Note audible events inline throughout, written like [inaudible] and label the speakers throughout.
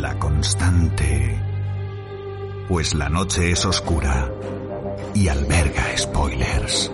Speaker 1: La constante. Pues la noche es oscura y alberga spoilers.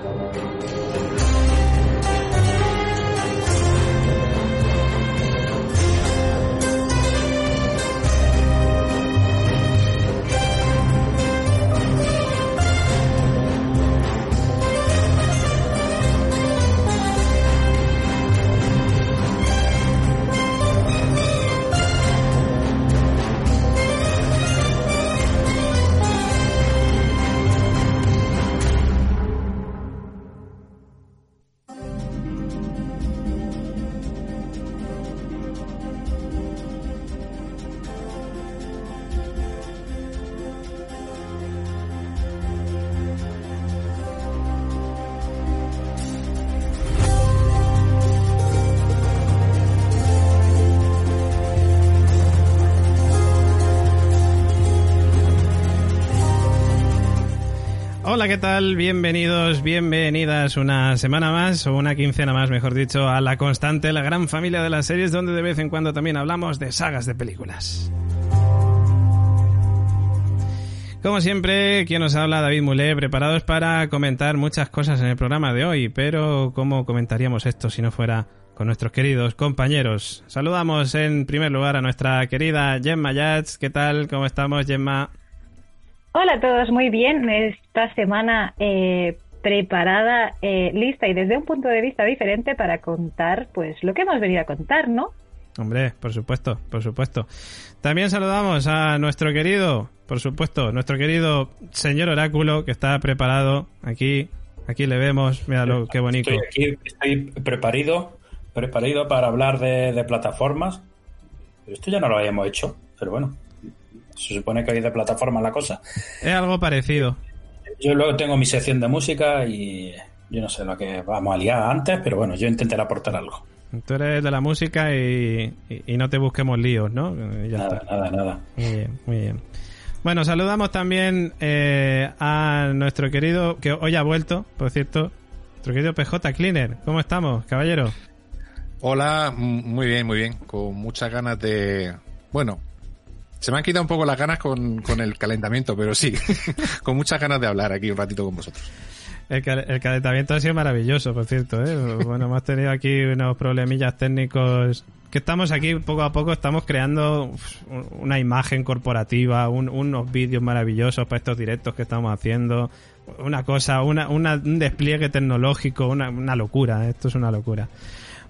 Speaker 2: Tal? Bienvenidos, bienvenidas una semana más, o una quincena más, mejor dicho, a La Constante, la gran familia de las series, donde de vez en cuando también hablamos de sagas de películas. Como siempre, quien nos habla, David Mulé, preparados para comentar muchas cosas en el programa de hoy, pero ¿cómo comentaríamos esto si no fuera con nuestros queridos compañeros? Saludamos en primer lugar a nuestra querida Gemma Yats. ¿Qué tal? ¿Cómo estamos, Gemma?
Speaker 3: Hola a todos, muy bien. Esta semana eh, preparada, eh, lista y desde un punto de vista diferente para contar pues lo que hemos venido a contar, ¿no?
Speaker 2: Hombre, por supuesto, por supuesto. También saludamos a nuestro querido, por supuesto, nuestro querido señor Oráculo que está preparado aquí. Aquí le vemos, míralo, qué bonito.
Speaker 4: Estoy aquí, estoy preparado, preparado para hablar de, de plataformas. Pero esto ya no lo habíamos hecho, pero bueno. Se supone que hay de plataforma la cosa.
Speaker 2: Es algo parecido.
Speaker 4: Yo luego tengo mi sección de música y yo no sé lo que vamos a liar antes, pero bueno, yo intentaré aportar algo.
Speaker 2: Tú eres de la música y, y, y no te busquemos líos, ¿no? Ya
Speaker 4: nada,
Speaker 2: está.
Speaker 4: nada, nada.
Speaker 2: Muy bien, muy bien. Bueno, saludamos también eh, a nuestro querido, que hoy ha vuelto, por cierto, nuestro querido PJ Cleaner. ¿Cómo estamos, caballero?
Speaker 5: Hola, muy bien, muy bien. Con muchas ganas de... Bueno, se me han quitado un poco las ganas con, con el calentamiento, pero sí, [laughs] con muchas ganas de hablar aquí un ratito con vosotros.
Speaker 2: El, cal- el calentamiento ha sido maravilloso, por cierto. ¿eh? Bueno, hemos tenido aquí unos problemillas técnicos que estamos aquí poco a poco, estamos creando una imagen corporativa, un- unos vídeos maravillosos para estos directos que estamos haciendo. Una cosa, una, una- un despliegue tecnológico, una, una locura. ¿eh? Esto es una locura.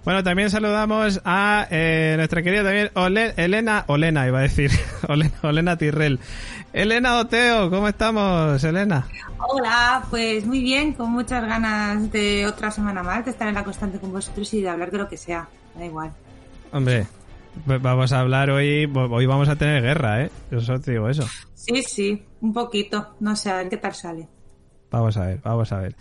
Speaker 2: Bueno, también saludamos a eh, nuestra querida también Ole- Elena, Olena iba a decir, [laughs] Olena, Olena Tirrell. Elena Oteo, ¿cómo estamos, Elena?
Speaker 6: Hola, pues muy bien, con muchas ganas de otra semana más, de estar en la constante con vosotros y de hablar de lo que sea. Da igual.
Speaker 2: Hombre, pues vamos a hablar hoy, hoy vamos a tener guerra, ¿eh? Yo solo te digo eso.
Speaker 6: Sí, sí, un poquito. No sé, a ver qué tal sale.
Speaker 2: Vamos a ver, vamos a ver.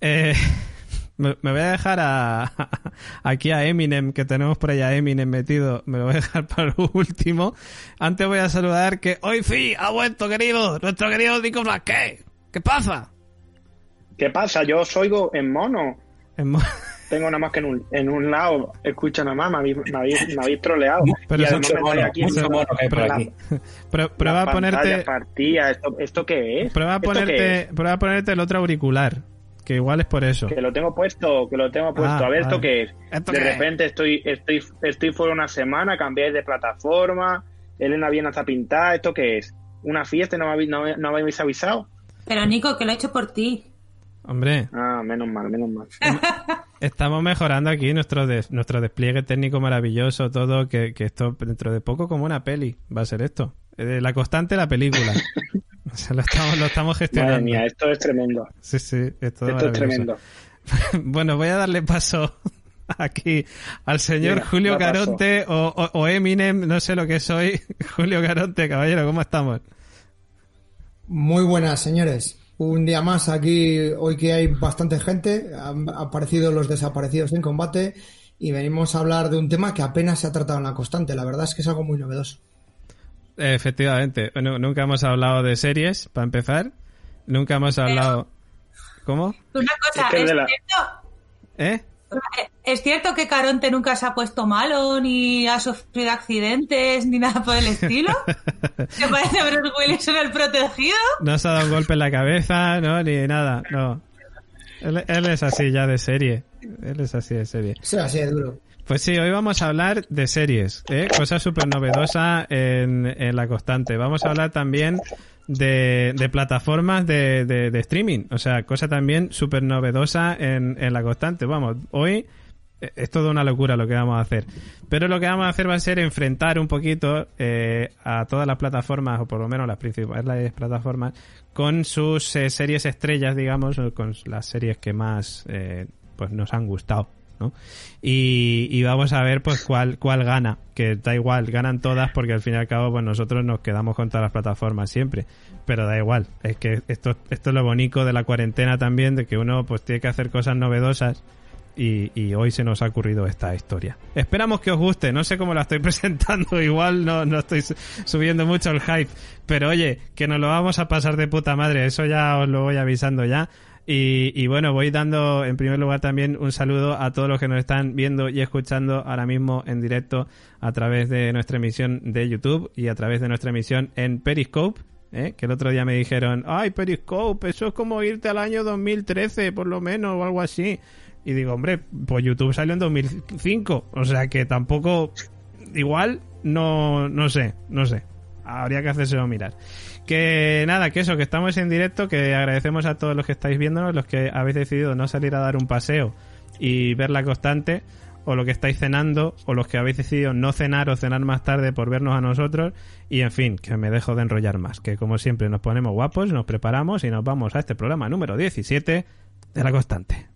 Speaker 2: Eh, [laughs] me, me voy a dejar a, [laughs] aquí a Eminem, que tenemos por ahí a Eminem metido. Me lo voy a dejar [laughs] para lo último. Antes voy a saludar que hoy sí ha vuelto, querido, nuestro querido Nico Blasquet. ¿Qué pasa?
Speaker 7: ¿Qué pasa? Yo os oigo en mono.
Speaker 2: En mo- [laughs]
Speaker 7: Tengo nada más que en un, en un lado. Escucha nada más, me habéis, me habéis, me habéis troleado.
Speaker 2: Pero
Speaker 7: y además
Speaker 4: mono,
Speaker 7: aquí
Speaker 4: mono que hay por aquí.
Speaker 2: Prueba a ponerte.
Speaker 7: ¿Esto, ¿Esto qué es?
Speaker 2: prueba a
Speaker 7: ¿Esto qué
Speaker 2: ponerte,
Speaker 7: es?
Speaker 2: prueba a ponerte el otro auricular, que igual es por eso.
Speaker 7: Que lo tengo puesto, que lo tengo puesto.
Speaker 2: Ah,
Speaker 7: a ver, ¿esto
Speaker 2: vale.
Speaker 7: qué es?
Speaker 2: ¿Esto
Speaker 7: de
Speaker 2: qué es?
Speaker 7: repente estoy, estoy, estoy fuera una semana, cambiáis de plataforma, Elena viene hasta pintar, ¿esto qué es? ¿Una fiesta y no me habéis, no, no me habéis avisado?
Speaker 6: Pero Nico, que lo he hecho por ti.
Speaker 2: Hombre,
Speaker 7: Ah, menos mal, menos mal. [laughs]
Speaker 2: Estamos mejorando aquí nuestro des- nuestro despliegue técnico maravilloso, todo, que, que esto dentro de poco como una peli va a ser esto. Eh, la constante la película. [laughs] O sea, lo estamos, lo estamos gestionando.
Speaker 7: Madre mía, esto es tremendo.
Speaker 2: Sí, sí,
Speaker 7: Esto es tremendo. [laughs]
Speaker 2: bueno, voy a darle paso [laughs] aquí al señor Julio. Caronte o, o- o Eminem, no sé lo que soy. Julio Caronte, caballero, ¿cómo estamos?
Speaker 8: Muy buenas, señores. Un día más aquí, hoy que hay bastante gente, han aparecido los desaparecidos en combate y venimos a hablar de un tema que apenas se ha tratado en la constante. La verdad es que es algo muy novedoso.
Speaker 2: Efectivamente, Nu- nunca hemos hablado de series, para empezar. Nunca hemos hablado... ¿Cómo?
Speaker 6: Una cosa,
Speaker 7: Es que
Speaker 6: es,
Speaker 7: de la-
Speaker 6: cierto,
Speaker 2: ¿Eh?
Speaker 6: Eh, ¿Es cierto que Caronte nunca se ha puesto malo, ni ha sufrido accidentes, ni nada por el estilo? [laughs] ¿Te parece Bruce Willis en el protegido?
Speaker 2: No se ha dado un golpe en la cabeza, no, ni nada, no. Él, él es así ya de serie. Él es así de serie.
Speaker 8: Sí, así de duro.
Speaker 2: Pues sí, hoy vamos a hablar de series, ¿eh? cosa súper novedosa en, la constante. Vamos a hablar también de, plataformas de, de, de streaming, o sea, cosa también súper novedosa en, la constante. Vamos, hoy eh, es toda una locura lo que vamos a hacer. Pero lo que vamos a hacer va a ser enfrentar un poquito eh, a todas las plataformas, o por lo menos las principales plataformas, con sus eh, series estrellas, digamos, con las series que más eh, pues nos han gustado. Y vamos a ver pues cuál, cuál gana, que da igual, ganan todas porque al fin y al cabo pues nosotros nos quedamos con todas las plataformas siempre, pero da igual, es que esto, esto es lo bonito de la cuarentena también, de que uno pues tiene que hacer cosas novedosas y, y, hoy se nos ha ocurrido esta historia. Esperamos que os guste, no sé cómo la estoy [laughs] presentando, igual no, no estoy subiendo mucho el hype, pero oye, que nos lo vamos a pasar de puta madre, eso ya os lo voy avisando ya. Y, y, bueno, voy dando en primer lugar también un saludo a todos los que nos están viendo y escuchando ahora mismo en directo a través de nuestra emisión de YouTube y a través de nuestra emisión en Periscope. ¿eh? Que el otro día me dijeron, ay, Periscope, eso es como irte al año 2013 por lo menos o algo así. Y digo, hombre, pues YouTube salió en 2005, o sea que tampoco, igual, no, no sé, no sé. Habría que hacérselo mirar. Que nada, que eso, que estamos en directo, que agradecemos a todos los que estáis viéndonos, los que habéis decidido no salir a dar un paseo y ver la constante, o lo que estáis cenando, o los que habéis decidido no cenar o cenar más tarde por vernos a nosotros, y en fin, que me dejo de enrollar más, que como siempre nos ponemos guapos, nos preparamos y nos vamos a este programa número 17 de la constante.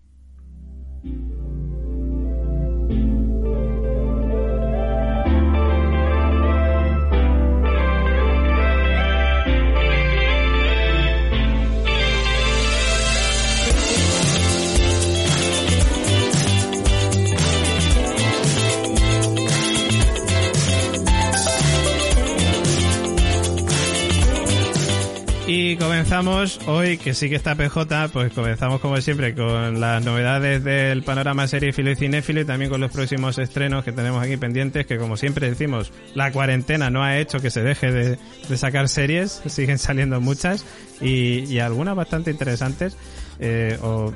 Speaker 2: Y comenzamos hoy, que sí que está PJ, pues comenzamos como siempre con las novedades del panorama serie y cinéfilo y también con los próximos estrenos que tenemos aquí pendientes, que como siempre decimos, la cuarentena no ha hecho que se deje de, de sacar series, [laughs] siguen saliendo muchas y, y algunas bastante interesantes. Eh, o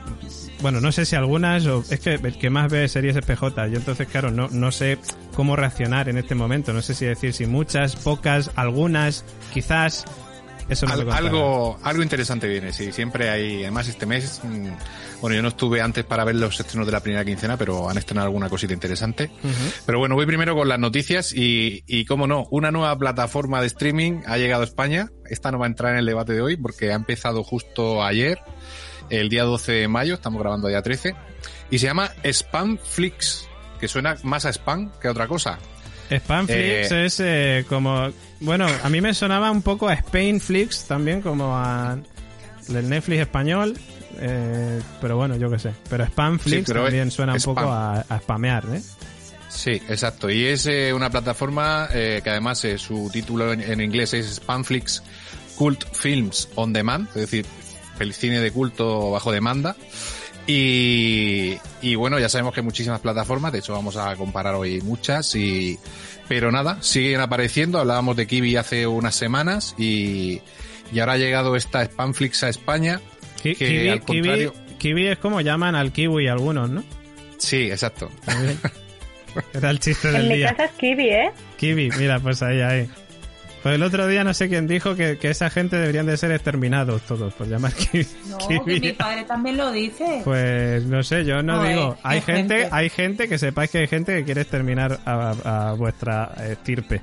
Speaker 2: bueno, no sé si algunas, o es que el que más ve series es PJ, yo entonces, claro, no, no sé cómo reaccionar en este momento, no sé si decir si muchas, pocas, algunas, quizás, eso
Speaker 5: Al, algo, algo interesante viene, sí. Siempre hay, además este mes, mmm, bueno, yo no estuve antes para ver los estrenos de la primera quincena, pero han estrenado alguna cosita interesante. Uh -huh. Pero bueno, voy primero con las noticias y, y cómo no, una nueva plataforma de streaming ha llegado a España. Esta no va a entrar en el debate de hoy porque ha empezado justo ayer, el día 12 de mayo, estamos grabando día 13, y se llama Spamflix, que suena más a spam que a otra cosa.
Speaker 2: Spamflix eh, es eh, como bueno, a mí me sonaba un poco a Spainflix también, como a el Netflix español. Eh, pero bueno, yo qué sé. Pero Spamflix sí, también suena un spam. poco a, a, spamear, ¿eh?
Speaker 5: Sí, exacto. Y es eh, una plataforma eh, que además su título en, en, inglés es Spamflix Cult Films On Demand, es decir, el cine de culto bajo demanda. Y, y, bueno, ya sabemos que hay muchísimas plataformas, de hecho vamos a comparar hoy muchas y pero nada, siguen apareciendo, hablábamos de Kiwi hace unas semanas y, y ahora ha llegado esta Spamflix a España,
Speaker 2: que Kiwi, al contrario... Kiwi, Kiwi, es como llaman al kiwi algunos, ¿no?
Speaker 5: Sí, exacto. [laughs]
Speaker 2: Era el chiste del
Speaker 3: en
Speaker 2: día.
Speaker 3: En mi casa es Kiwi, ¿eh?
Speaker 2: Kiwi, mira, pues ahí, ahí. Pues el otro día no sé quién dijo que, que, esa gente deberían de ser exterminados todos, por llamar [laughs] kiwi.
Speaker 6: No, que mi padre también lo dice.
Speaker 2: Pues no sé, yo no, no digo. Hay gente, gente, hay gente que sepáis que hay gente que quiere exterminar a, a vuestra estirpe.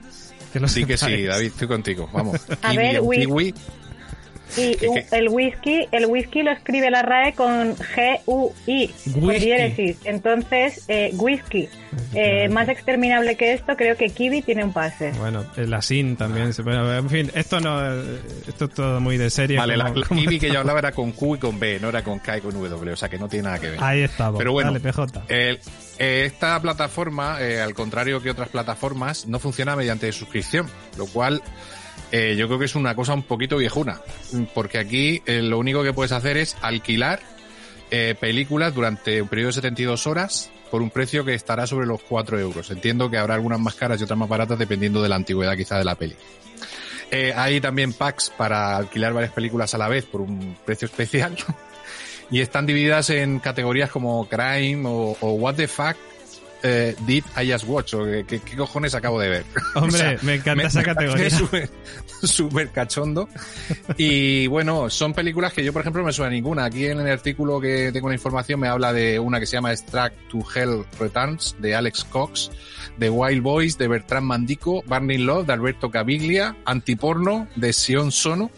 Speaker 5: Que sí que sí, David, estoy contigo. Vamos.
Speaker 3: a kiwi, ver, kiwi. Y el whisky, el whisky lo escribe la RAE con G-U-I, con diéresis. Entonces, eh, whisky. Eh, más exterminable que esto, creo que Kiwi tiene un pase.
Speaker 2: Bueno, la SIN también. Bueno, en fin, esto no, esto es todo muy de serie.
Speaker 5: Vale, como, la, la Kiwi que yo hablaba era con Q y con B, no era con K y con W, o sea que no tiene nada que ver.
Speaker 2: Ahí estamos.
Speaker 5: Pero bueno,
Speaker 2: Dale, PJ.
Speaker 5: Eh, esta plataforma, eh, al contrario que otras plataformas, no funciona mediante suscripción, lo cual eh, yo creo que es una cosa un poquito viejuna, porque aquí eh, lo único que puedes hacer es alquilar eh, películas durante un periodo de 72 horas por un precio que estará sobre los 4 euros. Entiendo que habrá algunas más caras y otras más baratas dependiendo de la antigüedad quizá de la peli. Hay también packs para alquilar varias películas a la vez por un precio especial. [laughs] y están divididas en categorías como Crime o What the Fuck eh, Did I Just Watch o ¿qué, qué cojones acabo de ver. [laughs]
Speaker 2: Hombre, me encanta esa categoría. [laughs]
Speaker 5: Súper cachondo. Y bueno, son películas que yo, por ejemplo, no me suena ninguna. Aquí en el artículo que tengo la información me habla de una que se llama Strack to Hell Returns de Alex Cox, de Wild Boys de Bertrand Mandico, Burning Love de Alberto Caviglia, Antiporno de Sion Sono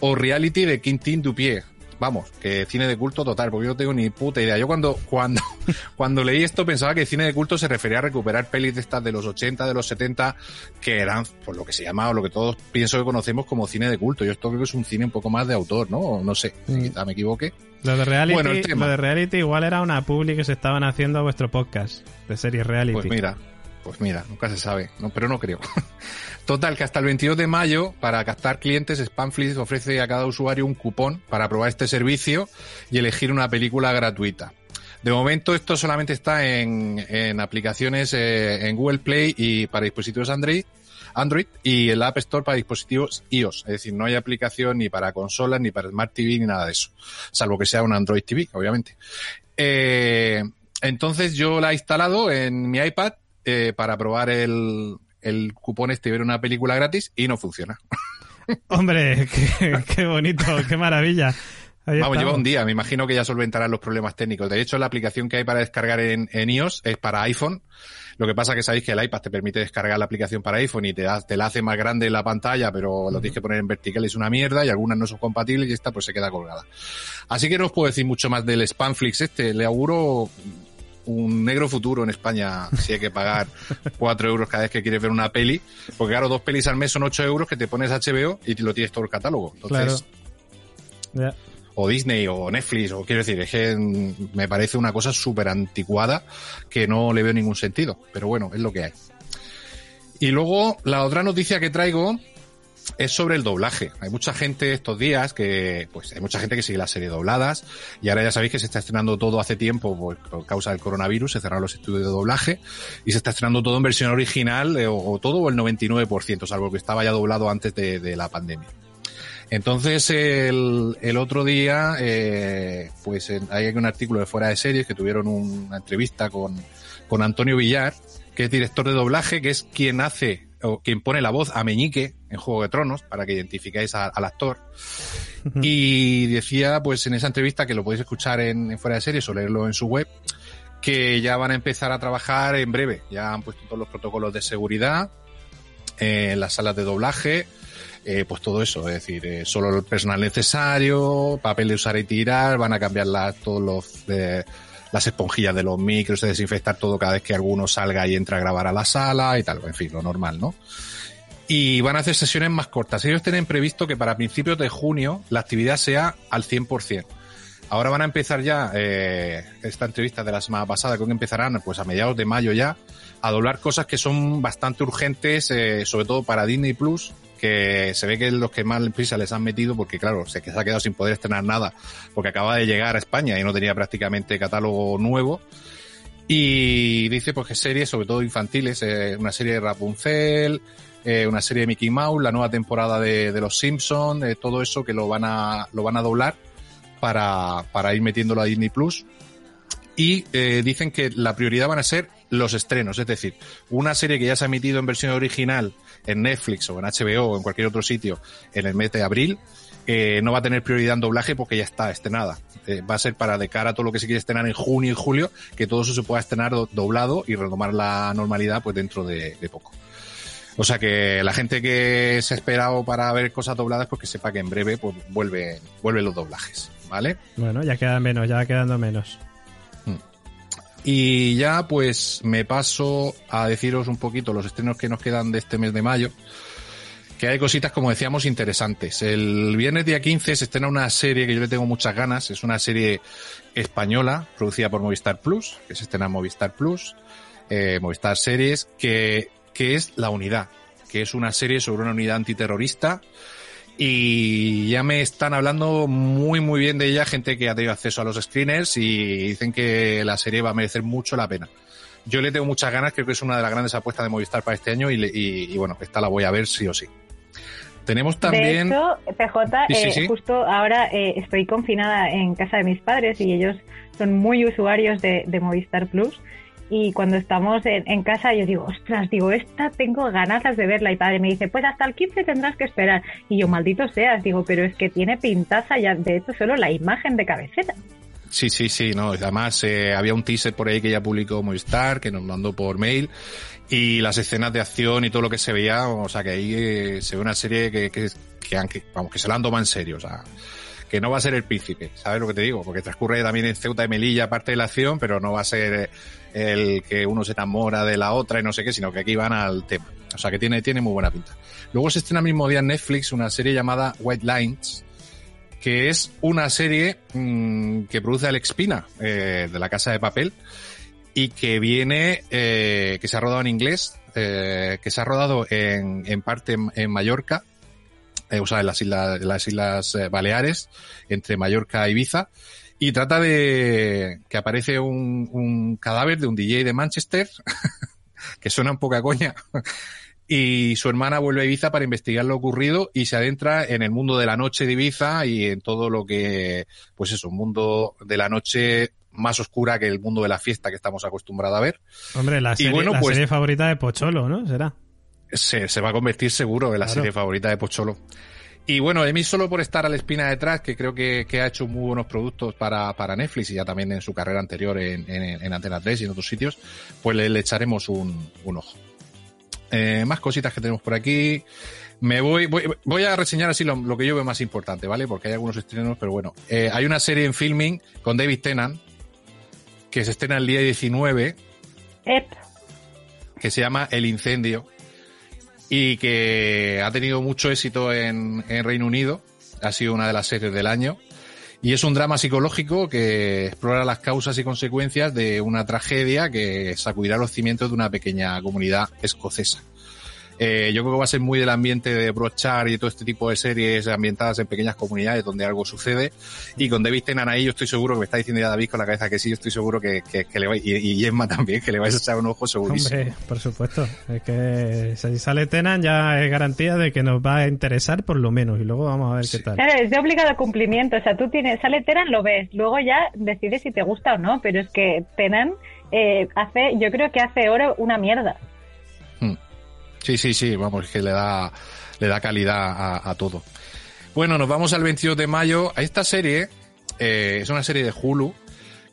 Speaker 5: o Reality de Quintin Dupier vamos, que cine de culto total, porque yo no tengo ni puta idea. Yo cuando, cuando, [laughs] cuando leí esto pensaba que cine de culto se refería a recuperar pelis de estas de los 80, de los 70, que eran, por lo que se llama, o lo que todos pienso que conocemos como cine de culto. Yo esto creo que es un cine un poco más de autor, ¿no? No sé, mm. quizá me equivoque.
Speaker 2: Lo de reality, lo de reality igual era una publi que se estaban haciendo a vuestro podcast de series reality.
Speaker 5: Pues mira, pues mira, nunca se sabe, no, pero no creo. [laughs] Total, que hasta el 22 de mayo, para captar clientes, Spamflix ofrece a cada usuario un cupón para probar este servicio y elegir una película gratuita. De momento esto solamente está en, aplicaciones eh, en Google Play y para dispositivos Android, Android y el App Store para dispositivos iOS. Es decir, no hay aplicación ni para consolas, ni para Smart TV, ni nada de eso. Salvo que sea un Android TV, obviamente. Eh, entonces yo la he instalado en mi iPad eh, para probar el, el cupón este y ver una película gratis y no funciona. [laughs]
Speaker 2: Hombre, qué, bonito, qué maravilla.
Speaker 5: Vamos, lleva un día, me imagino que ya solventarán los problemas técnicos. De hecho, la aplicación que hay para descargar en, iOS es para iPhone. Lo que pasa que sabéis que el iPad te permite descargar la aplicación para iPhone y te, te la hace más grande en la pantalla, pero lo tienes que poner en vertical y es una mierda y algunas no son compatibles y esta pues se queda colgada. Así que no os puedo decir mucho más del Spamflix este. Le auguro un negro futuro en España si hay que pagar [laughs] 4 euros cada vez que quieres ver una peli. Porque claro, dos pelis al mes son 8 euros que te pones HBO y te lo tienes todo el catálogo. Entonces, O Disney o Netflix, o quiero decir, es que me parece una cosa súper anticuada que no le veo ningún sentido. Pero bueno, es lo que hay. Y luego, la otra noticia que traigo es sobre el doblaje. Hay mucha gente estos días que, pues hay mucha gente que sigue las series dobladas y ahora ya sabéis que se está estrenando todo hace tiempo por, causa del coronavirus, se cerraron los estudios de doblaje y se está estrenando todo en versión original eh, o, todo o el 99%, salvo que estaba ya doblado antes de, la pandemia. Entonces, el, el otro día, eh, pues hay un artículo de Fuera de Series que tuvieron una entrevista con, con Antonio Villar, que es director de doblaje, que es quien hace o quien pone la voz a Meñique en Juego de Tronos, para que identificáis al actor. Y decía, pues en esa entrevista, que lo podéis escuchar en, Fuera de Series o leerlo en su web, que ya van a empezar a trabajar en breve. Ya han puesto todos los protocolos de seguridad en las salas de doblaje, eh, pues todo eso, es decir, eh, solo el personal necesario, papel de usar y tirar, van a cambiar todos los las esponjillas de los micros, de desinfectar todo cada vez que alguno salga y entra a grabar a la sala y tal, en fin, lo normal, ¿no? Y van a hacer sesiones más cortas. Ellos tienen previsto que para principios de junio la actividad sea al 100%. Ahora van a empezar ya, eh, esta entrevista de la semana pasada, creo que empezarán pues a mediados de mayo ya, a doblar cosas que son bastante urgentes, eh, sobre todo para Disney Plus, que se ve que es los que más prisa les han metido, porque claro, se, se ha quedado sin poder estrenar nada, porque acaba de llegar a España y no tenía prácticamente catálogo nuevo. Y dice pues que series, sobre todo infantiles, eh, una serie de Rapunzel, eh, una serie de Mickey Mouse, la nueva temporada de, Los Simpsons, eh, todo eso que lo van a, lo van a doblar para, para ir metiéndolo a Disney Plus. Y dicen que la prioridad van a ser los estrenos, es decir, una serie que ya se ha emitido en versión original en Netflix o en HBO o en cualquier otro sitio en el mes de abril, eh, no va a tener prioridad en doblaje porque ya está estrenada. Eh, va a ser para de cara a todo lo que se quiere estrenar en junio y julio, que todo eso se pueda estrenar doblado y retomar la normalidad pues dentro de, poco. O sea que la gente que se ha esperado para ver cosas dobladas, pues que sepa que en breve pues vuelve, vuelven los doblajes, ¿vale?
Speaker 2: Bueno, ya quedan menos, ya quedando menos.
Speaker 5: Y ya pues me paso a deciros un poquito los estrenos que nos quedan de este mes de mayo. Que hay cositas, como decíamos, interesantes. El viernes día 15 se estrena una serie que yo le tengo muchas ganas. Es una serie española, producida por Movistar Plus, que se estrena en Movistar Plus, eh, Movistar Series, que, que es La Unidad, que es una serie sobre una unidad antiterrorista y ya me están hablando muy muy bien de ella, gente que ha tenido acceso a los screeners y dicen que la serie va a merecer mucho la pena. Yo le tengo muchas ganas, creo que es una de las grandes apuestas de Movistar para este año y, y, bueno, esta la voy a ver sí o sí. Tenemos también...
Speaker 3: De hecho, PJ, eh, justo ahora eh, estoy confinada en casa de mis padres y ellos son muy usuarios de, de Movistar Plus y cuando estamos en, casa yo digo, ostras, digo, esta tengo ganas de verla y padre me dice, pues hasta el 15 tendrás que esperar. Y yo, maldito seas, digo, pero es que tiene pintaza ya, de hecho, solo la imagen de cabecera.
Speaker 5: Sí, sí, sí, no. Además, eh, había un teaser por ahí que ya publicó Movistar, que nos mandó por mail, y las escenas de acción y todo lo que se veía, o sea, que ahí eh, se ve una serie que, que, que, vamos, que se la han tomado en serio, o sea, que no va a ser el príncipe, ¿sabes lo que te digo? Porque transcurre también en Ceuta y Melilla parte de la acción, pero no va a ser el que uno se enamora de la otra y no sé qué, sino que aquí van al tema. O sea que tiene, tiene muy buena pinta. Luego se estrena el mismo día en Netflix una serie llamada White Lines, que es una serie mmm, que produce Alex Pina, eh, de la Casa de Papel, y que viene, eh, que se ha rodado en inglés, eh, que se ha rodado en, en parte en, en Mallorca, o sea, en las islas, las islas Baleares, entre Mallorca e Ibiza, y trata de que aparece un, un cadáver de un DJ de Manchester, [laughs] que suena un poca coña, y su hermana vuelve a Ibiza para investigar lo ocurrido y se adentra en el mundo de la noche de Ibiza y en todo lo que, pues eso, un mundo de la noche más oscura que el mundo de la fiesta que estamos acostumbrados a ver.
Speaker 2: Hombre, la, serie, bueno, la pues, serie favorita de Pocholo, ¿no? ¿Será?
Speaker 5: se, se va a convertir seguro en la serie favorita de Pocholo. Y bueno, de mí solo por estar a la espina detrás, que creo que, que ha hecho muy buenos productos para, para, Netflix y ya también en su carrera anterior en, en, en Antena 3 y en otros sitios, pues le, le echaremos un, un ojo. Eh, más cositas que tenemos por aquí. Me voy, voy, voy a reseñar así lo, lo, que yo veo más importante, ¿vale? Porque hay algunos estrenos, pero bueno. Eh, hay una serie en filming con David Tennant, que se estrena el día 19.
Speaker 3: Ep.
Speaker 5: Que se llama El Incendio y que ha tenido mucho éxito en, en, Reino Unido. Ha sido una de las series del año. Y es un drama psicológico que explora las causas y consecuencias de una tragedia que sacudirá los cimientos de una pequeña comunidad escocesa. Eh, yo creo que va a ser muy del ambiente de Brochar y todo este tipo de series ambientadas en pequeñas comunidades donde algo sucede. Y con David Tennant ahí yo estoy seguro que me está diciendo ya David con la cabeza que sí, yo estoy seguro que, que, que le va, y, y Emma también, que le vais a echar un ojo segurísimo.
Speaker 2: Hombre, por supuesto. Es que si sale Tennant ya es garantía de que nos va a interesar por lo menos y luego vamos a ver sí. qué tal.
Speaker 3: Claro, es de obligado cumplimiento. O sea, tú tienes, sale Tennant, lo ves, luego ya decides si te gusta o no, pero es que Tennant eh, hace, yo creo que hace oro una mierda.
Speaker 5: Sí, sí, sí, vamos, que le da, le da calidad a, todo. Bueno, nos vamos al 22 de mayo. A esta serie, eh, es una serie de Hulu,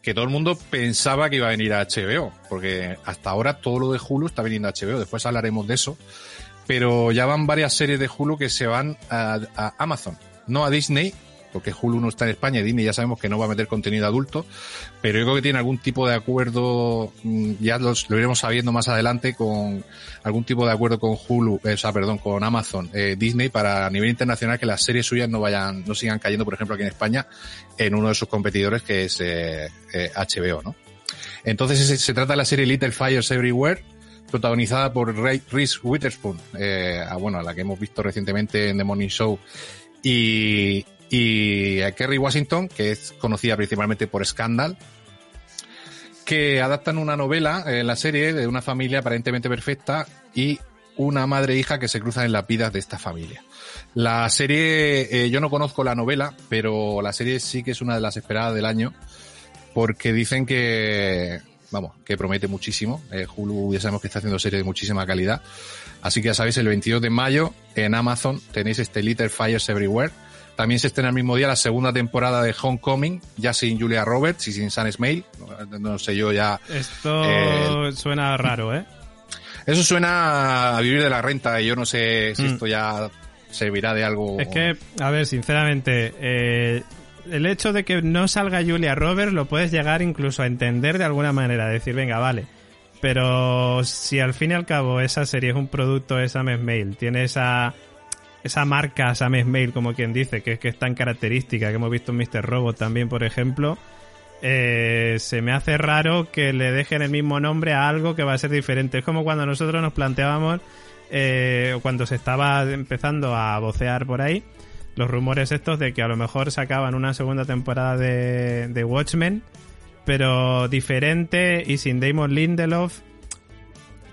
Speaker 5: que todo el mundo pensaba que iba a venir a HBO, porque hasta ahora todo lo de Hulu está viniendo a HBO, después hablaremos de eso, pero ya van varias series de Hulu que se van a Amazon, no a Disney, porque Hulu no está en España, Disney ya sabemos que no va a meter contenido adulto, pero yo creo que tiene algún tipo de acuerdo, mm, ya lo iremos sabiendo más adelante, con algún tipo de acuerdo con Hulu, eh, o sea, perdón, con Amazon, eh, Disney, para a nivel internacional que las series suyas no vayan, no sigan cayendo, por ejemplo, aquí en España, en uno de sus competidores que es eh, HBO, ¿no? Entonces se, trata de la serie Little Fires Everywhere, protagonizada por Reese Witherspoon, eh, a, bueno, a la que hemos visto recientemente en The Morning Show, y, y a Kerry Washington, que es conocida principalmente por Scandal, que adaptan una novela en la serie de una familia aparentemente perfecta y una madre e hija que se cruzan en las vidas de esta familia. La serie, eh, yo no conozco la novela, pero la serie sí que es una de las esperadas del año, porque dicen que, vamos, que promete muchísimo. Eh, Hulu ya sabemos que está haciendo series de muchísima calidad. Así que ya sabéis, el 22 de mayo en Amazon tenéis este Little Fires Everywhere también se estrena el mismo día la segunda temporada de Homecoming, ya sin Julia Roberts y sin Sam Smale. No, no sé yo ya.
Speaker 2: Esto eh, suena raro, ¿eh?
Speaker 5: Eso suena a vivir de la renta y yo no sé si mm. esto ya servirá de algo.
Speaker 2: Es que, a ver, sinceramente, eh, el hecho de que no salga Julia Roberts lo puedes llegar incluso a entender de alguna manera. Decir, venga, vale. Pero si al fin y al cabo esa serie es un producto de Sam Smale, tiene esa esa marca Sam Mail, como quien dice, que es que es tan característica, que hemos visto en Mr. Robot también, por ejemplo, eh, se me hace raro que le dejen el mismo nombre a algo que va a ser diferente. Es como cuando nosotros nos planteábamos, eh, cuando se estaba empezando a vocear por ahí, los rumores estos de que a lo mejor sacaban una segunda temporada de, de Watchmen, pero diferente y sin Damon Lindelof.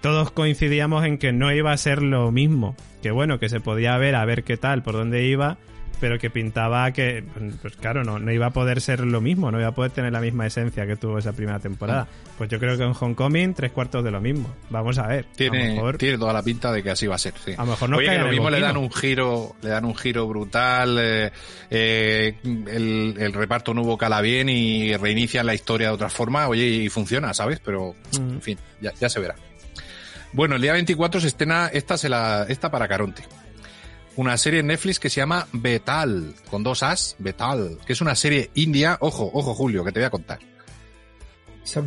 Speaker 2: Todos coincidíamos en que no iba a ser lo mismo. Que bueno, que se podía ver a ver qué tal, por dónde iba, pero que pintaba que, pues claro, no, no iba a poder ser lo mismo, no iba a poder tener la misma esencia que tuvo esa primera temporada. Pues yo creo que en Homecoming tres cuartos de lo mismo. Vamos a ver.
Speaker 5: Tiene,
Speaker 2: a
Speaker 5: tiene toda la pinta de que así va a ser, sí.
Speaker 2: A lo mejor no
Speaker 5: Oye,
Speaker 2: cae
Speaker 5: que lo mismo le dan un giro, le dan un giro brutal, eh, eh, el, el reparto no hubo cala bien y reinician la historia de otra forma, oye, y funciona, ¿sabes? Pero,
Speaker 2: Mm.
Speaker 5: en fin, ya, ya se verá. Bueno, el día 24 se estrena esta, se la, esta para Caronte. Una serie en Netflix que se llama Betal, con dos as, Betal, que es una serie india, ojo, ojo Julio, que te voy a contar.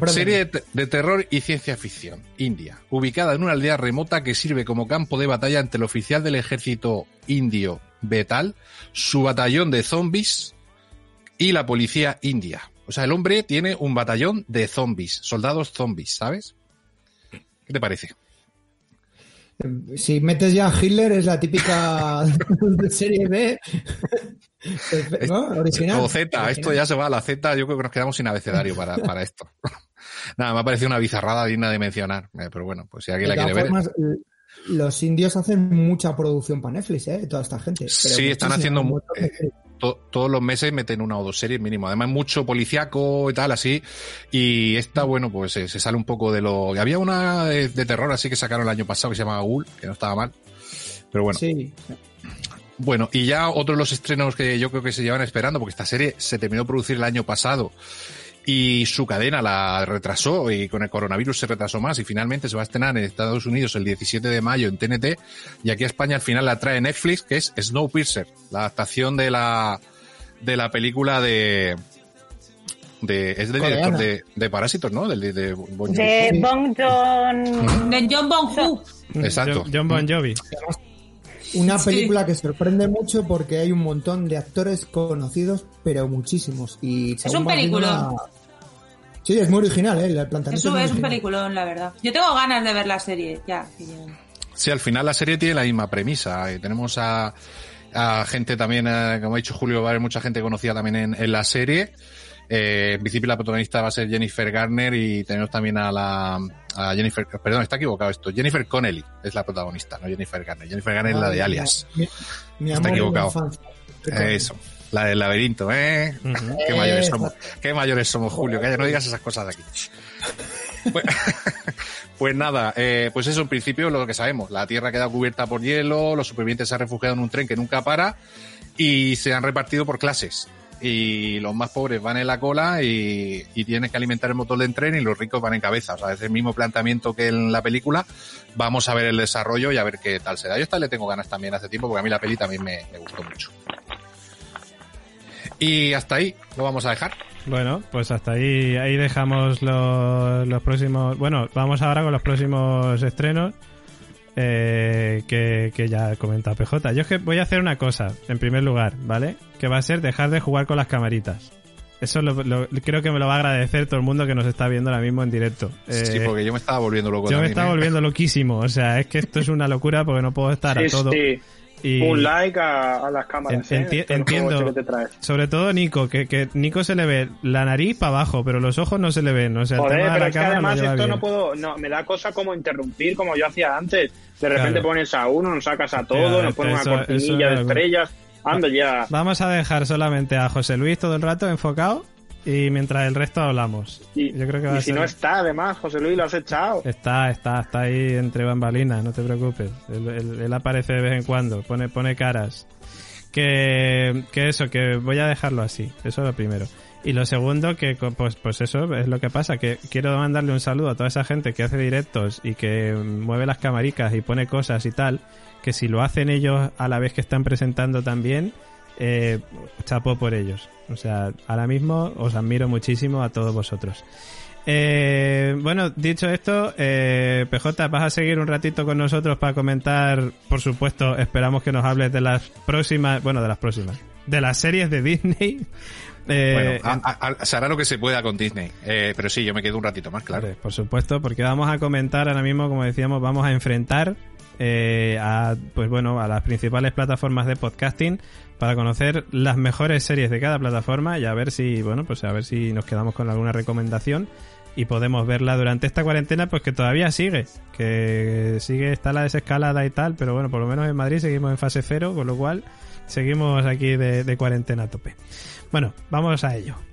Speaker 5: Serie de, de terror y ciencia ficción, India, ubicada en una aldea remota que sirve como campo de batalla ante el oficial del ejército indio Betal, su batallón de zombies y la policía india. O sea, el hombre tiene un batallón de zombies, soldados zombies, ¿sabes? ¿Qué te parece?
Speaker 8: Si metes ya a Hitler es la típica [laughs] serie B. ¿No? Original.
Speaker 5: O Z, esto ya se va a la Z, yo creo que nos quedamos sin abecedario para, para esto. [laughs] Nada, me ha parecido una bizarrada digna de mencionar, eh, pero bueno, pues si alguien
Speaker 8: De
Speaker 5: la quiere ver.
Speaker 8: formas, los indios hacen mucha producción para Netflix, ¿eh? Toda esta gente. Pero
Speaker 5: Sí, están haciendo eh. To- todos los meses meten una o dos series mínimo. Además, mucho policiaco y tal, así. Y esta, bueno, pues eh, se sale un poco de lo. Había una de, de terror así que sacaron el año pasado que se llamaba Ghoul, que no estaba mal. Pero bueno,
Speaker 8: Sí.
Speaker 5: bueno, y ya otro de los estrenos que yo creo que se llevan esperando, porque esta serie se terminó de producir el año pasado y su cadena la retrasó y con el coronavirus se retrasó más y finalmente se va a estrenar en Estados Unidos el 17 de mayo en TNT y aquí a España al final la trae Netflix, que es Snowpiercer, la adaptación de la de la película de de es del director de, de Parásitos, ¿no? Del de, de Bong
Speaker 3: De
Speaker 8: Sí.
Speaker 3: Bong Joon.
Speaker 6: De John Bong Hu.
Speaker 5: Exacto.
Speaker 2: John, John Bon Jovi.
Speaker 8: Una
Speaker 6: Sí.
Speaker 8: película que sorprende mucho porque hay un montón de actores conocidos, pero muchísimos. Y
Speaker 6: Es un
Speaker 8: vas viendo
Speaker 6: peliculón.
Speaker 8: la- Sí, es muy original, ¿eh? El planteamiento
Speaker 6: Eso
Speaker 8: muy
Speaker 6: es un peliculón, la verdad. Yo tengo ganas de ver la serie, ya.
Speaker 5: Sí, al final la serie tiene la misma premisa. Eh, tenemos a, a gente también, eh, como ha dicho Julio, va a haber mucha gente conocida también en, en la serie. Eh, en principio la protagonista va a ser Jennifer Garner y tenemos también a la a Jennifer, perdón, está equivocado esto. Jennifer Connelly es la protagonista, no Jennifer Garner. Jennifer Garner es la de Alias.
Speaker 8: Mi, mi
Speaker 5: Está
Speaker 8: amor
Speaker 5: equivocado. Eso. La del laberinto, ¿eh? Qué mayores
Speaker 8: Esa.
Speaker 5: somos. Qué mayores somos, Julio. Calla, no digas esas cosas de aquí. Pues, [laughs] pues nada, eh, pues eso en principio lo que sabemos. La Tierra queda cubierta por hielo, los supervivientes se han refugiado en un tren que nunca para y se han repartido por clases. Y los más pobres van en la cola y, y tienen que alimentar el motor del tren y los ricos van en cabeza. O sea, es el mismo planteamiento que en la película. Vamos a ver el desarrollo y a ver qué tal se da. Yo esta le tengo ganas también hace tiempo porque a mí la peli también me, me gustó mucho. Y hasta ahí lo vamos a dejar.
Speaker 2: Bueno, pues hasta ahí, ahí dejamos los, los próximos. Bueno, vamos ahora con los próximos estrenos eh, que, que ya comenta PJ. Yo es que voy a hacer una cosa, en primer lugar, ¿vale? Que va a ser dejar de jugar con las camaritas. Eso lo- lo- creo que me lo va a agradecer todo el mundo que nos está viendo ahora mismo en directo.
Speaker 5: sí,
Speaker 2: Eh,
Speaker 5: porque yo me estaba volviendo loco
Speaker 2: yo me estaba
Speaker 5: ¿eh?
Speaker 2: volviendo loquísimo. O sea, es que esto es una locura porque no puedo estar a
Speaker 7: Sí,
Speaker 2: todo.
Speaker 7: sí.
Speaker 2: Y
Speaker 7: Un like a, a las cámaras. ¿eh?
Speaker 2: enti-
Speaker 7: lo
Speaker 2: entiendo.
Speaker 7: que te traes.
Speaker 2: sobre todo Nico, que, que Nico se le ve la nariz para abajo, pero los ojos no se le ven. O sea, el de la
Speaker 7: es que además esto
Speaker 2: bien.
Speaker 7: no puedo, no, me da cosa como interrumpir como yo hacía antes. De repente
Speaker 2: Claro.
Speaker 7: pones a uno, nos sacas a todo,
Speaker 2: Claro,
Speaker 7: nos pones
Speaker 2: eso-
Speaker 7: una cortinilla de estrellas. Anda ya.
Speaker 2: Vamos a dejar solamente a José Luis todo el rato enfocado y mientras el resto hablamos.
Speaker 7: Y,
Speaker 2: Yo creo que va
Speaker 7: y
Speaker 2: a
Speaker 7: si
Speaker 2: ser-
Speaker 7: no está, además, José Luis, lo has echado.
Speaker 2: Está, está, está ahí entre bambalinas, no te preocupes. Él, él- él aparece de vez en cuando, pone, pone caras. Que, que eso, que voy a dejarlo así. Eso es lo primero. Y lo segundo, que pues, pues eso es lo que pasa, que quiero mandarle un saludo a toda esa gente que hace directos y que mueve las camaricas y pone cosas y tal, que si lo hacen ellos a la vez que están presentando también, eh, chapo por ellos. O sea, ahora mismo os admiro muchísimo a todos vosotros. Eh, bueno, dicho esto, eh, PJ, vas a seguir un ratito con nosotros para comentar, por supuesto, esperamos que nos hables de las próximas, bueno, de las próximas, de las series de Disney. [laughs] Eh,
Speaker 5: Bueno, a- a- a- se hará lo que se pueda con Disney. Eh, pero sí, yo me quedo un ratito más, claro.
Speaker 2: Por supuesto, porque vamos a comentar ahora mismo, como decíamos, vamos a enfrentar eh, a, pues bueno, a las principales plataformas de podcasting para conocer las mejores series de cada plataforma y a ver si, bueno, pues a ver si nos quedamos con alguna recomendación y podemos verla durante esta cuarentena, pues que todavía sigue, que sigue, está la desescalada y tal, pero bueno, por lo menos en Madrid seguimos en fase cero, con lo cual seguimos aquí de, de cuarentena a tope. Bueno, vamos a ello.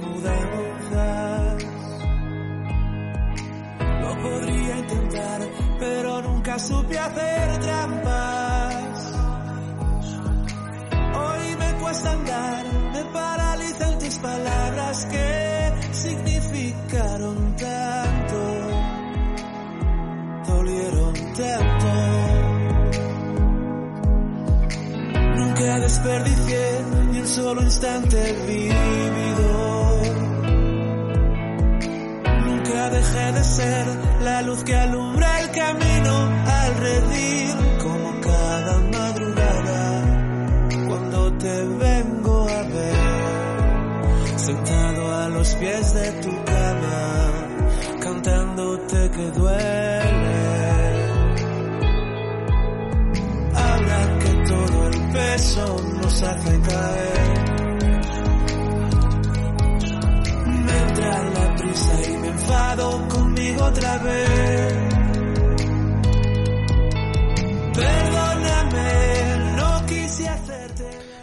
Speaker 9: Mudanzas. Lo podría intentar, pero nunca supe hacer trampas. Hoy me cuesta andar, me paralizan tus palabras que significaron tanto, dolieron tanto. Nunca desperdicié ni un solo instante vivido. Nunca dejé de ser la luz que alumbra el camino al redil, como cada madrugada cuando te vengo a ver. Sentado a los pies de tu cama, cantándote que duele. Ahora que todo el peso nos hace caer. Me la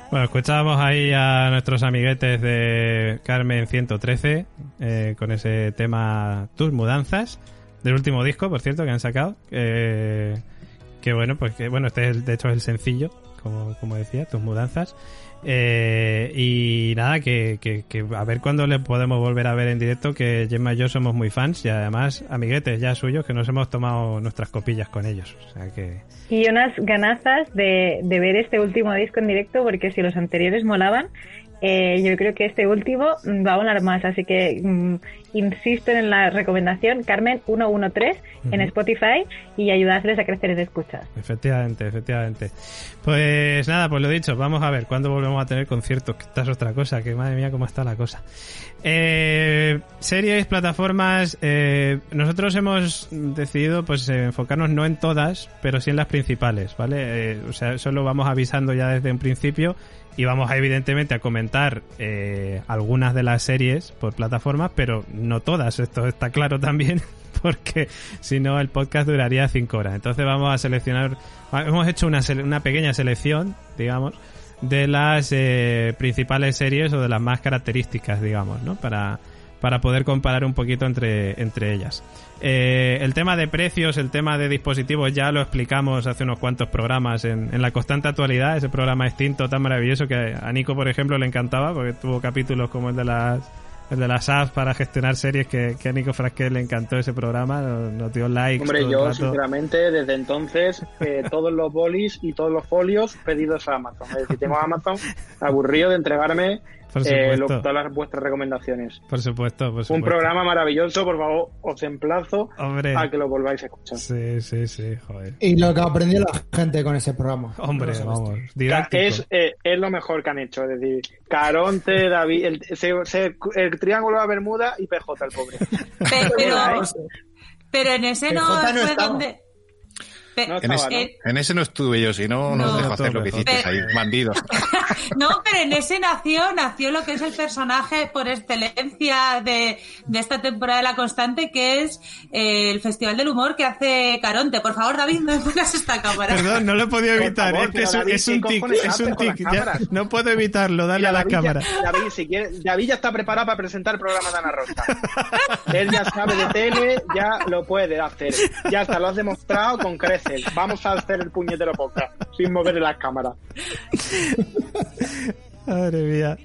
Speaker 2: Bueno, escuchábamos ahí a nuestros amiguetes de Carmen 113 eh, con ese tema Tus mudanzas del último disco, por cierto, que han sacado. Que bueno, pues que bueno, este es de hecho es el sencillo, como, como decía, Tus mudanzas. Eh, y nada, que, que, que a ver cuándo le podemos volver a ver en directo, que Gemma y yo somos muy fans y además amiguetes ya suyos que nos hemos tomado nuestras copillas con ellos. O sea que...
Speaker 3: Y unas ganazas de, de ver este último disco en directo, porque si los anteriores molaban, eh, yo creo que este último mm, va a volar más. Así que mm, insisto en la recomendación Carmen 113 en
Speaker 2: Ujú.
Speaker 3: Spotify y ayudadles a crecer en escuchas.
Speaker 2: Efectivamente, efectivamente. Pues nada, pues lo dicho, vamos a ver cuándo volvemos a tener conciertos, que esta es otra cosa, que madre mía cómo está la cosa. Eh, series, plataformas, eh, nosotros hemos decidido pues enfocarnos no en todas, pero sí en las principales, ¿vale? Eh, o sea, eso lo vamos avisando ya desde un principio y vamos a evidentemente a comentar eh, algunas de las series por plataformas, pero no todas, esto está claro también, [laughs] porque si no el podcast duraría cinco horas. Entonces vamos a seleccionar, hemos hecho una, una pequeña selección, digamos, de las eh, principales series o de las más características, digamos, ¿no? Para, para poder comparar un poquito entre, entre ellas. Eh, el tema de precios, el tema de dispositivos ya lo explicamos hace unos cuantos programas en, en la constante actualidad, ese programa extinto tan maravilloso que a Nico, por ejemplo, le encantaba porque tuvo capítulos como el de las el de las apps para gestionar series que, que a Nico Frasquet le encantó ese programa, nos, nos dio likes.
Speaker 7: Hombre, yo sinceramente desde entonces eh, todos los bolis y todos los folios pedidos a Amazon. Es decir, tengo a Amazon aburrido de entregarme eh, lo-
Speaker 2: supuesto.
Speaker 7: todas las, vuestras recomendaciones.
Speaker 2: Por supuesto, por supuesto.
Speaker 7: Un programa maravilloso, por favor, os emplazo
Speaker 2: Hombre.
Speaker 7: a que lo volváis a escuchar.
Speaker 2: Sí, sí, sí, joder.
Speaker 8: Y lo que aprendió la gente con ese programa.
Speaker 2: Hombre,
Speaker 8: No
Speaker 2: vamos, didáctico.
Speaker 7: Es, eh, es lo mejor que han hecho, es decir, Caronte, David, el, se- se- el triángulo de Bermuda y PJ, el pobre.
Speaker 6: Pe- [laughs] Pero, pero en ese no,
Speaker 8: PJ no
Speaker 6: fue
Speaker 8: estaba.
Speaker 6: donde...
Speaker 7: No
Speaker 5: En ese,
Speaker 7: estaba, ¿no?
Speaker 6: eh,
Speaker 5: en ese no estuve yo, si no,
Speaker 6: No.
Speaker 5: nos dejo hacer lo que
Speaker 2: todo
Speaker 5: hiciste
Speaker 6: mejor.
Speaker 5: ahí, bandidos. [laughs]
Speaker 6: No, pero en ese nació, nació lo que es el personaje por excelencia de, de esta temporada de La Constante, que es eh, el Festival del Humor que hace Caronte. Por favor, David, no me pongas esta cámara.
Speaker 2: Perdón, no lo he podido evitar,
Speaker 7: favor,
Speaker 2: es que es,
Speaker 7: pero
Speaker 2: un-
Speaker 7: David,
Speaker 2: es un
Speaker 7: ¿qué
Speaker 2: tic, es un tic, ya, no puedo evitarlo, dale a la
Speaker 7: David ya-
Speaker 2: cámara.
Speaker 7: David, si quiere, David ya está preparado para presentar el programa de Ana Rosa. [laughs] Él ya sabe de tele, ya lo puede hacer. Ya está, lo has demostrado con creces. Vamos a hacer el puñetero podcast sin mover las cámaras.
Speaker 2: Madre mía.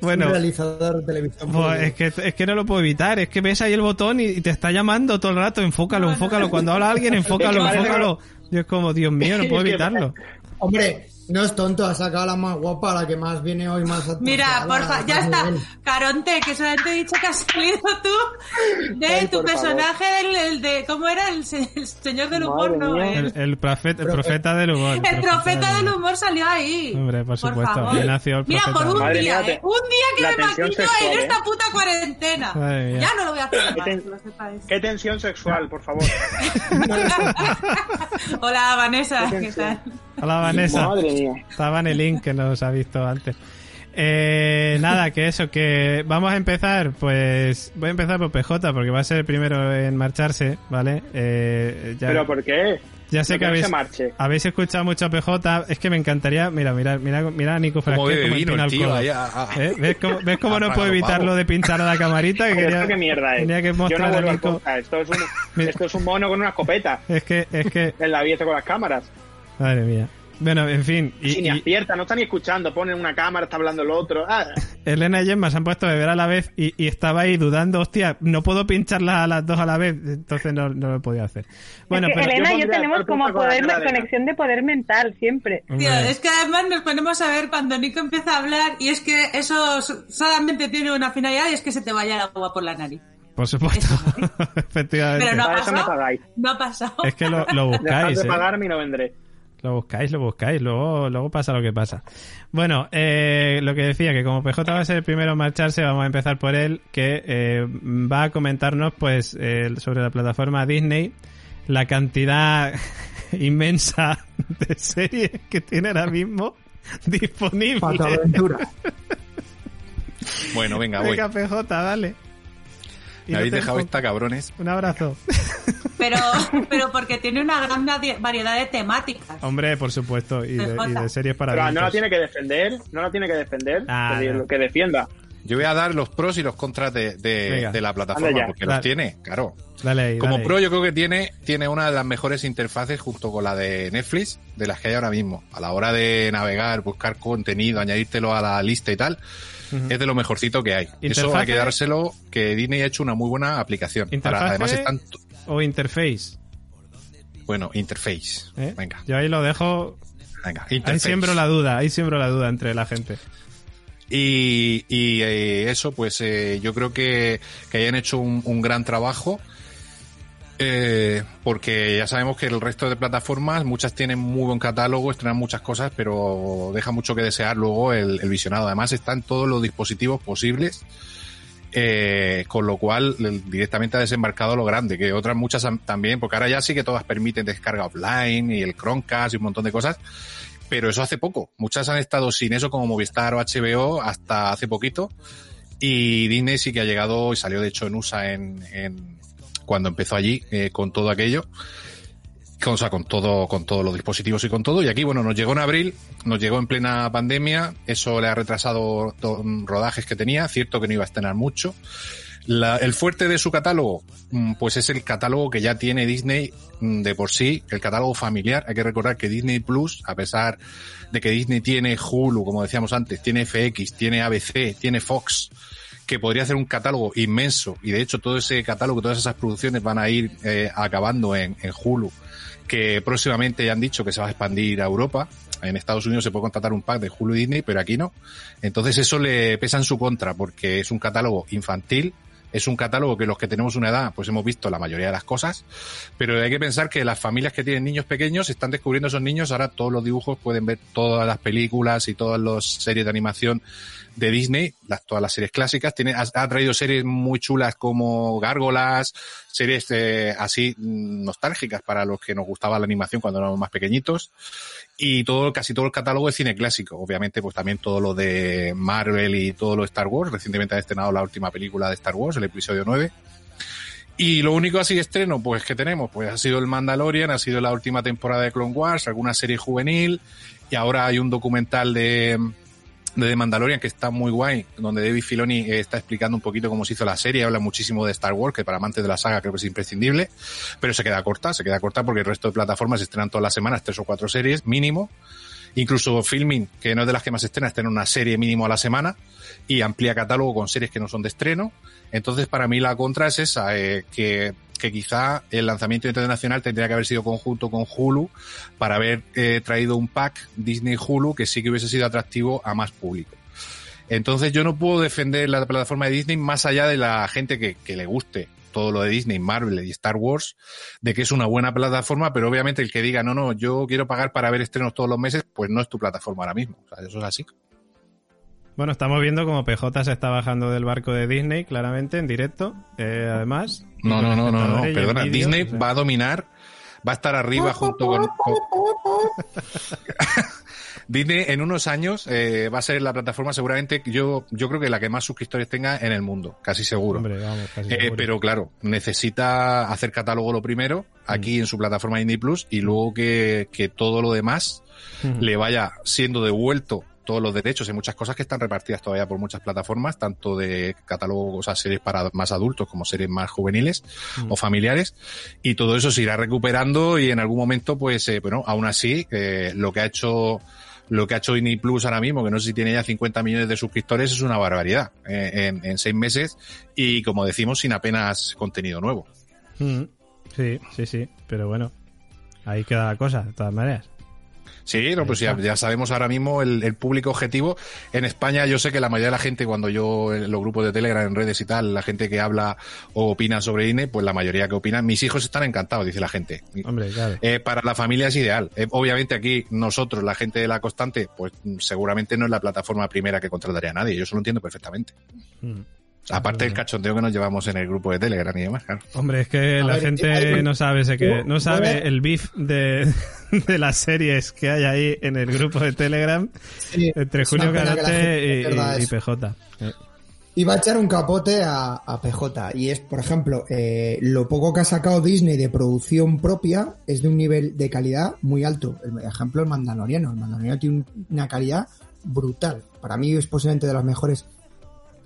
Speaker 8: Un
Speaker 2: Bueno,
Speaker 8: realizador de televisión.
Speaker 2: pues es que, es que no lo puedo evitar, es que ves ahí el botón y, y te está llamando todo el rato, enfócalo, enfócalo, cuando habla alguien, enfócalo, enfócalo. Yo es como, Dios mío, no [laughs] puedo evitarlo.
Speaker 8: Hombre, No es tonto, ha sacado la más guapa, la que más viene hoy más
Speaker 6: Mira, porfa, ya está. Caronte, que solamente he dicho que has salido tú de tu personaje, el, de. ¿Cómo era? El, señor del humor, ¿no?
Speaker 2: El, profeta, el profeta del humor.
Speaker 6: El, profeta, del humor salió ahí.
Speaker 2: Hombre, por, supuesto. Mira,
Speaker 6: por un día, ¿eh? Un día que me maquillo en ¿eh? esta puta cuarentena. Ya no lo voy a hacer más,
Speaker 7: Qué tensión sexual, por favor. [laughs]
Speaker 6: Hola, Vanessa, ¿qué tal?
Speaker 2: Hola Vanessa. Estaba en el link que nos ha visto antes. Eh, nada, que eso, que vamos a empezar, pues voy a empezar por PJ porque va a ser el primero en marcharse, ¿vale? Eh,
Speaker 7: ¿Pero por qué?
Speaker 2: Ya sé que habéis, habéis escuchado mucho a PJ, es que me encantaría, mira, mira, mira, mira a Nico
Speaker 5: Frasquet como vino el tío
Speaker 2: ¿Eh? ¿Ves cómo, ¿ves cómo no puedo evitarlo de pinchar a la camarita? [laughs] Que
Speaker 7: quería, ¿Qué mierda es? Tenía que mostrar Yo no a Nico. Esto es, un, [laughs] esto es un mono con una escopeta.
Speaker 2: Es que, es que... [laughs]
Speaker 7: En la con las cámaras.
Speaker 2: Madre mía. Bueno, en fin.
Speaker 7: Y, ni acierta, no está ni escuchando, ponen una cámara, está hablando el otro. Ah. [laughs]
Speaker 2: Elena y Emma se han puesto a beber a la vez y, estaba ahí dudando, hostia, no puedo pincharlas a las dos a la vez, entonces no, no lo podía hacer.
Speaker 3: Bueno, es que Elena y yo tenemos como poder, conexión de poder mental siempre.
Speaker 6: es que además nos ponemos a ver cuando Nico empieza a hablar y es que eso solamente tiene una finalidad y es que se te vaya el agua por la nariz.
Speaker 2: Por supuesto, [laughs] efectivamente.
Speaker 6: Pero no ha pasado. No ha pasado.
Speaker 2: Es que lo, lo buscáis.
Speaker 7: de ¿eh? pagarme no vendré.
Speaker 2: Lo buscáis, lo buscáis, luego, luego pasa lo que pasa. Bueno, eh, lo que decía, que como PJ va a ser el primero en marcharse, vamos a empezar por él, que eh, va a comentarnos pues eh, sobre la plataforma Disney, la cantidad [laughs] inmensa de series que tiene ahora mismo [laughs] disponible. [laughs]
Speaker 5: bueno, venga, voy.
Speaker 2: Venga, PJ, dale.
Speaker 5: Me habéis dejado esta, cabrones.
Speaker 2: Un abrazo.
Speaker 6: Pero, pero porque tiene una gran variedad de temáticas.
Speaker 2: Hombre, por supuesto, y de, series para
Speaker 7: Pero no la tiene que defender, no la tiene que defender, ah, que defienda.
Speaker 5: Yo voy a dar los pros y los contras de, la plataforma, porque los tiene, claro. Como pro yo creo que tiene, tiene una de las mejores interfaces junto con la de Netflix, de las que hay ahora mismo. A la hora de navegar, buscar contenido, añadírtelo a la lista y tal es de lo mejorcito que hay. Eso hay que dárselo, que Disney ha hecho una muy buena aplicación.
Speaker 2: Para, además están... ¿O interface?
Speaker 5: Bueno, interface. ¿Eh? Venga.
Speaker 2: Yo ahí lo dejo. Venga, interface. Ahí siembro la duda, ahí siembro la duda entre la gente.
Speaker 5: Y, y eh, eso, pues eh, yo creo que, que hayan hecho un, un gran trabajo eh, porque ya sabemos que el resto de plataformas, muchas tienen muy buen catálogo, estrenan muchas cosas, pero deja mucho que desear luego el, visionado. Además, están todos los dispositivos posibles, eh, con lo cual directamente ha desembarcado lo grande, que otras muchas también, porque ahora ya sí que todas permiten descarga offline y el Chromecast y un montón de cosas, pero eso hace poco. Muchas han estado sin eso como Movistar o HBO hasta hace poquito. Y Disney sí que ha llegado y salió de hecho en USA en, en cuando empezó allí eh, con todo aquello. Con, o sea, con todo, con todos los dispositivos y con todo. Y aquí, bueno, nos llegó en abril, nos llegó en plena pandemia, eso le ha retrasado rodajes que tenía, cierto que no iba a estrenar mucho. el fuerte de su catálogo, mm, pues es el catálogo que ya tiene Disney mm, de por sí, el catálogo familiar. Hay que recordar que Disney Plus, a pesar de que Disney tiene Hulu, como decíamos antes, tiene FX, tiene ABC, tiene Fox, que podría hacer un catálogo inmenso y de hecho todo ese catálogo, todas esas producciones van a ir eh, acabando en, en, Hulu, que próximamente han dicho que se va a expandir a Europa. En Estados Unidos se puede contratar un pack de Hulu Disney, pero aquí no. Entonces eso le pesa en su contra porque es un catálogo infantil, es un catálogo que los que tenemos una edad, pues hemos visto la mayoría de las cosas, pero hay que pensar que las familias que tienen niños pequeños están descubriendo esos niños, ahora todos los dibujos pueden ver todas las películas y todas las series de animación de Disney, las, todas las series clásicas. Tiene, ha, traído series muy chulas como Gárgolas, series eh, así mm, nostálgicas para los que nos gustaba la animación cuando éramos más pequeñitos. Y todo, casi todo el catálogo de cine clásico. Obviamente, pues también todo lo de Marvel y todo lo de Star Wars. Recientemente ha estrenado la última película de Star Wars, el episodio 9. Y lo único así estreno, pues que tenemos, pues ha sido el Mandalorian, ha sido la última temporada de Clone Wars, alguna serie juvenil, y ahora hay un documental de, de The Mandalorian, que está muy guay, donde David Filoni eh, está explicando un poquito cómo se hizo la serie, habla muchísimo de Star Wars, que para amantes de la saga creo que es imprescindible, pero se queda corta, se queda corta porque el resto de plataformas estrenan todas las semanas tres o cuatro series mínimo, incluso Filming, que no es de las que más estrena, estrena una serie mínimo a la semana y amplía catálogo con series que no son de estreno, entonces para mí la contra es esa, eh, que quizá el lanzamiento internacional tendría que haber sido conjunto con Hulu para haber eh, traído un pack Disney Hulu que sí que hubiese sido atractivo a más público. Entonces yo no puedo defender la plataforma de Disney más allá de la gente que le guste todo lo de Disney, Marvel y Star Wars, de que es una buena plataforma, pero obviamente el que diga, no, no, yo quiero pagar para ver estrenos todos los meses, pues no es tu plataforma ahora mismo. O sea, eso es así.
Speaker 2: Bueno, estamos viendo como PJ se está bajando del barco de Disney, claramente, en directo, eh, además.
Speaker 5: No, no, no, no, no, perdona, Disney va a dominar, va a estar arriba junto con... [laughs] Disney en unos años eh, va a ser la plataforma seguramente yo yo creo que la que más suscriptores tenga en el mundo, casi seguro.
Speaker 2: Hombre, vamos, casi
Speaker 5: Eh,
Speaker 2: seguro.
Speaker 5: pero claro, necesita hacer catálogo lo primero aquí en su plataforma Indie Plus y luego que, que todo lo demás le vaya siendo devuelto todos los derechos. Hay muchas cosas que están repartidas todavía por muchas plataformas, tanto de catálogo, o sea, series para más adultos como series más juveniles
Speaker 2: Mm.
Speaker 5: o familiares. Y todo eso se irá recuperando y en algún momento, pues, eh, bueno, aún así, eh, lo que ha hecho lo que ha hecho Disney Plus ahora mismo, que no sé si tiene ya 50 millones de suscriptores, es una barbaridad eh, en, en seis meses y, como decimos, sin apenas contenido nuevo.
Speaker 2: Mm. Sí, sí, sí, pero bueno, ahí queda la cosa, de todas maneras.
Speaker 5: Sí, no, pues ya, ya sabemos ahora mismo el, el público objetivo. En España yo sé que la mayoría de la gente, cuando yo en los grupos de Telegram, en redes y tal, la gente que habla o opina sobre Disney, pues la mayoría que opina, mis hijos están encantados, dice la gente.
Speaker 2: Hombre, claro.
Speaker 5: Eh, para la familia es ideal. Eh, obviamente aquí nosotros, la gente de la constante, pues seguramente no es la plataforma primera que contrataría a nadie. Yo eso lo entiendo perfectamente.
Speaker 2: Mm.
Speaker 5: Aparte del cachondeo que nos llevamos en el grupo de Telegram y demás, claro.
Speaker 2: Hombre, es que
Speaker 8: A
Speaker 2: la
Speaker 8: ver,
Speaker 2: gente
Speaker 8: hay-
Speaker 2: no sabe ese que no sabe el beef de, [laughs] de las series que hay ahí en el grupo de Telegram
Speaker 8: Sí,
Speaker 2: entre Julio
Speaker 8: gente
Speaker 2: y, y- y. PJ. Eh,
Speaker 8: Y va a echar un capote a, a PJ. Y es, por ejemplo, eh, lo poco que ha sacado Disney de producción propia es de un nivel de calidad muy alto. El ejemplo, el Mandaloriano. El Mandaloriano tiene un- una calidad brutal. Para mí es posiblemente de las mejores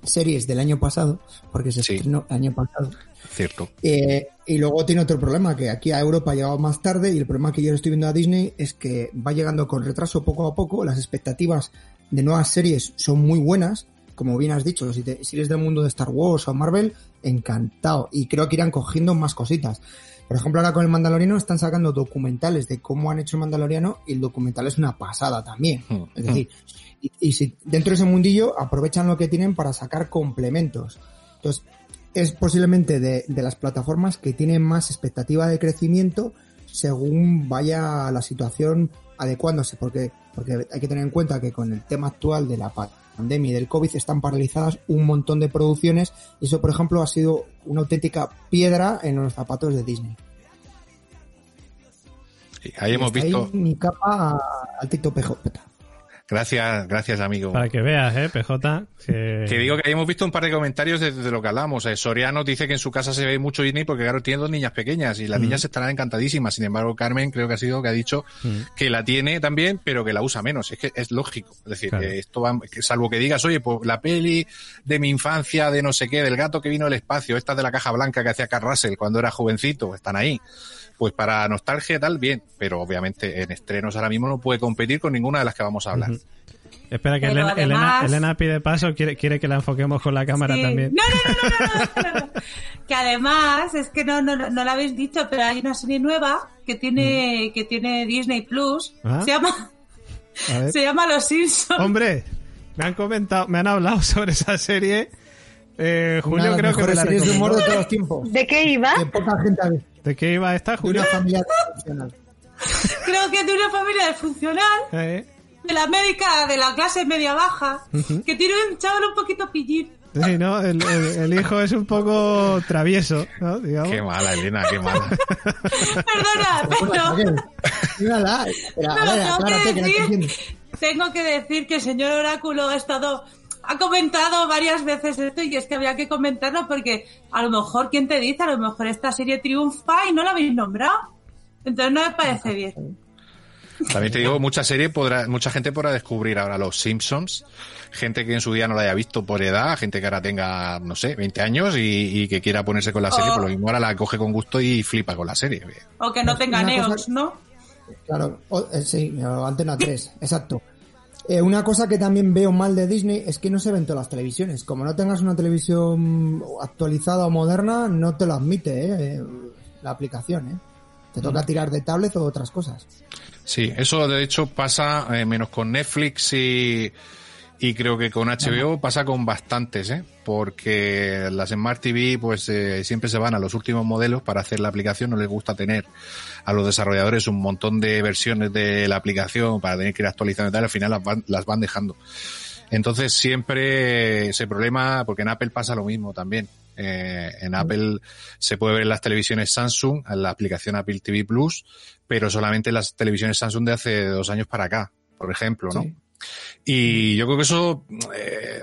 Speaker 8: series del año pasado, porque se
Speaker 5: Sí.
Speaker 8: estrenó el año pasado.
Speaker 5: Cierto.
Speaker 8: Eh, y luego tiene otro problema, que aquí a Europa ha llegado más tarde y el problema que yo le estoy viendo a Disney es que va llegando con retraso poco a poco, las expectativas de nuevas series son muy buenas, como bien has dicho, si, te- si eres del mundo de Star Wars o Marvel, encantado, y creo que irán cogiendo más cositas. Por ejemplo, ahora con el Mandaloriano están sacando documentales de cómo han hecho el Mandaloriano y el documental es una pasada también.
Speaker 5: Mm.
Speaker 8: Es decir, y, y si dentro de ese mundillo aprovechan lo que tienen para sacar complementos. Entonces, es posiblemente de, de las plataformas que tienen más expectativa de crecimiento según vaya la situación adecuándose, porque, porque hay que tener en cuenta que con el tema actual de la pa- pandemia y del COVID están paralizadas un montón de producciones y eso, por ejemplo, ha sido una auténtica piedra en los zapatos de Disney.
Speaker 5: Sí, ahí hemos
Speaker 8: Está ahí
Speaker 5: visto.
Speaker 8: mi capa al TikTok.
Speaker 5: Gracias, gracias, amigo.
Speaker 2: Para que veas, ¿eh, PJ? Que,
Speaker 5: Que digo que ahí hemos visto un par de comentarios de, de lo que hablamos. Eh, Soriano dice que en su casa se ve mucho Disney porque, claro, tiene dos niñas pequeñas y las
Speaker 2: Mm.
Speaker 5: niñas estarán encantadísimas. Sin embargo, Carmen creo que ha sido que ha dicho
Speaker 2: Mm.
Speaker 5: que la tiene también, pero que la usa menos. Es que es lógico. Es decir,
Speaker 2: Claro.
Speaker 5: que esto va, salvo que digas, oye, pues la peli de mi infancia, de no sé qué, del gato que vino del espacio, esta de la caja blanca que hacía Carl Russell cuando era jovencito, están ahí. Pues para nostalgia y tal, bien, pero obviamente en estrenos ahora mismo no puede competir con ninguna de las que vamos a hablar.
Speaker 2: Espera, que Elena, Elena,
Speaker 6: además-
Speaker 2: Elena pide paso, quiere, quiere que la enfoquemos con la cámara
Speaker 6: Sí.
Speaker 2: también.
Speaker 6: No, no, no, no, no, no. Que además, es que no, no, no lo habéis dicho, pero hay una serie nueva que tiene, que tiene Disney Plus.
Speaker 2: Mm. Ah.
Speaker 6: Se llama, [laughs] se llama Los Simpsons.
Speaker 2: Hombre, me han comentado, me han hablado [laughs] sobre esa serie. Eh, Julio
Speaker 8: de las
Speaker 2: creo que me la
Speaker 8: series de humor de todos los tiempos. [laughs]
Speaker 3: ¿De qué iba?
Speaker 8: Que poca gente ha visto.
Speaker 2: ¿De qué iba esta,
Speaker 8: De
Speaker 2: Julio?
Speaker 8: una familia [laughs] tradicional.
Speaker 6: Creo que de una familia disfuncional,
Speaker 2: Eh,
Speaker 6: de la médica de la clase media baja,
Speaker 2: Ujú.
Speaker 6: que tiene un chaval un poquito pillín.
Speaker 2: sí, ¿no? El, el- el hijo es un poco travieso, ¿no? Digamos.
Speaker 5: Qué mala, Elena, qué mala. [laughs]
Speaker 6: Perdona, pero...
Speaker 8: Mírala. Espera, a ver,
Speaker 6: tengo que decir-. Tengo que decir que el señor Oráculo ha estado ha comentado varias veces esto y es que había que comentarlo porque a lo mejor, ¿quién te dice? A lo mejor esta serie triunfa y no la habéis nombrado. Entonces no me parece bien.
Speaker 5: También te digo, mucha serie podrá, mucha gente podrá descubrir ahora los Simpsons, gente que en su día no la haya visto por edad, gente que ahora tenga, no sé, 20 años y, y que quiera ponerse con la serie,
Speaker 6: Oh.
Speaker 5: por lo mismo ahora la coge con gusto y flipa con la serie.
Speaker 6: O que no tenga
Speaker 8: cosa-
Speaker 6: neos, ¿no?
Speaker 8: Claro, o- eh, sí, o Antena [laughs] 3, exacto. Eh, una cosa que también veo mal de Disney es que no se ven todas las televisiones. Como no tengas una televisión actualizada o moderna, no te lo admite ¿eh? la aplicación. ¿eh? Te toca tirar de tablet o otras cosas.
Speaker 5: Sí, eso de hecho pasa eh, menos con Netflix y, y creo que con HBO pasa con bastantes, ¿eh? porque las Smart TV pues eh, siempre se van a los últimos modelos para hacer la aplicación, no les gusta tener a los desarrolladores un montón de versiones de la aplicación para tener que ir actualizando y tal, al final las van, las van dejando. Entonces siempre ese problema, porque en Apple pasa lo mismo también. Eh, en Apple se puede ver en las televisiones Samsung, en la aplicación Apple TV Plus, pero solamente en las televisiones Samsung de hace dos años para acá, por ejemplo, ¿no? Y yo creo que eso, eh,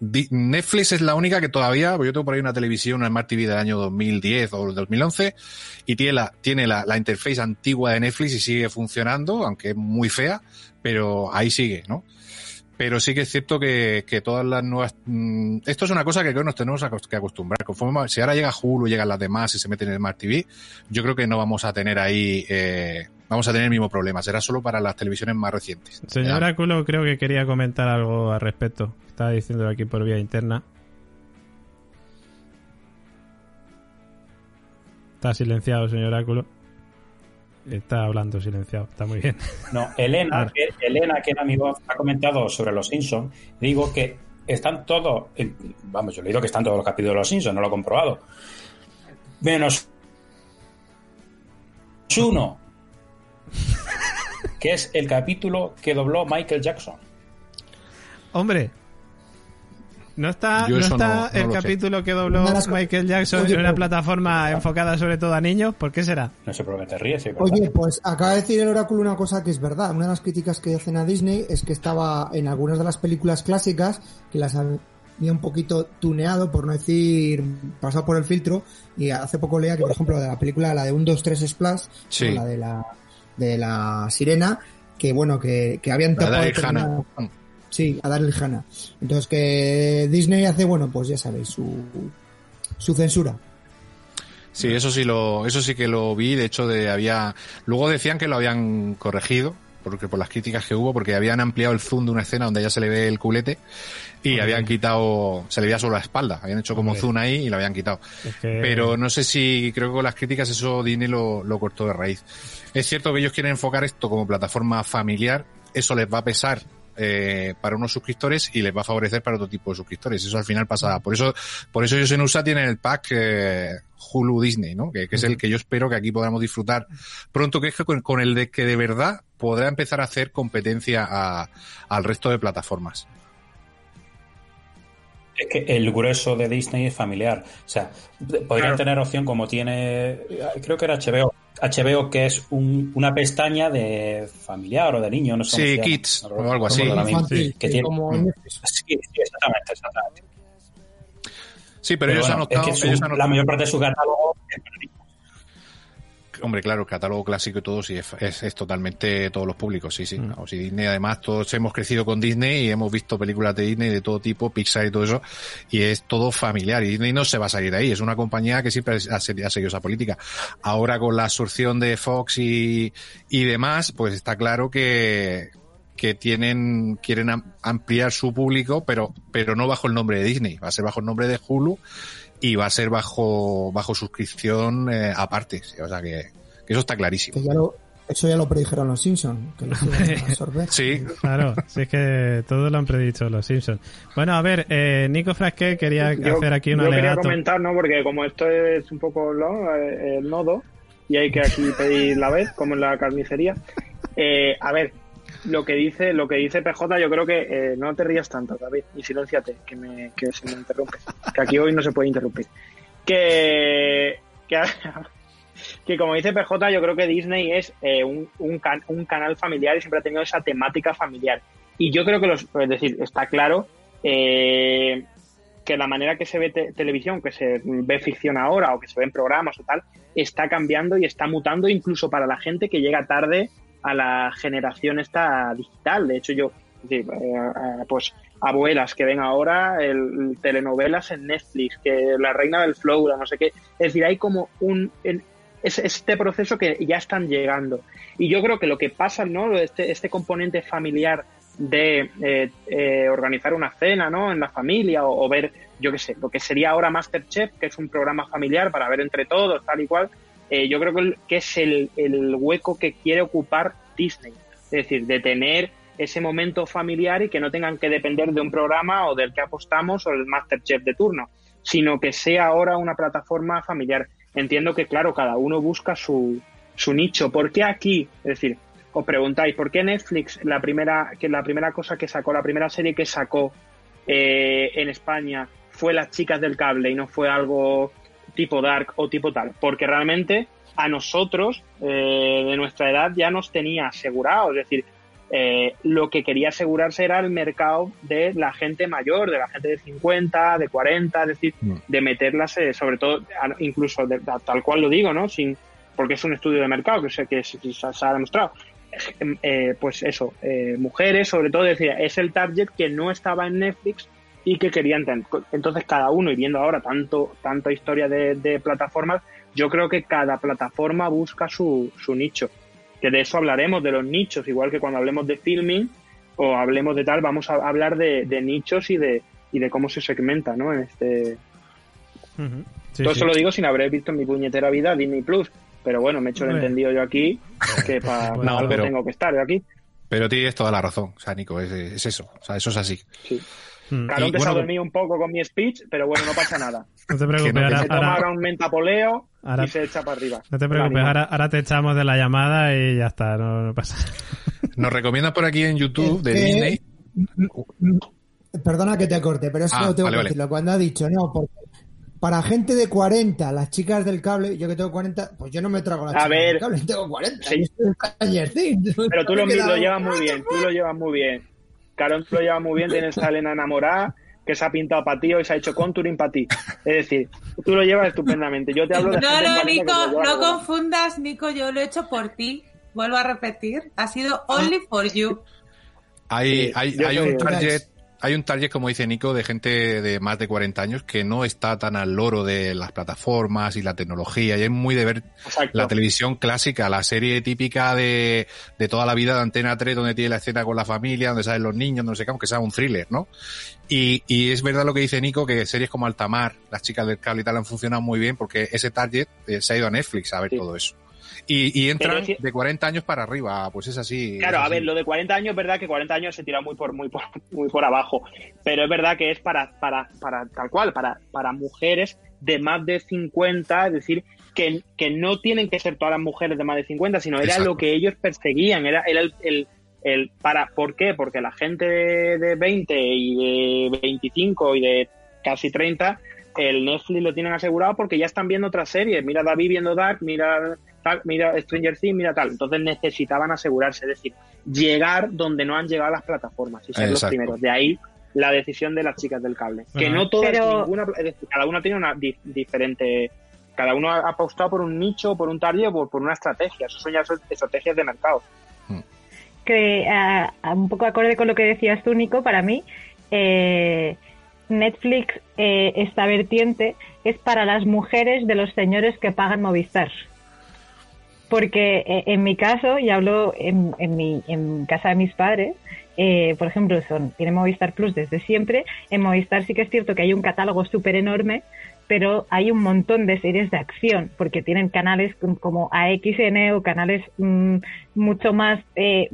Speaker 5: Netflix es la única que todavía, yo tengo por ahí una televisión, una Smart TV del año 2010 o 2011, y tiene la, tiene la, interface antigua de Netflix y sigue funcionando, aunque es muy fea, pero ahí sigue, ¿no? pero sí que es cierto que, que todas las nuevas... Mm, esto es una cosa que creo que nos tenemos que acostumbrar. Conforme, si ahora llega Hulu, llegan las demás y se meten en Smart TV, yo creo que no vamos a tener ahí... Eh, vamos a tener el mismo problema. Será solo para las televisiones más recientes.
Speaker 2: Señor Aculo creo que quería comentar algo al respecto. Estaba diciendo aquí por vía interna. Está silenciado, señor Áculo. Está hablando silenciado, está muy bien.
Speaker 4: No, Elena, [laughs] que, Elena, que mi voz, ha comentado sobre los Simpsons. Digo que están todos, vamos, yo le digo que están todos los capítulos de los Simpsons, no lo he comprobado. Menos uno, que es el capítulo que dobló Michael Jackson.
Speaker 2: Hombre, ¿No está, ¿no está el capítulo que dobló Michael Jackson en una plataforma enfocada sobre todo a niños? ¿Por qué será?
Speaker 4: No se promete ríe, sí,
Speaker 8: Oye, pues acaba de decir el oráculo una cosa que es verdad. Una de las críticas que hacen a Disney es que estaba en algunas de las películas clásicas que las había un poquito tuneado, por no decir pasado por el filtro. Y hace poco leía que, por ejemplo, de la película, la de 1, 2, 3 Splash, la de la, de la sirena, que bueno, que, que habían tapado Sí, a darle Hanna. Entonces que Disney hace, bueno, pues ya sabéis, su, su censura.
Speaker 5: Sí, eso sí lo, eso sí que lo vi, de hecho de había, luego decían que lo habían corregido, porque por las críticas que hubo, porque habían ampliado el zoom de una escena donde ya se le ve el culete y habían quitado, se le veía solo la espalda, habían hecho como zoom ahí y lo habían quitado. Pero no sé si, creo que con las críticas eso Disney lo, lo cortó de raíz. Es cierto que ellos quieren enfocar esto como plataforma familiar, eso les va a pesar eh, para unos suscriptores y les va a favorecer para otro tipo de suscriptores. Eso al final pasa. Por eso, por eso ellos en USA tienen el pack eh, Hulu Disney, ¿no? Que, es el que yo espero que aquí podamos disfrutar pronto, que es con, el de que de verdad podrá empezar a hacer competencia al resto de plataformas.
Speaker 4: Es que el grueso de Disney es familiar. O sea, podrían tener opción como tiene, creo que era HBO, HBO que es un, una pestaña de familiar o de niño, no sé.
Speaker 5: Sí, Kids o algo así.
Speaker 4: que tiene, sí, exactamente, exactamente.
Speaker 5: Sí, pero, ellos, han
Speaker 4: es que la mayor parte de su catálogo es para niños.
Speaker 5: Hombre, claro, el catálogo clásico y todo, sí, es, es, totalmente todos los públicos, sí, sí. Mm. O si Disney, además, todos hemos crecido con Disney y hemos visto películas de Disney de todo tipo, Pixar y todo eso, y es todo familiar. Y Disney no se va a salir de ahí, es una compañía que siempre ha, seguido esa política. Ahora con la absorción de Fox y, y demás, pues está claro que, que tienen, quieren ampliar su público, pero, pero no bajo el nombre de Disney, va a ser bajo el nombre de Hulu y va a ser bajo bajo suscripción eh, aparte. O sea que, eso está clarísimo.
Speaker 8: eso ya lo predijeron los Simpsons. [laughs]
Speaker 5: sí,
Speaker 2: claro. Sí, es que todos lo han predicho los Simpsons. Bueno, a ver, eh, Nico Frasque quería hacer aquí un
Speaker 7: Yo quería comentar, ¿no? Porque como esto es un poco eh, el nodo y hay que aquí pedir la vez, como en la carnicería. Eh, a ver, lo que dice lo que dice PJ yo creo que eh, no te rías tanto David y silenciate que me que se me interrumpe que aquí hoy no se puede interrumpir. Que que, [laughs] como dice PJ yo creo que Disney es eh, un, un, un, canal familiar y siempre ha tenido esa temática familiar. Y yo creo que los es decir está claro eh, que la manera que se ve televisión que se ve ficción ahora o que se ven programas o tal está cambiando y está mutando incluso para la gente que llega tarde a la generación esta digital. De hecho, yo, eh, pues abuelas que ven ahora el, telenovelas en Netflix, que La Reina del Flow, no sé qué. Es decir, hay como un... es este proceso que ya están llegando. Y yo creo que lo que pasa, ¿no? Este, este componente familiar de eh, eh, organizar una cena, ¿no? En la familia o, ver, yo qué sé, lo que sería ahora Masterchef, que es un programa familiar para ver entre todos, tal y cual. Eh, yo creo que, es el, el hueco que quiere ocupar Disney. Es decir, de tener ese momento familiar y que no tengan que depender de un programa o del que apostamos o el Masterchef de turno, sino que sea ahora una plataforma familiar. Entiendo que, claro, cada uno busca su, su nicho. ¿Por qué aquí? Es decir, os preguntáis, ¿por qué Netflix, la primera, que la primera cosa que sacó, la primera serie que sacó eh, en España fue Las chicas del cable y no fue algo tipo Dark o tipo tal? Porque realmente a nosotros, eh, de nuestra edad, ya nos tenía asegurado. Es decir, eh, lo que quería asegurarse era el mercado de la gente mayor, de la gente de 50, de 40, es decir, mm. de meterlas, eh, sobre todo, incluso tal cual lo digo, ¿no? Sin, porque es un estudio de mercado que, sé que se, ha demostrado. Eh, pues eso, mujeres, sobre todo, decía, es el target que no estaba en Netflix y que querían tener. Entonces, cada uno, y viendo ahora tanto, tanta historia de, de plataformas, yo creo que cada plataforma busca su, su nicho que de eso hablaremos, de los nichos, igual que cuando hablemos de filming o hablemos de tal, vamos a hablar de, nichos y de, y de cómo se segmenta, ¿no? En este... Todo eso lo digo sin haber visto en mi puñetera vida Disney Plus, pero bueno, me he hecho el entendido yo aquí, que para algo tengo que estar aquí.
Speaker 5: Pero tienes toda la razón, o sea, Nico, es, eso, o sea, eso es así.
Speaker 7: Sí. Mm. Claro, he empezado bueno, un poco con mi speech, pero bueno, no pasa nada. [laughs]
Speaker 2: No te preocupes, ahora,
Speaker 7: se toma un mentapoleo y se echa para arriba.
Speaker 2: No te preocupes, ahora, te echamos de la llamada y ya está, no, pasa [laughs]
Speaker 5: Nos recomiendas por aquí en YouTube de Disney.
Speaker 8: Perdona que te corte, pero eso ah, tengo que decirlo. Cuando ha dicho, no, porque para gente de 40, las chicas del cable, yo que tengo 40, pues yo no me trago las
Speaker 7: a
Speaker 8: chicas
Speaker 7: ver,
Speaker 8: del cable, tengo 40.
Speaker 7: Pero tú lo, lo llevas muy bien, tú lo llevas muy bien. Carón lo lleva muy bien, tienes a Elena enamorada, que se ha pintado para ti y se ha hecho contouring para ti. Es decir, tú lo llevas estupendamente. Yo te hablo de
Speaker 6: No, no, Nico, no confundas, Nico, yo lo he hecho por ti. Vuelvo a repetir, ha sido only for you.
Speaker 5: Hay, hay, hay un target hay un target, como dice Nico, de gente de más de 40 años que no está tan al loro de las plataformas y la tecnología. Y es muy de ver la televisión clásica, la serie típica de, de toda la vida de Antena 3, donde tiene la escena con la familia, donde salen los niños, donde se aunque sea un thriller, ¿no? Y, y es verdad lo que dice Nico, que series como Altamar, las chicas del cable y tal han funcionado muy bien porque ese target eh, se ha ido a Netflix a ver todo eso. Y, y entran de 40 años para arriba, pues es así.
Speaker 7: Claro, a ver, lo de 40 años es verdad que 40 años se tira muy por muy por, [laughs] muy por abajo, pero es verdad que es para para para tal cual, para para mujeres de más de 50, es decir, que, que no tienen que ser todas las mujeres de más de 50, sino era lo que ellos perseguían, era, era el, el, el, para ¿por qué? Porque la gente de, de 20 y de 25 y de casi 30 el Netflix lo tienen asegurado porque ya están viendo otras series. Mira David viendo Dark, mira mira Stranger Things, mira tal. Entonces necesitaban asegurarse, es decir, llegar donde no han llegado las plataformas y ser los primeros. De ahí la decisión de las chicas del cable. Que no todas, ninguna, cada una tiene una diferente, cada uno ha apostado por un nicho, por un target o por, una estrategia. Eso son ya estrategias de mercado.
Speaker 3: Hmm. Que un poco acorde con lo que decías tú, Nico, para mí, eh, Netflix, eh, esta vertiente, es para las mujeres de los señores que pagan Movistar porque eh, en mi caso, y hablo en, mi, en casa de mis padres, eh, por ejemplo, son, tiene Movistar Plus desde siempre. En Movistar sí que es cierto que hay un catálogo súper enorme, pero hay un montón de series de acción, porque tienen canales como AXN o canales mm, mucho más eh,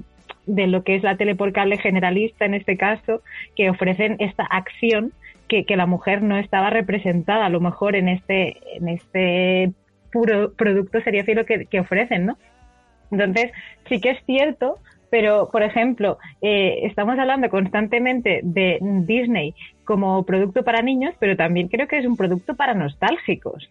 Speaker 3: de lo que es la tele por cable generalista en este caso, que ofrecen esta acción que, que la mujer no estaba representada a lo mejor en este, en este puro producto sería lo que, que ofrecen, ¿no? Entonces, sí que es cierto, pero, por ejemplo, eh, estamos hablando constantemente de Disney como producto para niños, pero también creo que es un producto para nostálgicos.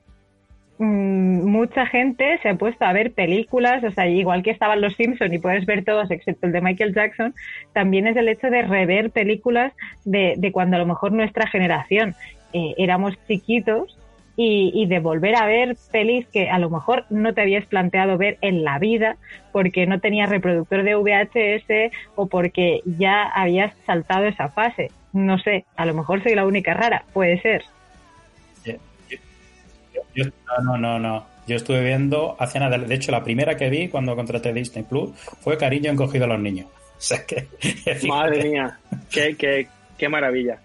Speaker 3: Mm, mucha gente se ha puesto a ver películas, o sea, igual que estaban los Simpsons y puedes ver todos excepto el de Michael Jackson, también es el hecho de rever películas de, de cuando a lo mejor nuestra generación eh, éramos chiquitos y, de volver a ver pelis que a lo mejor no te habías planteado ver en la vida porque no tenías reproductor de VHS o porque ya habías saltado esa fase. No sé, a lo mejor soy la única rara, puede ser.
Speaker 4: No, no, no, no. Yo estuve viendo hace nada, de hecho la primera que vi cuando contraté Disney Plus fue Cariño encogido a los niños. [laughs] O sea que, [laughs]
Speaker 7: Madre mía, qué, qué, qué maravilla.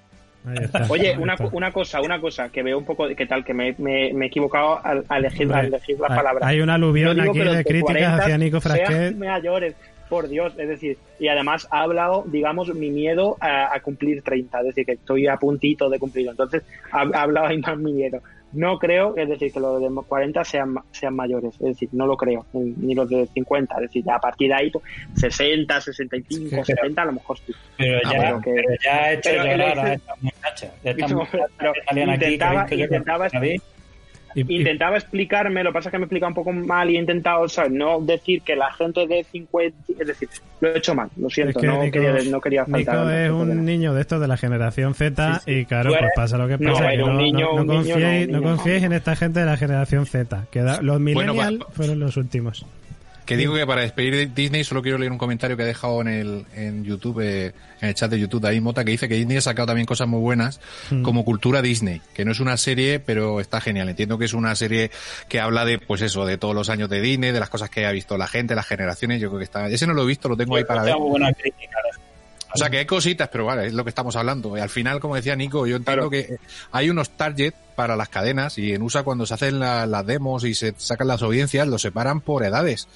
Speaker 7: Oye, una, una, cosa, una cosa, que veo un poco, ¿qué tal? Que me, me, me he equivocado al, elegir, al elegir la palabra.
Speaker 2: Hay una aluvión aquí de críticas hacia Nico Frasquet.
Speaker 7: mayores, por Dios, es decir, y además ha hablado, digamos, mi miedo a, a, cumplir 30, es decir, que estoy a puntito de cumplirlo. Entonces, ha, ha hablado ahí más mi miedo. No creo, es decir, que los de 40 sean, sean mayores, es decir, no lo creo, ni los de 50, es decir, ya a partir de ahí, pues, 60, 65, pero, 70, a lo mejor sí.
Speaker 4: Pero ya, ah, que, pero ya ha hecho llorar a [laughs] esta muchacha. Esta muchacha [laughs]
Speaker 7: intentaba, aquí, intentaba, Intentaba explicarme, lo que pasa es que me explica un poco mal y he intentado, no decir que la gente de 50, es decir, lo he hecho mal, lo siento, no, quería, no quería faltar.
Speaker 2: Nico es un niño de estos de la generación Z y claro, pues pasa lo que pasa. No, no, confiéis, no confiéis en esta gente de la generación Z, que los millennials fueron los últimos.
Speaker 5: Que digo que para despedir de Disney solo quiero leer un comentario que ha dejado en el en YouTube, eh, en el chat de YouTube, David Mota, que dice que Disney ha sacado también cosas muy buenas mm. como cultura Disney, que no es una serie, pero está genial. Entiendo que es una serie que habla de, pues eso, de todos los años de Disney, de las cosas que ha visto la gente, las generaciones. Yo creo que está. Ese no lo he visto, lo tengo ahí para ver. Buena crítica, o sea que hay cositas, pero vale, es lo que estamos hablando. Y al final, como decía Nico, yo entiendo que hay unos target para las cadenas y en USA cuando se hacen las demos y se sacan las audiencias, lo separan por edades.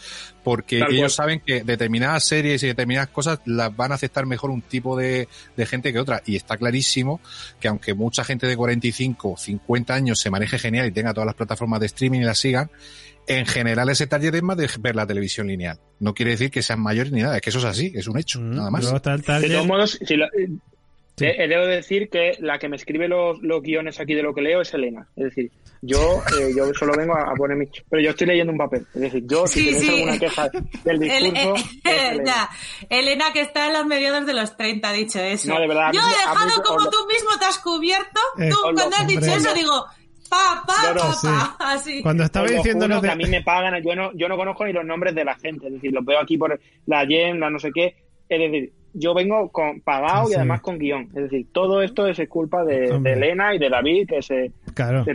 Speaker 5: Porque ellos saben que determinadas series y determinadas cosas las van a aceptar mejor un tipo de, de gente que otra. Y está clarísimo que aunque mucha gente de 45, 50 años se maneje genial y tenga todas las plataformas de streaming y las sigan, en general ese target es más de ver la televisión lineal. No quiere decir que sean mayores ni nada, es que eso es así, es un hecho, mm, nada más.
Speaker 7: De todos modos, si lo, eh, eh, debo decir que la que me escribe los, los, guiones aquí de lo que leo es Elena. Es decir, yo, eh, yo solo vengo a, poner mi... Pero yo estoy leyendo un papel. Es decir, yo, si sí, tenéis alguna queja del [laughs] discurso... [laughs]
Speaker 6: Elena. Ya. Elena, que está en los mediados de los 30, ha dicho eso. No, de verdad, yo he dejado como tú mismo te has cubierto. tú, cuando has dicho eso, digo papá, papá, así.
Speaker 2: Cuando estaba diciendo
Speaker 7: lo que a mí me pagan, yo no, yo no conozco ni los nombres de la gente, es decir, los veo aquí por la yen, la no sé qué, es decir, yo vengo con pagado y además con guion, es decir, todo esto es culpa de, Elena y de David, que es el,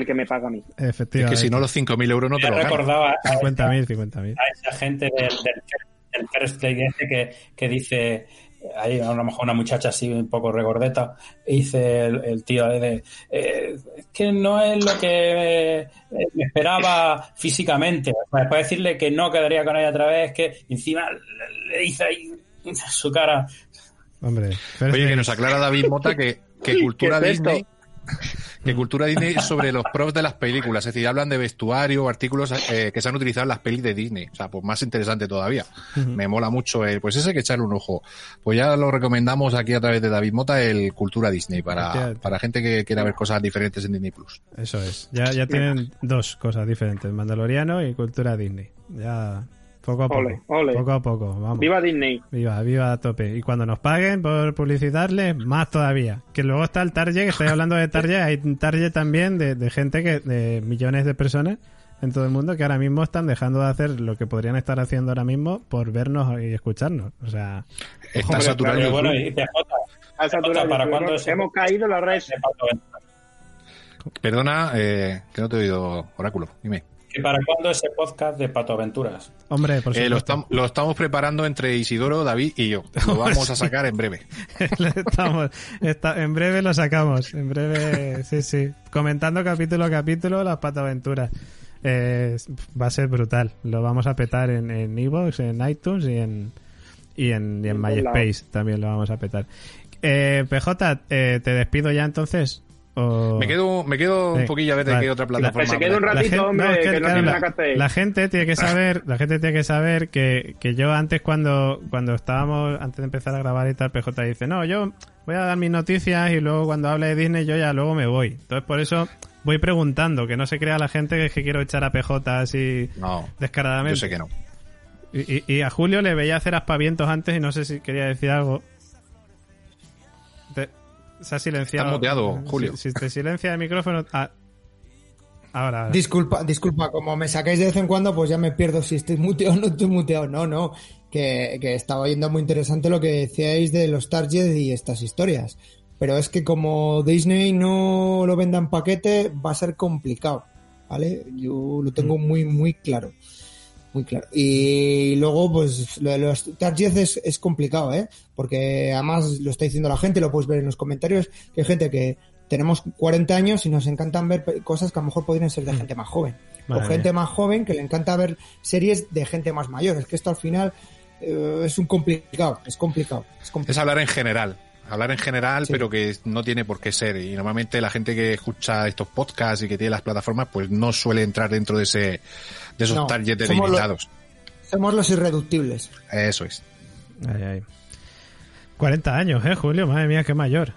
Speaker 7: que me paga a mí.
Speaker 2: Efectivamente.
Speaker 5: Es que si no los 5.000 euros no te lo
Speaker 4: recordaba
Speaker 2: 50.000, 50.000.
Speaker 4: A esa gente del, del, first play que, que dice hay a lo mejor una muchacha así un poco regordeta, dice el, tío de, eh, que no es lo que eh, me esperaba físicamente. Para decirle que no quedaría con ella otra vez, que encima le dice ahí su cara.
Speaker 2: Hombre,
Speaker 5: Oye, que nos aclara David Mota que, que [laughs] cultura Disney que Cultura Disney es sobre los props de las películas, es decir, hablan de vestuario, artículos eh, que se han utilizado en las pelis de Disney, o sea, pues más interesante todavía. Me mola mucho, eh, pues ese hay que echarle un ojo. Pues ya lo recomendamos aquí a través de David Mota, el Cultura Disney, para, para gente que quiera ver cosas diferentes en Disney Plus.
Speaker 2: Eso es, ya, ya tienen dos cosas diferentes, Mandaloriano y Cultura Disney. Ya poco a poco. Poco a poco, vamos.
Speaker 7: Viva Disney.
Speaker 2: Viva, viva a tope. Y cuando nos paguen por publicitarles, más todavía. Que luego está el target, que estoy hablando de target, hay un target también de, gente que, de millones de personas en todo el mundo que ahora mismo están dejando de hacer lo que podrían estar haciendo ahora mismo por vernos y escucharnos. O sea,
Speaker 5: está saturado.
Speaker 7: Bueno, y ¿Para cuándo Hemos caído las redes.
Speaker 5: Perdona, eh, que no te he oído, Oráculo. Dime.
Speaker 4: ¿Y para cuándo ese podcast de Pato Aventuras?
Speaker 2: Hombre, por
Speaker 5: eh, lo, lo, estamos preparando entre Isidoro, David y yo. Lo vamos a sacar en breve. [laughs]
Speaker 2: estamos, en breve lo sacamos. En breve, sí, sí. Comentando capítulo a capítulo las Pato Aventuras. Eh, va a ser brutal. Lo vamos a petar en Evox, en, en iTunes y en, y en, y en MySpace también lo vamos a petar. Eh, PJ, eh, te despido ya entonces.
Speaker 5: Me quedo, me quedo un poquillo a ver de qué otra plataforma.
Speaker 7: Se queda un ratito, hombre, que, no,
Speaker 2: la, gente tiene que saber, la gente tiene que saber que, que yo antes cuando, cuando estábamos, antes de empezar a grabar y tal, PJ dice, no, yo voy a dar mis noticias y luego cuando hable de Disney yo ya luego me voy. Entonces por eso voy preguntando, que no se crea la gente que es que quiero echar a PJ así descaradamente.
Speaker 5: Yo sé que no.
Speaker 2: Y, y, a Julio le veía hacer aspavientos antes y no sé si quería decir algo. Se ha silenciado.
Speaker 5: muteado, Julio.
Speaker 2: Si, te silencia el micrófono. Ah, ahora,
Speaker 8: Disculpa, disculpa, como me sacáis de vez en cuando, pues ya me pierdo si estoy muteado o no estoy muteado. No, no. Que, que estaba oyendo muy interesante lo que decíais de los targets y estas historias. Pero es que como Disney no lo venda en paquete, va a ser complicado. ¿vale? Yo lo tengo muy, muy claro. Muy claro. Y luego, pues, lo de los targets es, es complicado, ¿eh? Porque además lo está diciendo la gente, lo puedes ver en los comentarios, que hay gente que tenemos 40 años y nos encantan ver cosas que a lo mejor podrían ser de gente más joven.
Speaker 2: Madre
Speaker 8: o gente
Speaker 2: mía.
Speaker 8: más joven que le encanta ver series de gente más mayor. Es que esto al final eh, es un complicado, es complicado. Es complicado.
Speaker 5: Es hablar en general. Hablar en general,
Speaker 8: Sí.
Speaker 5: pero que no tiene por qué ser. Y normalmente la gente que escucha estos podcasts y que tiene las plataformas, pues no suele entrar dentro de ese, de esos
Speaker 8: No,
Speaker 5: targets
Speaker 8: somos los-
Speaker 5: delimitados.
Speaker 8: Somos los irreductibles.
Speaker 5: Eso es.
Speaker 2: Ay, ay. 40 años, ¿eh, Julio? Madre mía, qué mayor.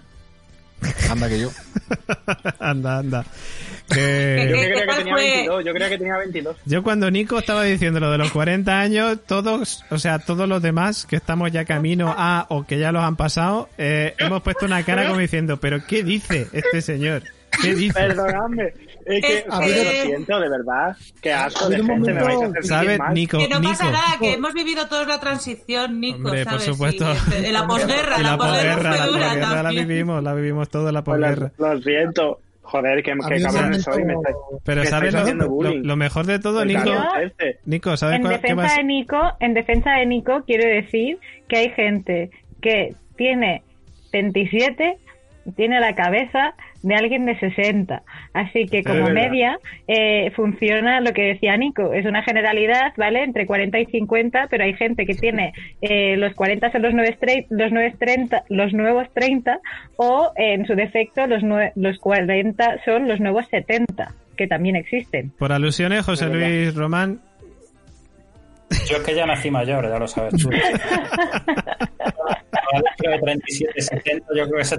Speaker 5: Anda que yo. [laughs]
Speaker 2: anda, anda.
Speaker 7: Yo
Speaker 2: Que...
Speaker 7: creía que
Speaker 6: ¿Cuál
Speaker 7: tenía
Speaker 6: fue?
Speaker 7: 22, yo creía que tenía 22.
Speaker 2: Yo cuando Nico estaba diciendo lo de los 40 años, todos, o sea, todos los demás que estamos ya camino a o que ya los han pasado, eh, hemos puesto una cara como diciendo, pero ¿qué dice este señor? ¿Qué dice?
Speaker 7: Perdonadme. Es que, joder,
Speaker 6: que-
Speaker 7: lo siento, de verdad. Qué asco
Speaker 8: Ha
Speaker 7: de
Speaker 8: habido
Speaker 7: gente me vais a hacer
Speaker 2: ¿Sabes,
Speaker 7: mal.
Speaker 2: Nico?
Speaker 6: Que no pasa
Speaker 2: Nico.
Speaker 6: nada, que hemos vivido todos la transición, Nico,
Speaker 2: Hombre, por
Speaker 6: ¿sabes?
Speaker 2: supuesto.
Speaker 6: Sí, en la posguerra,
Speaker 2: Y
Speaker 6: la,
Speaker 2: la
Speaker 6: posguerra
Speaker 2: la posguerra la vivimos, la vivimos toda la
Speaker 7: Pues
Speaker 2: posguerra.
Speaker 7: lo, lo siento. Joder, que,
Speaker 8: Ha habido
Speaker 7: cabrón soy. Me estáis-
Speaker 2: Pero
Speaker 7: me
Speaker 2: ¿sabes lo, lo- lo mejor de todo,
Speaker 7: Pues
Speaker 2: Nico?
Speaker 7: este.
Speaker 2: Nico, ¿sabes
Speaker 3: En
Speaker 2: cuál- qué
Speaker 3: defensa
Speaker 2: más?
Speaker 3: de Nico, en defensa de Nico, quiero decir que hay gente que tiene 27 y tiene la cabeza de alguien de 60. Así que como media eh, funciona lo que decía Nico. Es una generalidad, ¿vale? Entre 40 y 50, pero hay gente que tiene eh, los 40 son los los, nuevos 30, los nuevos 30 o en su defecto los, los 40 son los nuevos 70, que también existen.
Speaker 2: Por alusiones, José
Speaker 7: De verdad.
Speaker 2: Luis Román,
Speaker 4: Yo es que ya nací mayor, ya lo sabes tú. Dentro de 37, 70, yo creo que se...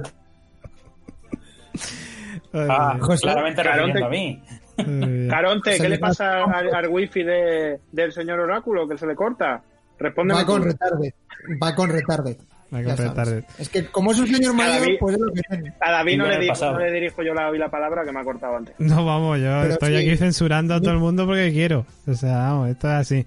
Speaker 4: Ah,
Speaker 8: José,
Speaker 4: claramente
Speaker 7: Caronte-
Speaker 4: a mí.
Speaker 2: eh,
Speaker 7: Caronte, ¿qué
Speaker 8: le
Speaker 7: pasa al, al wifi de, del señor Oráculo? Que se le corta. Respóndeme
Speaker 8: va con
Speaker 7: tú.
Speaker 8: retarde. Va con retarde.
Speaker 2: Va con
Speaker 8: Ya sabes.
Speaker 2: retarde.
Speaker 8: Es que como es un señor mayor, pues es lo que tiene.
Speaker 7: A David no le, dirijo, no le dirijo yo la, hoy la palabra que me ha cortado antes.
Speaker 2: No, vamos, yo
Speaker 8: Pero
Speaker 2: estoy
Speaker 8: sí.
Speaker 2: aquí censurando a todo el mundo porque quiero. O sea, vamos, esto es así.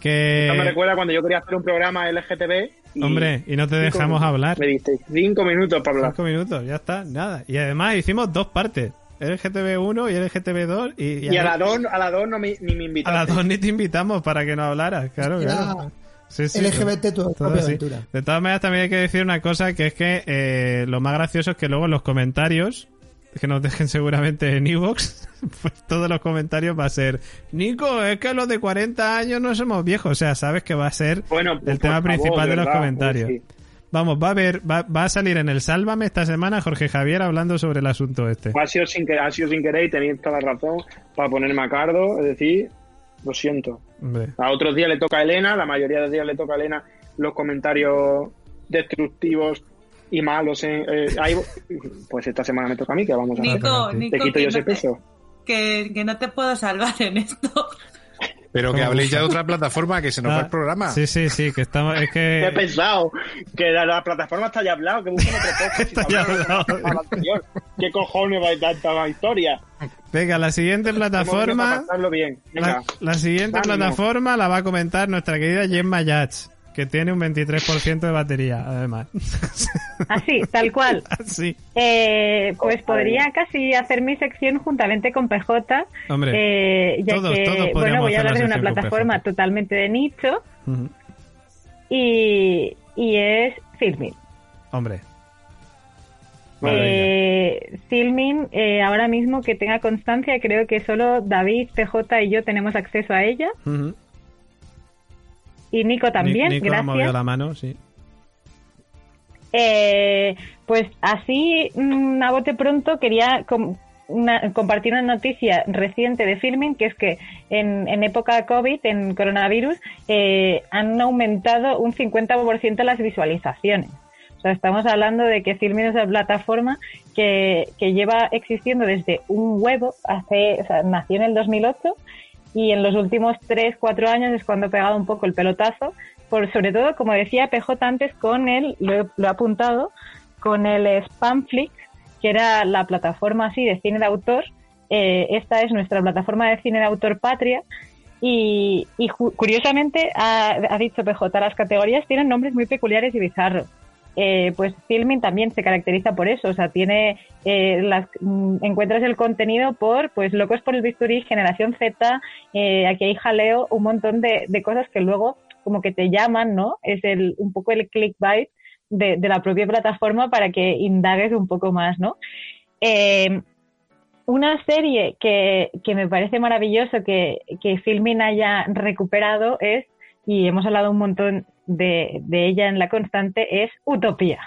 Speaker 2: Que...
Speaker 7: Esto me recuerda cuando yo quería hacer un programa LGTB. Y
Speaker 2: Hombre, y no te dejamos
Speaker 7: minutos.
Speaker 2: hablar.
Speaker 7: Me diste cinco minutos para hablar.
Speaker 2: Cinco minutos, ya está, nada. Y además hicimos dos partes. LGTB 1 y LGTB 2 y,
Speaker 7: Y a la dos, a la dos no me, ni me
Speaker 2: a
Speaker 7: invitaste.
Speaker 2: las dos ni te invitamos para que nos hablaras, claro, claro.
Speaker 8: Era
Speaker 2: Sí, sí,
Speaker 8: LGBT tu
Speaker 2: todo
Speaker 8: propia aventura.
Speaker 2: De todas maneras, también hay que decir una cosa, que es que eh, lo más gracioso es que luego en los comentarios, que nos dejen seguramente en Evox, [laughs] pues todos los comentarios va a ser, Nico, es que los de 40 años no somos viejos. O sea, sabes que va a ser
Speaker 7: Bueno,
Speaker 2: el tema
Speaker 7: favor,
Speaker 2: principal de los
Speaker 7: verdad,
Speaker 2: comentarios.
Speaker 7: pues sí.
Speaker 2: Vamos, va a haber, va, va a salir en el Sálvame esta semana Jorge Javier hablando sobre el asunto este.
Speaker 7: Ha sido sin querer, ha sido sin querer y tenéis toda la razón para ponerme a cardo. Es decir, lo siento.
Speaker 2: Hombre.
Speaker 7: A otros días le toca a Elena, la mayoría de días le toca a Elena los comentarios destructivos y malos. En, eh, ahí- pues esta semana me toca a mí, que vamos a.
Speaker 6: Nico,
Speaker 2: Te
Speaker 6: Nico,
Speaker 7: Te quito
Speaker 6: que
Speaker 7: yo
Speaker 6: no
Speaker 7: ese
Speaker 6: te-
Speaker 7: peso.
Speaker 6: que, que no te puedo salvar en esto.
Speaker 5: Pero que habléis ya de otra plataforma que se nos
Speaker 2: Ah,
Speaker 5: va el programa.
Speaker 2: Sí, sí, sí, que estamos, es
Speaker 7: Qué
Speaker 2: que...
Speaker 7: la, la plataforma está ya hablado, que busquen otro podcast.
Speaker 2: Está ya hablado.
Speaker 7: ¿Qué cojones va a tanta historia?
Speaker 2: Venga, la siguiente plataforma...
Speaker 7: bien. Venga.
Speaker 2: La, la siguiente plataforma la va a comentar nuestra querida Gemma Yats, que tiene un 23% de batería, además.
Speaker 3: Así, tal cual. [laughs]
Speaker 2: sí.
Speaker 3: Eh, pues podría casi hacer mi sección juntamente con PJ,
Speaker 2: Hombre,
Speaker 3: eh, ya
Speaker 2: todos-
Speaker 3: que
Speaker 2: todos
Speaker 3: bueno voy a hablar de una plataforma totalmente de nicho y, y es Filmin.
Speaker 2: Hombre.
Speaker 3: Eh, Filmin, eh, ahora mismo que tenga constancia, creo que solo David, PJ y yo tenemos acceso a ella
Speaker 2: Ujú.
Speaker 3: Y Nico también,
Speaker 2: Ni- Nico ha movido
Speaker 3: gracias.
Speaker 2: la mano, sí.
Speaker 3: Eh, pues así, mm, a bote pronto, quería com- una- compartir una noticia reciente de Filming, que es que en, en época COVID, en coronavirus, eh, han aumentado un 50% las visualizaciones. O sea, estamos hablando de que Filming es una plataforma que, que lleva existiendo desde un huevo, hace, o sea, nació en el 2008 y en los últimos 3, 4 años es cuando ha pegado un poco el pelotazo, por sobre todo, como decía PJ antes, con el, lo, he- lo he apuntado, con el Spamflix, que era la plataforma así de cine de autor. Eh, esta es nuestra plataforma de cine de autor patria. Y, y curiosamente ha, ha dicho PJ, las categorías tienen nombres muy peculiares y bizarros. Eh, pues Filming también se caracteriza por eso, o sea, tiene eh, las mm, encuentras el contenido por pues locos por el bisturí, generación Z, eh, aquí hay jaleo, un montón de, de, cosas que luego como que te llaman, ¿no? Es el un poco el clickbait de, de la propia plataforma para que indagues un poco más, ¿no? una serie que, que, me parece maravilloso que, que Filmin haya recuperado es, y hemos hablado un montón de, ella en La Constante es Utopía.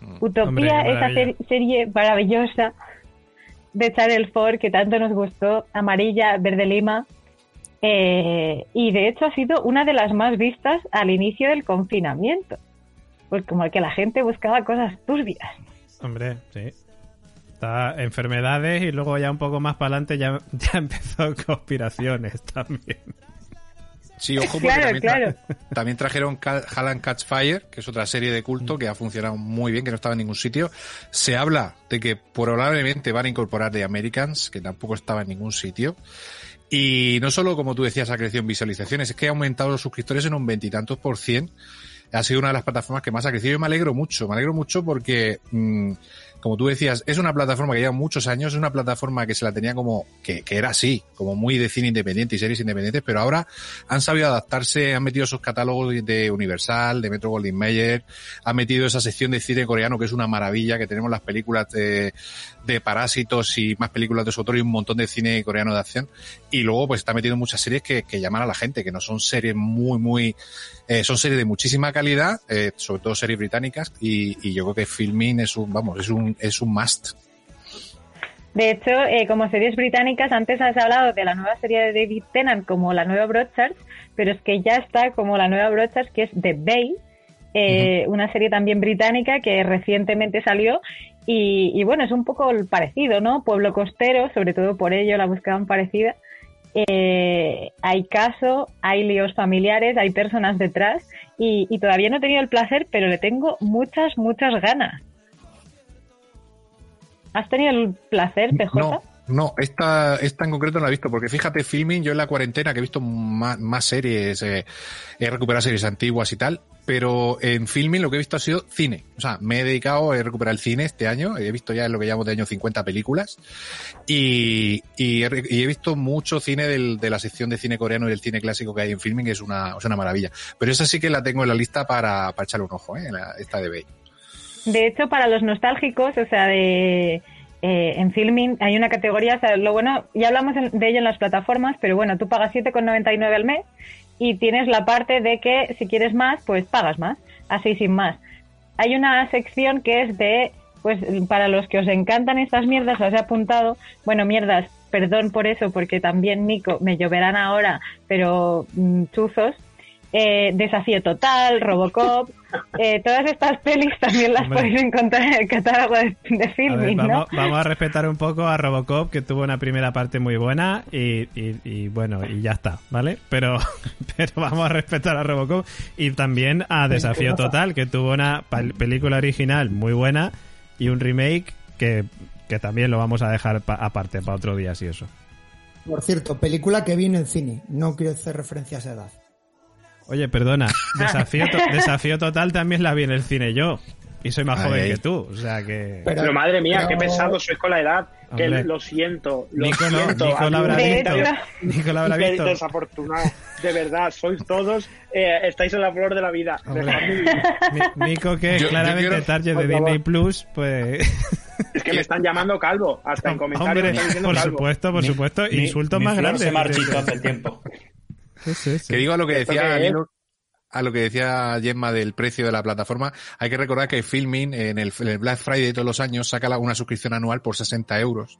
Speaker 3: Mm. Utopía, esa serie maravillosa de Charles Ford que tanto nos gustó, amarilla, verde lima, eh, y de hecho ha sido una de las más vistas al inicio del confinamiento, pues como que la gente buscaba cosas turbias.
Speaker 2: Hombre, sí. Está enfermedades y luego ya un poco más para adelante ya, [laughs] ya empezó conspiraciones también.
Speaker 5: Sí, ojo, porque [laughs] también, trajeron Halland Catch Fire, que es otra serie de culto que ha funcionado muy bien, que no estaba en ningún sitio. Se habla de que probablemente van a incorporar The Americans, que tampoco estaba en ningún sitio. Y no solo, como tú decías, ha crecido en visualizaciones, es que ha aumentado los suscriptores en un veintitantos por cien. Ha sido una de las plataformas que más ha crecido y me alegro mucho. Me alegro mucho porque mm, como tú decías, es una plataforma que lleva muchos años, es una plataforma que se la tenía como, que, que, era así, como muy de cine independiente y series independientes, pero ahora han sabido adaptarse, han metido esos catálogos de Universal, de Metro Goldwyn Mayer, han metido esa sección de cine coreano que es una maravilla, que tenemos las películas de, de Parásitos y más películas de su autor y un montón de cine coreano de acción. Y luego pues está metiendo muchas series que, que llaman a la gente, que no son series muy, muy, eh, son series de muchísima calidad, eh, sobre todo series británicas, y, y yo creo que Filmin es un, vamos, es un es un must.
Speaker 3: De hecho, eh, como series británicas, antes has hablado de la nueva serie de David Tennant como la nueva Broadchurch, pero es que ya está como la nueva Broadchurch, que es The Bay, eh, una serie también británica que recientemente salió y, bueno, es un poco parecido, ¿no? Pueblo costero, sobre todo por ello la buscaban parecida. Eh, hay caso, hay líos familiares, hay personas detrás y, y todavía no he tenido el placer, pero le tengo muchas, muchas ganas. ¿Has tenido el placer, PJ?
Speaker 5: No, esta, esta en concreto no la he visto, porque fíjate, filming, yo en la cuarentena que he visto más, series, eh, he recuperado series antiguas y tal, pero en filming lo que he visto ha sido cine. O sea, me he dedicado a recuperar el cine este año, he visto ya lo que llamo de año 50 películas, y, y, he, visto mucho cine del, de la sección de cine coreano y del cine clásico que hay en filming, que es una, es una maravilla. Pero esa sí que la tengo en la lista para, para echarle un ojo, ¿eh? esta de Bay.
Speaker 3: De hecho, para los nostálgicos, o sea, de eh, en filming hay una categoría, o sea, lo bueno, ya hablamos de ello en las plataformas, pero bueno, tú pagas 7,99 al mes y tienes la parte de que si quieres más, pues pagas más, así sin más. Hay una sección que es de, pues para los que os encantan estas mierdas, os he apuntado, bueno, mierdas, perdón por eso, porque también Nico, me lloverán ahora, pero mm, chuzos, eh, Desafío Total, Robocop, eh, todas estas pelis también las podéis encontrar en el catálogo de, de filming,
Speaker 2: vamos, vamos, a respetar un poco a Robocop, que tuvo una primera parte muy buena y, y, bueno, y ya está, ¿vale? Pero, [laughs] pero vamos a respetar a Robocop y también a Desafío Total, que tuvo una película original muy buena y un remake que, que también lo vamos a dejar aparte para otro día, si eso.
Speaker 8: Por cierto, película que viene en cine, no quiero hacer referencia a esa edad.
Speaker 2: Oye, perdona, [laughs] desafío, desafío total también la vi en el cine yo. Y soy más joven que tú, o sea que...
Speaker 7: Pero, madre mía, qué pesado sois con la edad. Que lo siento, lo
Speaker 2: Nico
Speaker 7: siento.
Speaker 2: No, Nico lo habrá visto. Nico lo habrá visto.
Speaker 7: Desafortunado. De verdad, sois todos... Eh, estáis en la flor de la vida.
Speaker 2: Nico, que es claramente target de Disney Plus, pues...
Speaker 7: Es que me están llamando calvo, hasta en comentarios.
Speaker 2: Hombre, por supuesto, por supuesto. Insultos más grandes.
Speaker 4: se marchitó hace tiempo.
Speaker 5: Que digo a lo que decía a lo que decía Gemma del precio de la plataforma, hay que recordar que Filming en el, Black Friday de todos los años saca una suscripción anual por 60 euros.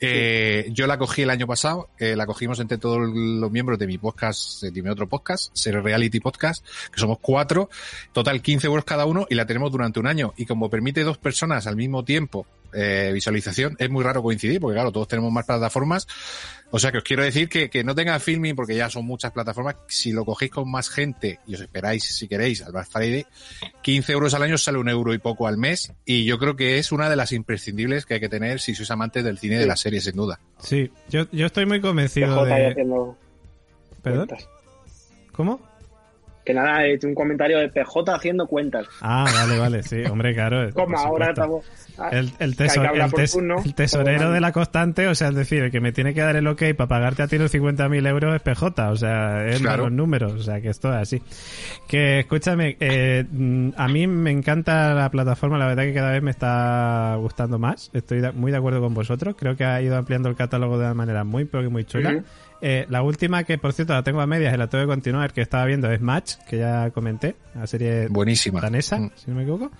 Speaker 5: Eh, yo la cogí el año pasado, eh, la cogimos entre todos los miembros de mi podcast, de mi otro podcast, Ser Reality Podcast, que somos cuatro, total 15 euros cada uno y la tenemos durante un año. Y como permite dos personas al mismo tiempo eh, visualización, es muy raro coincidir, porque claro, todos tenemos más plataformas. O sea que os quiero decir que, que no tenga filming, porque ya son muchas plataformas. Si lo cogéis con más gente y os esperáis, si queréis, al Black Friday, 15 euros al año sale un euro y poco al mes. Y yo creo que es una de las imprescindibles que hay que tener si sois amantes del cine y de la serie, sin duda.
Speaker 2: Sí, yo, yo estoy muy convencido de. ¿Perdón? ¿Cómo?
Speaker 7: Que nada, he hecho un comentario de PJ haciendo cuentas.
Speaker 2: Ah, vale, vale, sí, hombre, claro. [laughs]
Speaker 7: Como
Speaker 2: por
Speaker 7: ahora estamos.
Speaker 2: El, el,
Speaker 7: que
Speaker 2: tesor- el
Speaker 7: por
Speaker 2: tes-
Speaker 7: turno.
Speaker 2: el tesorero
Speaker 7: Como-
Speaker 2: de la constante, o sea, es decir, el que me tiene que dar el ok para pagarte a ti los 50.000 euros es PJ, o sea, es
Speaker 5: Claro.
Speaker 2: los números, o sea, que esto es así. Que, escúchame, eh, mm, a mí me encanta la plataforma, la verdad que cada vez me está gustando más, estoy muy de acuerdo con vosotros, creo que ha ido ampliando el catálogo de una manera muy, pero que muy chula. Eh, la última, que por cierto la tengo a medias y la tengo que continuar, que estaba viendo, es Match, que ya comenté, la serie
Speaker 5: Buenísima.
Speaker 2: danesa,
Speaker 5: Mm.
Speaker 2: si no me equivoco.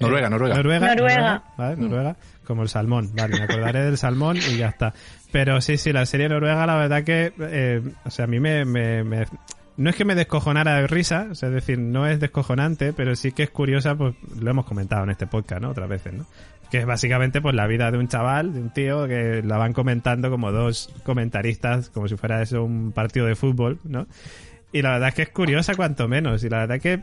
Speaker 5: Noruega,
Speaker 2: Eh,
Speaker 5: Noruega.
Speaker 2: Noruega.
Speaker 3: Noruega.
Speaker 2: ¿vale? Noruega, como el salmón. Vale, me acordaré del salmón y ya está. Pero sí, sí, la serie noruega, la verdad que, eh, o sea, a mí me, me- me- no es que me descojonara de risa, o sea, es decir, no es descojonante, pero sí que es curiosa, pues lo hemos comentado en este podcast, ¿no? Otras veces, ¿no? Que es básicamente pues la vida de un chaval, de un tío, que la van comentando como dos comentaristas, como si fuera eso un partido de fútbol, ¿no? Y la verdad es que es curiosa cuanto menos. Y la verdad que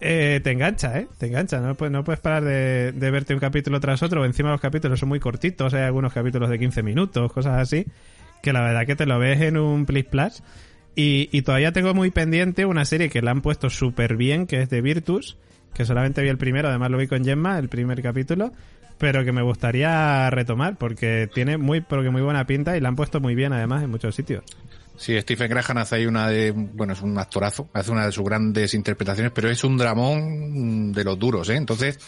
Speaker 2: eh, te engancha, ¿eh? Te engancha. No, puedes- no puedes parar de, de verte un capítulo tras otro. Encima los capítulos son muy cortitos. Hay algunos capítulos de 15 minutos, cosas así. Que la verdad que te lo ves en un Plus Plus. Y, y todavía tengo muy pendiente una serie que la han puesto súper bien, que es de Virtus. Que solamente vi el primero, además lo vi con Gemma, el primer capítulo. Pero que me gustaría retomar porque tiene muy, pero que muy buena pinta y la han puesto muy bien además en muchos sitios.
Speaker 5: Sí, Stephen Graham hace ahí una de, bueno, es un actorazo, hace una de sus grandes interpretaciones, pero es un dramón de los duros, ¿eh? Entonces,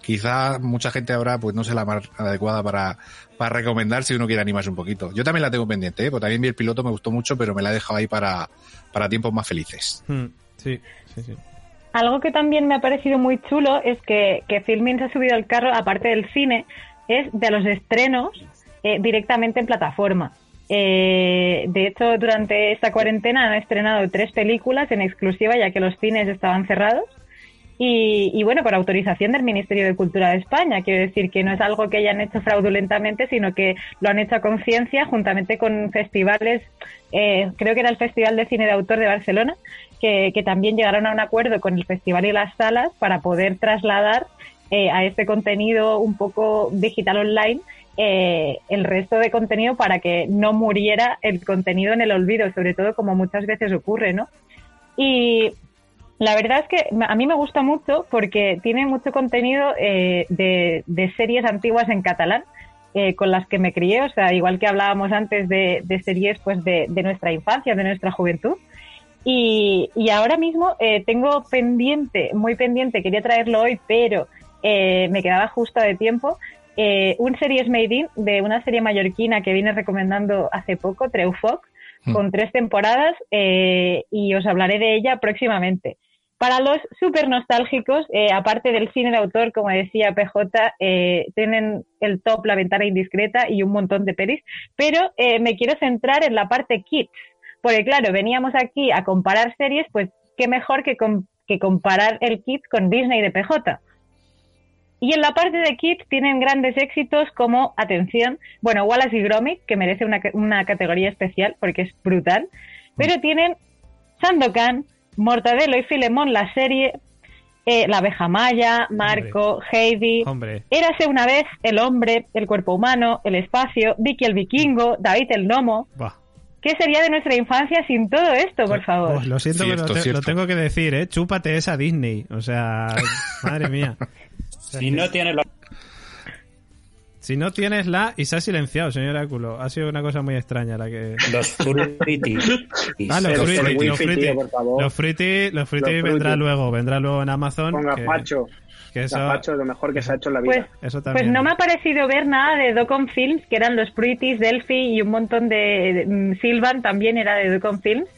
Speaker 5: quizá mucha gente ahora, pues no sé la más adecuada para, para recomendar si uno quiere animarse un poquito. Yo también la tengo pendiente, ¿eh? Porque también vi el piloto, me gustó mucho, pero me la he dejado ahí para, para tiempos más felices.
Speaker 2: Hmm, Sí, sí, sí.
Speaker 3: Algo que también me ha parecido muy chulo es que, que Filmin se ha subido al carro, aparte del cine, es de los estrenos eh, directamente en plataforma. Eh, de hecho, durante esta cuarentena han estrenado tres películas en exclusiva, ya que los cines estaban cerrados. Y, y bueno, por autorización del Ministerio de Cultura de España. Quiero decir que no es algo que hayan hecho fraudulentamente, sino que lo han hecho a conciencia juntamente con festivales. Eh, creo que era el Festival de Cine de Autor de Barcelona, que, también llegaron a un acuerdo con el festival y las salas para poder trasladar eh, a este contenido un poco digital online eh, el resto de contenido para que no muriera el contenido en el olvido, sobre todo como muchas veces ocurre, ¿no? Y la verdad es que a mí me gusta mucho porque tiene mucho contenido eh, de series antiguas en catalán. Eh, con las que me crié, o sea, igual que hablábamos antes de, de series pues de, de nuestra infancia, de nuestra juventud, y, y ahora mismo eh, tengo pendiente, muy pendiente, quería traerlo hoy, pero eh, me quedaba justo de tiempo, eh, un series made in de una serie mallorquina que vine recomendando hace poco, Treufoc,
Speaker 5: Mm.
Speaker 3: con tres temporadas y os hablaré de ella próximamente. Para los súper nostálgicos, eh, aparte del cine de autor, como decía PJ, eh, tienen el top La ventana indiscreta y un montón de pelis, pero eh, me quiero centrar en la parte kids, porque claro, veníamos aquí a comparar series, pues qué mejor que, que comparar el kids con Disney de PJ. Y en la parte de Kids tienen grandes éxitos como, atención, bueno, Wallace y Gromit, que merece una, una categoría especial porque es brutal, pero tienen Sandokan, Mortadelo y Filemón, la serie, eh, La abeja maya, Marco, Heidi,
Speaker 2: Hombre.
Speaker 3: Érase una vez el hombre, el cuerpo humano, el espacio, Vicky el vikingo, David el gnomo.
Speaker 2: Buah.
Speaker 3: ¿Qué sería de nuestra infancia sin todo esto, por favor?
Speaker 2: Pues lo siento,
Speaker 5: Cierto,
Speaker 2: pero te- lo tengo que decir, ¿eh? Chúpate esa Disney. O sea, [laughs] madre mía.
Speaker 4: Si no tiene los
Speaker 2: Si no tienes la... Y se ha silenciado, señor Áculo. Ha sido una cosa muy extraña la que...
Speaker 4: los fruitis. [laughs]
Speaker 2: Ah, los
Speaker 7: Pero
Speaker 2: fruity, los fruity,
Speaker 7: tío, por favor.
Speaker 2: los fruity, los fruity
Speaker 7: Los
Speaker 2: vendrá
Speaker 7: fruity.
Speaker 2: luego, vendrá luego en Amazon.
Speaker 7: Con
Speaker 2: que-
Speaker 7: gazpacho.
Speaker 2: que eso,
Speaker 7: Gazpacho es lo mejor que se ha hecho en la
Speaker 3: Pues,
Speaker 7: vida.
Speaker 3: pues no me ha parecido ver nada de Docon Films, que eran los Pretties, Delphi y un montón de... mm, Sylvan también era de Docon Films.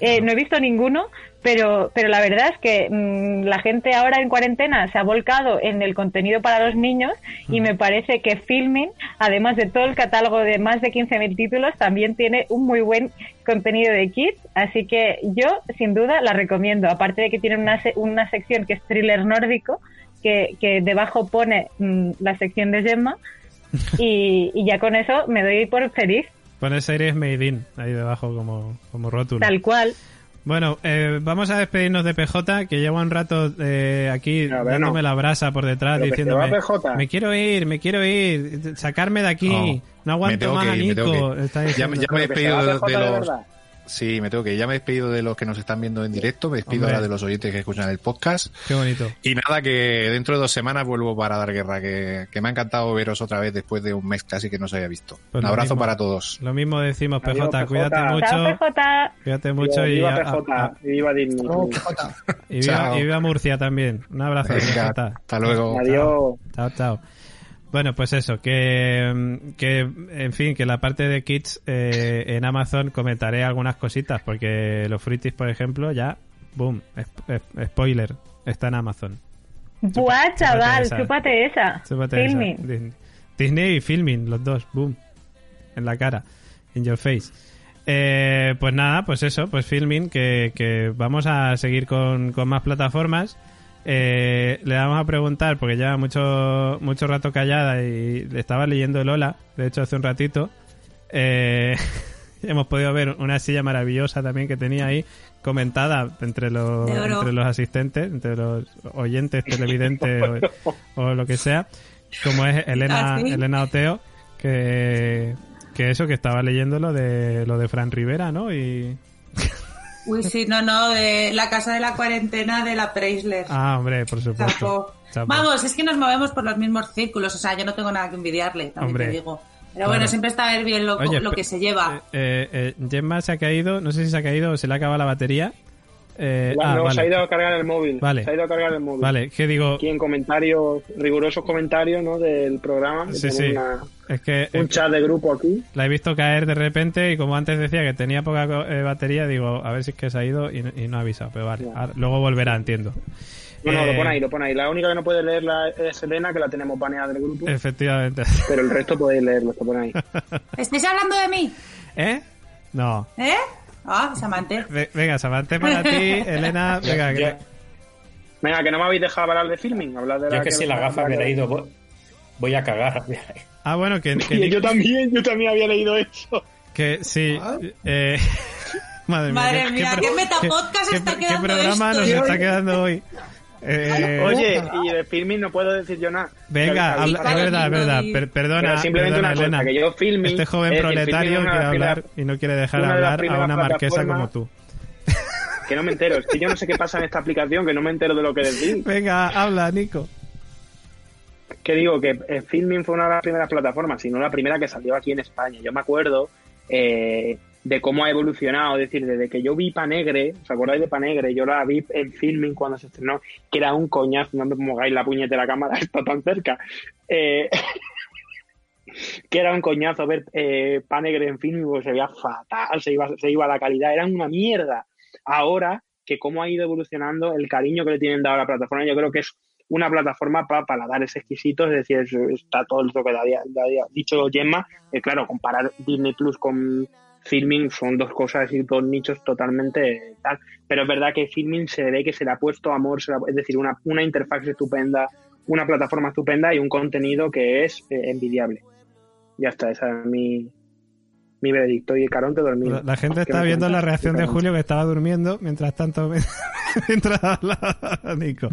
Speaker 3: Eh, no he visto ninguno, pero, pero la verdad es que mm, la gente ahora en cuarentena se ha volcado en el contenido para los niños y me parece que Filming, además de todo el catálogo de más de 15.000 títulos, también tiene un muy buen contenido de kids, así que yo sin duda la recomiendo, aparte de que tiene una, una sección que es thriller nórdico, que, que debajo pone mm, la sección de Gemma [laughs] y, y ya con eso me doy por feliz,
Speaker 2: Pone series Made in ahí debajo como, como rótulo.
Speaker 3: tal cual.
Speaker 2: Bueno, eh, vamos a despedirnos de PJ, que lleva un rato eh, aquí
Speaker 7: A ver,
Speaker 2: dándome
Speaker 7: no.
Speaker 2: la brasa por detrás,
Speaker 7: Pero
Speaker 2: diciéndome, me quiero ir, me quiero ir, sacarme de aquí,
Speaker 5: No,
Speaker 2: aguanto más a Nico.
Speaker 5: Ya, me he despedido de,
Speaker 7: PJ
Speaker 5: de
Speaker 7: de
Speaker 5: los... Sí, me tengo que ir. Ya me he despedido de los que nos están viendo en directo, me despido
Speaker 2: Hombre.
Speaker 5: ahora de los oyentes que escuchan el podcast.
Speaker 2: Qué bonito.
Speaker 5: Y nada, que dentro de dos semanas vuelvo para dar guerra, que, que me ha encantado veros otra vez después de un mes casi que no se había visto.
Speaker 2: Pues
Speaker 5: un abrazo
Speaker 2: mismo.
Speaker 5: para todos.
Speaker 2: Lo mismo decimos, PJ,
Speaker 7: Adiós, PJ.
Speaker 2: cuídate
Speaker 3: Chao,
Speaker 2: mucho.
Speaker 3: PJ.
Speaker 2: Cuídate mucho y,
Speaker 7: viva
Speaker 2: a-
Speaker 7: PJ,
Speaker 2: a-
Speaker 7: y viva Disney.
Speaker 8: PJ.
Speaker 2: y viva, y viva Murcia también. Un abrazo,
Speaker 5: Venga,
Speaker 2: PJ.
Speaker 5: hasta luego.
Speaker 7: Adiós.
Speaker 2: Chao, chao. Bueno, pues eso, que, mm, que en fin, que la parte de kits eh, en Amazon comentaré algunas cositas, porque los fruitis, por ejemplo, ya, boom, spoiler, está en Amazon.
Speaker 3: Buah, chaval,
Speaker 2: esa.
Speaker 3: chúpate esa.
Speaker 2: Súpate esa.
Speaker 3: Filming.
Speaker 2: Disney. Disney y Filming, los dos, boom, en la cara, in your face. Eh, pues nada, pues eso, pues Filming, que, que vamos a seguir con, con más plataformas. Eh, le vamos a preguntar, porque lleva mucho, mucho rato callada y le estaba leyendo Lola, de hecho hace un ratito. Eh, [laughs] hemos podido ver una silla maravillosa también que tenía ahí comentada entre los, entre los asistentes, entre los oyentes, televidentes [laughs] o, o lo que sea, como es Elena,
Speaker 6: ¿Ah, sí?
Speaker 2: Elena Oteo, que, que eso, que estaba leyendo lo de, lo de Fran Rivera, ¿no? Y, [laughs]
Speaker 6: Uy, sí, no, no, de la casa de la cuarentena de la Preisler.
Speaker 2: ah, hombre, por supuesto.
Speaker 6: Chapo. Vamos, es que nos movemos por los mismos círculos, o sea, yo no tengo nada que envidiarle, también
Speaker 2: Hombre,
Speaker 6: te digo. Pero bueno, siempre está ver bien lo,
Speaker 2: Oye,
Speaker 6: lo que se lleva.
Speaker 2: Eh, eh, Gemma se ha caído, no sé si se ha caído o se le ha acabado la batería. Eh, ah,
Speaker 7: no,
Speaker 2: vale.
Speaker 7: se ha ido a cargar el móvil.
Speaker 2: Vale.
Speaker 7: Se ha ido a cargar el móvil.
Speaker 2: Vale, que digo,
Speaker 7: Aquí en comentarios, rigurosos comentarios ¿no? del programa.
Speaker 2: sí, sí,
Speaker 7: una-
Speaker 2: es que
Speaker 7: un
Speaker 2: eh,
Speaker 7: chat de grupo aquí.
Speaker 2: la he visto caer de repente y como antes decía que tenía poca eh, batería, digo, a ver si es que se ha ido y, no- y no ha avisado, pero vale, ahora- luego volverá, entiendo.
Speaker 7: No, no,
Speaker 2: Eh,
Speaker 7: lo pone ahí, lo pone ahí. La única que no puede leerla es Elena, que la tenemos baneada del grupo.
Speaker 2: Efectivamente.
Speaker 7: Pero el resto podéis leerlo, se pone ahí. [laughs]
Speaker 6: ¿Estáis hablando de mí?
Speaker 2: ¿Eh? No.
Speaker 6: ¿Eh? Ah, Samante.
Speaker 2: Ve- Venga, Samante para ti, [laughs] Elena, venga, que-
Speaker 4: Yo,
Speaker 7: Venga, que no me habéis dejado hablar de filming. Hablar de
Speaker 4: yo
Speaker 7: la
Speaker 4: que si la gafa me la he ido, voy- voy a cagar. [laughs]
Speaker 2: Ah, bueno, que, que,
Speaker 7: Y [laughs] yo también, yo también había leído eso.
Speaker 2: que sí. Eh, madre mía,
Speaker 6: Madre
Speaker 2: qué-
Speaker 6: mía,
Speaker 2: qué
Speaker 6: qué
Speaker 2: pro-
Speaker 6: metapodcast
Speaker 2: qué-
Speaker 6: está
Speaker 2: qué
Speaker 6: quedando
Speaker 2: programa
Speaker 6: esto,
Speaker 2: nos está quedando hoy? Eh,
Speaker 7: Oye, y de filming no puedo decir yo nada.
Speaker 2: Venga, habla- es verdad, es verdad. Per- perdona,
Speaker 7: Pero simplemente
Speaker 2: perdona,
Speaker 7: una cosa,
Speaker 2: Elena.
Speaker 7: que yo filming,
Speaker 2: Este joven
Speaker 7: es
Speaker 2: proletario
Speaker 7: filming es una
Speaker 2: quiere hablar y no quiere dejar
Speaker 7: de
Speaker 2: hablar a una marquesa como tú.
Speaker 7: Que no me entero, es que yo no sé qué pasa en esta aplicación, que no me entero de lo que decís. [laughs]
Speaker 2: Venga, habla, Nico.
Speaker 7: Que digo que eh, Filming fue una de las primeras plataformas, si no la primera que salió aquí en España. Yo me acuerdo eh, de cómo ha evolucionado, es decir, desde que yo vi Panegre, ¿os acordáis de Panegre? Yo la vi en Filming cuando se estrenó, que era un coñazo, no me pongáis la puñetera cámara, [laughs] está tan cerca. Eh, [laughs] que era un coñazo ver eh, Panegre en Filming, porque se veía fatal, se iba, se iba la calidad, era una mierda. Ahora, que cómo ha ido evolucionando el cariño que le tienen dado a la plataforma, yo creo que es una plataforma para paladares exquisitos, es decir, es- está todo lo que había, dicho Gemma, claro, comparar Disney Plus con Filming son dos cosas y dos nichos totalmente tal, pero es verdad que Filming se ve que se le ha puesto amor, se le ha- es decir, una, una interfaz estupenda, una plataforma estupenda y un contenido que es eh, envidiable. Ya está, esa es mi, mi veredicto y Caronte dormido.
Speaker 2: La, la gente
Speaker 7: ¿Qué
Speaker 2: está viendo la reacción de? Julio que estaba durmiendo mientras tanto [laughs] [laughs] mientras hablaba Nico.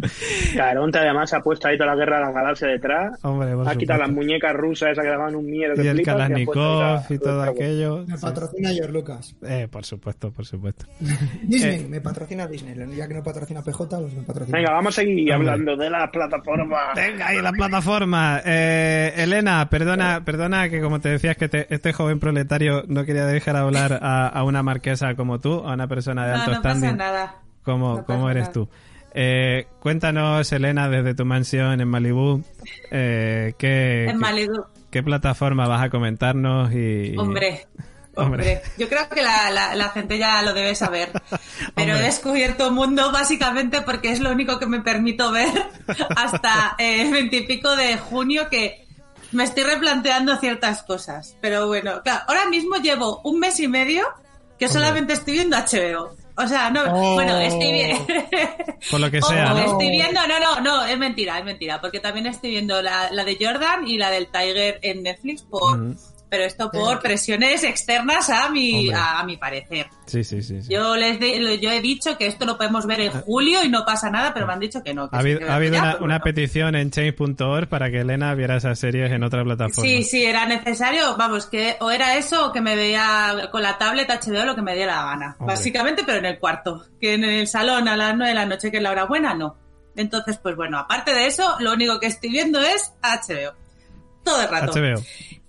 Speaker 7: Caronte además se ha puesto ahí toda la guerra de las galaxias detrás.
Speaker 2: Hombre,
Speaker 7: Ha quitado las
Speaker 2: supuesto.
Speaker 7: muñecas rusas esas que daban un miedo. que
Speaker 2: Y el
Speaker 7: flipas, y
Speaker 2: Kalashnikov
Speaker 7: la-
Speaker 2: y todo
Speaker 7: la-
Speaker 2: aquello.
Speaker 8: Me
Speaker 2: Sí.
Speaker 8: patrocina George Lucas.
Speaker 2: Eh, por supuesto, por supuesto. [laughs]
Speaker 8: Disney,
Speaker 2: Eh.
Speaker 8: me patrocina Disney. Ya que no patrocina PJ, pues me patrocina.
Speaker 7: Venga, vamos a seguir
Speaker 2: Hombre.
Speaker 7: hablando de la plataforma.
Speaker 2: Venga, y la plataforma. Eh, Elena, perdona, perdona que como te decías que te- este joven proletario no quería dejar hablar a, a una marquesa como tú, a una persona de
Speaker 6: No,
Speaker 2: alto
Speaker 6: no pasa
Speaker 2: standing
Speaker 6: nada.
Speaker 2: Como,
Speaker 6: no
Speaker 2: como eres
Speaker 6: nada.
Speaker 2: tú. Eh, cuéntanos, Elena, desde tu mansión en Malibú, eh, ¿qué,
Speaker 6: En
Speaker 2: qué-
Speaker 6: Malibu.
Speaker 2: qué plataforma vas a comentarnos y...
Speaker 6: Hombre. [laughs]
Speaker 2: Hombre.
Speaker 6: Hombre, yo creo que la, la- la gente ya lo debe saber. [laughs] Pero
Speaker 2: Hombre.
Speaker 6: he descubierto un mundo básicamente porque es lo único que me permito ver [laughs] hasta el veintipico de junio que me estoy replanteando ciertas cosas. Pero bueno, claro, ahora mismo llevo un mes y medio que solamente estoy viendo HBO. O sea, no,
Speaker 2: Oh.
Speaker 6: bueno, estoy bien. [laughs]
Speaker 2: Por lo que sea,
Speaker 6: estoy viendo, no, no, no, es mentira, es mentira, porque también estoy viendo la, la de Jordan y la del Tiger en Netflix por. Pero esto por presiones externas a mi, a, mi parecer.
Speaker 2: Sí, sí, sí.
Speaker 6: Yo les yo he dicho que esto lo podemos ver en ah. julio y no pasa nada, pero me han dicho que no.
Speaker 2: ha habido, una, petición en change.org para que Elena viera esas series en otra plataforma.
Speaker 6: Sí, sí, era necesario, vamos, que o era eso o que me veía con la tablet HBO lo que me diera la gana, básicamente, pero en el cuarto, que en el salón a las nueve de la noche, que es la hora buena, no. Entonces, pues bueno, aparte de eso, lo único que estoy viendo es HBO. Todo el rato.
Speaker 2: HBO.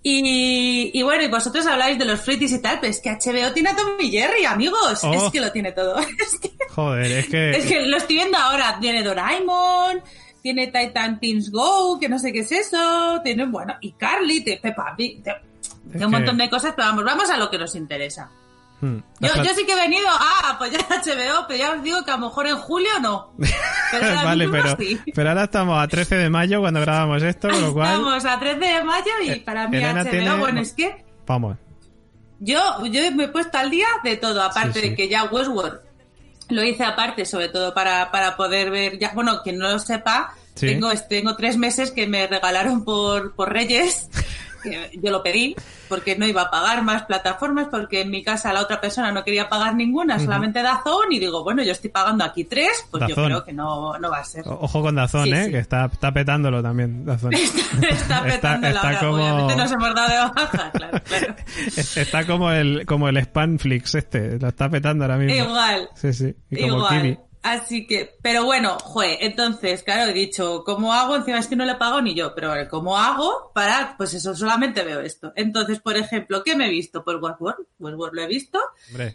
Speaker 6: Y, bueno, y vosotros habláis de los fritis y tal, pero es que HBO tiene a Tom y Jerry, amigos. Es oh. que lo tiene todo. [laughs]
Speaker 2: Joder, es que...
Speaker 6: Es que lo estoy viendo ahora. Tiene Doraemon, tiene Titan Teams Go, que no sé qué es eso. Tiene, bueno, y Carly, tiene Peppa Pig. Tiene un montón de cosas, pero vamos, vamos a lo que nos interesa. Hmm. Yo, yo, sí que he venido a apoyar HBO, pero ya os digo que a lo mejor en julio no. [laughs]
Speaker 2: vale, pero, pero ahora estamos a 13 de mayo cuando grabamos esto, con lo cual...
Speaker 6: Estamos a 13 de mayo y eh, para mí HBO, bueno, es que...
Speaker 2: Vamos.
Speaker 6: Yo, yo me he puesto al día de todo, aparte de que ya Westworld lo hice aparte, sobre todo para, para poder ver, ya, bueno, quien no lo sepa, tengo, tengo tres meses que me regalaron por, por Reyes [laughs] yo lo pedí porque no iba a pagar más plataformas porque en mi casa la otra persona no quería pagar ninguna, solamente Dazón y digo, bueno, yo estoy pagando aquí tres, pues yo creo que no, no va a ser.
Speaker 2: Ojo con Dazón, ¿eh? Que está, está petándolo también, Dazón. [laughs]
Speaker 6: está, petándolo está, como... obviamente nos hemos dado de baja, claro, claro. [laughs]
Speaker 2: Está como el, como el Spanflix este, lo está petando ahora mismo.
Speaker 6: Igual.
Speaker 2: Sí, sí. Y como
Speaker 6: Igual. Así que, pero bueno, jue, entonces, claro, he dicho, ¿cómo hago? Encima es que no le pago ni yo, pero ¿cómo hago para, pues eso, solamente veo esto? Entonces, por ejemplo, ¿qué me he visto? Pues Westworld, Westworld lo he visto.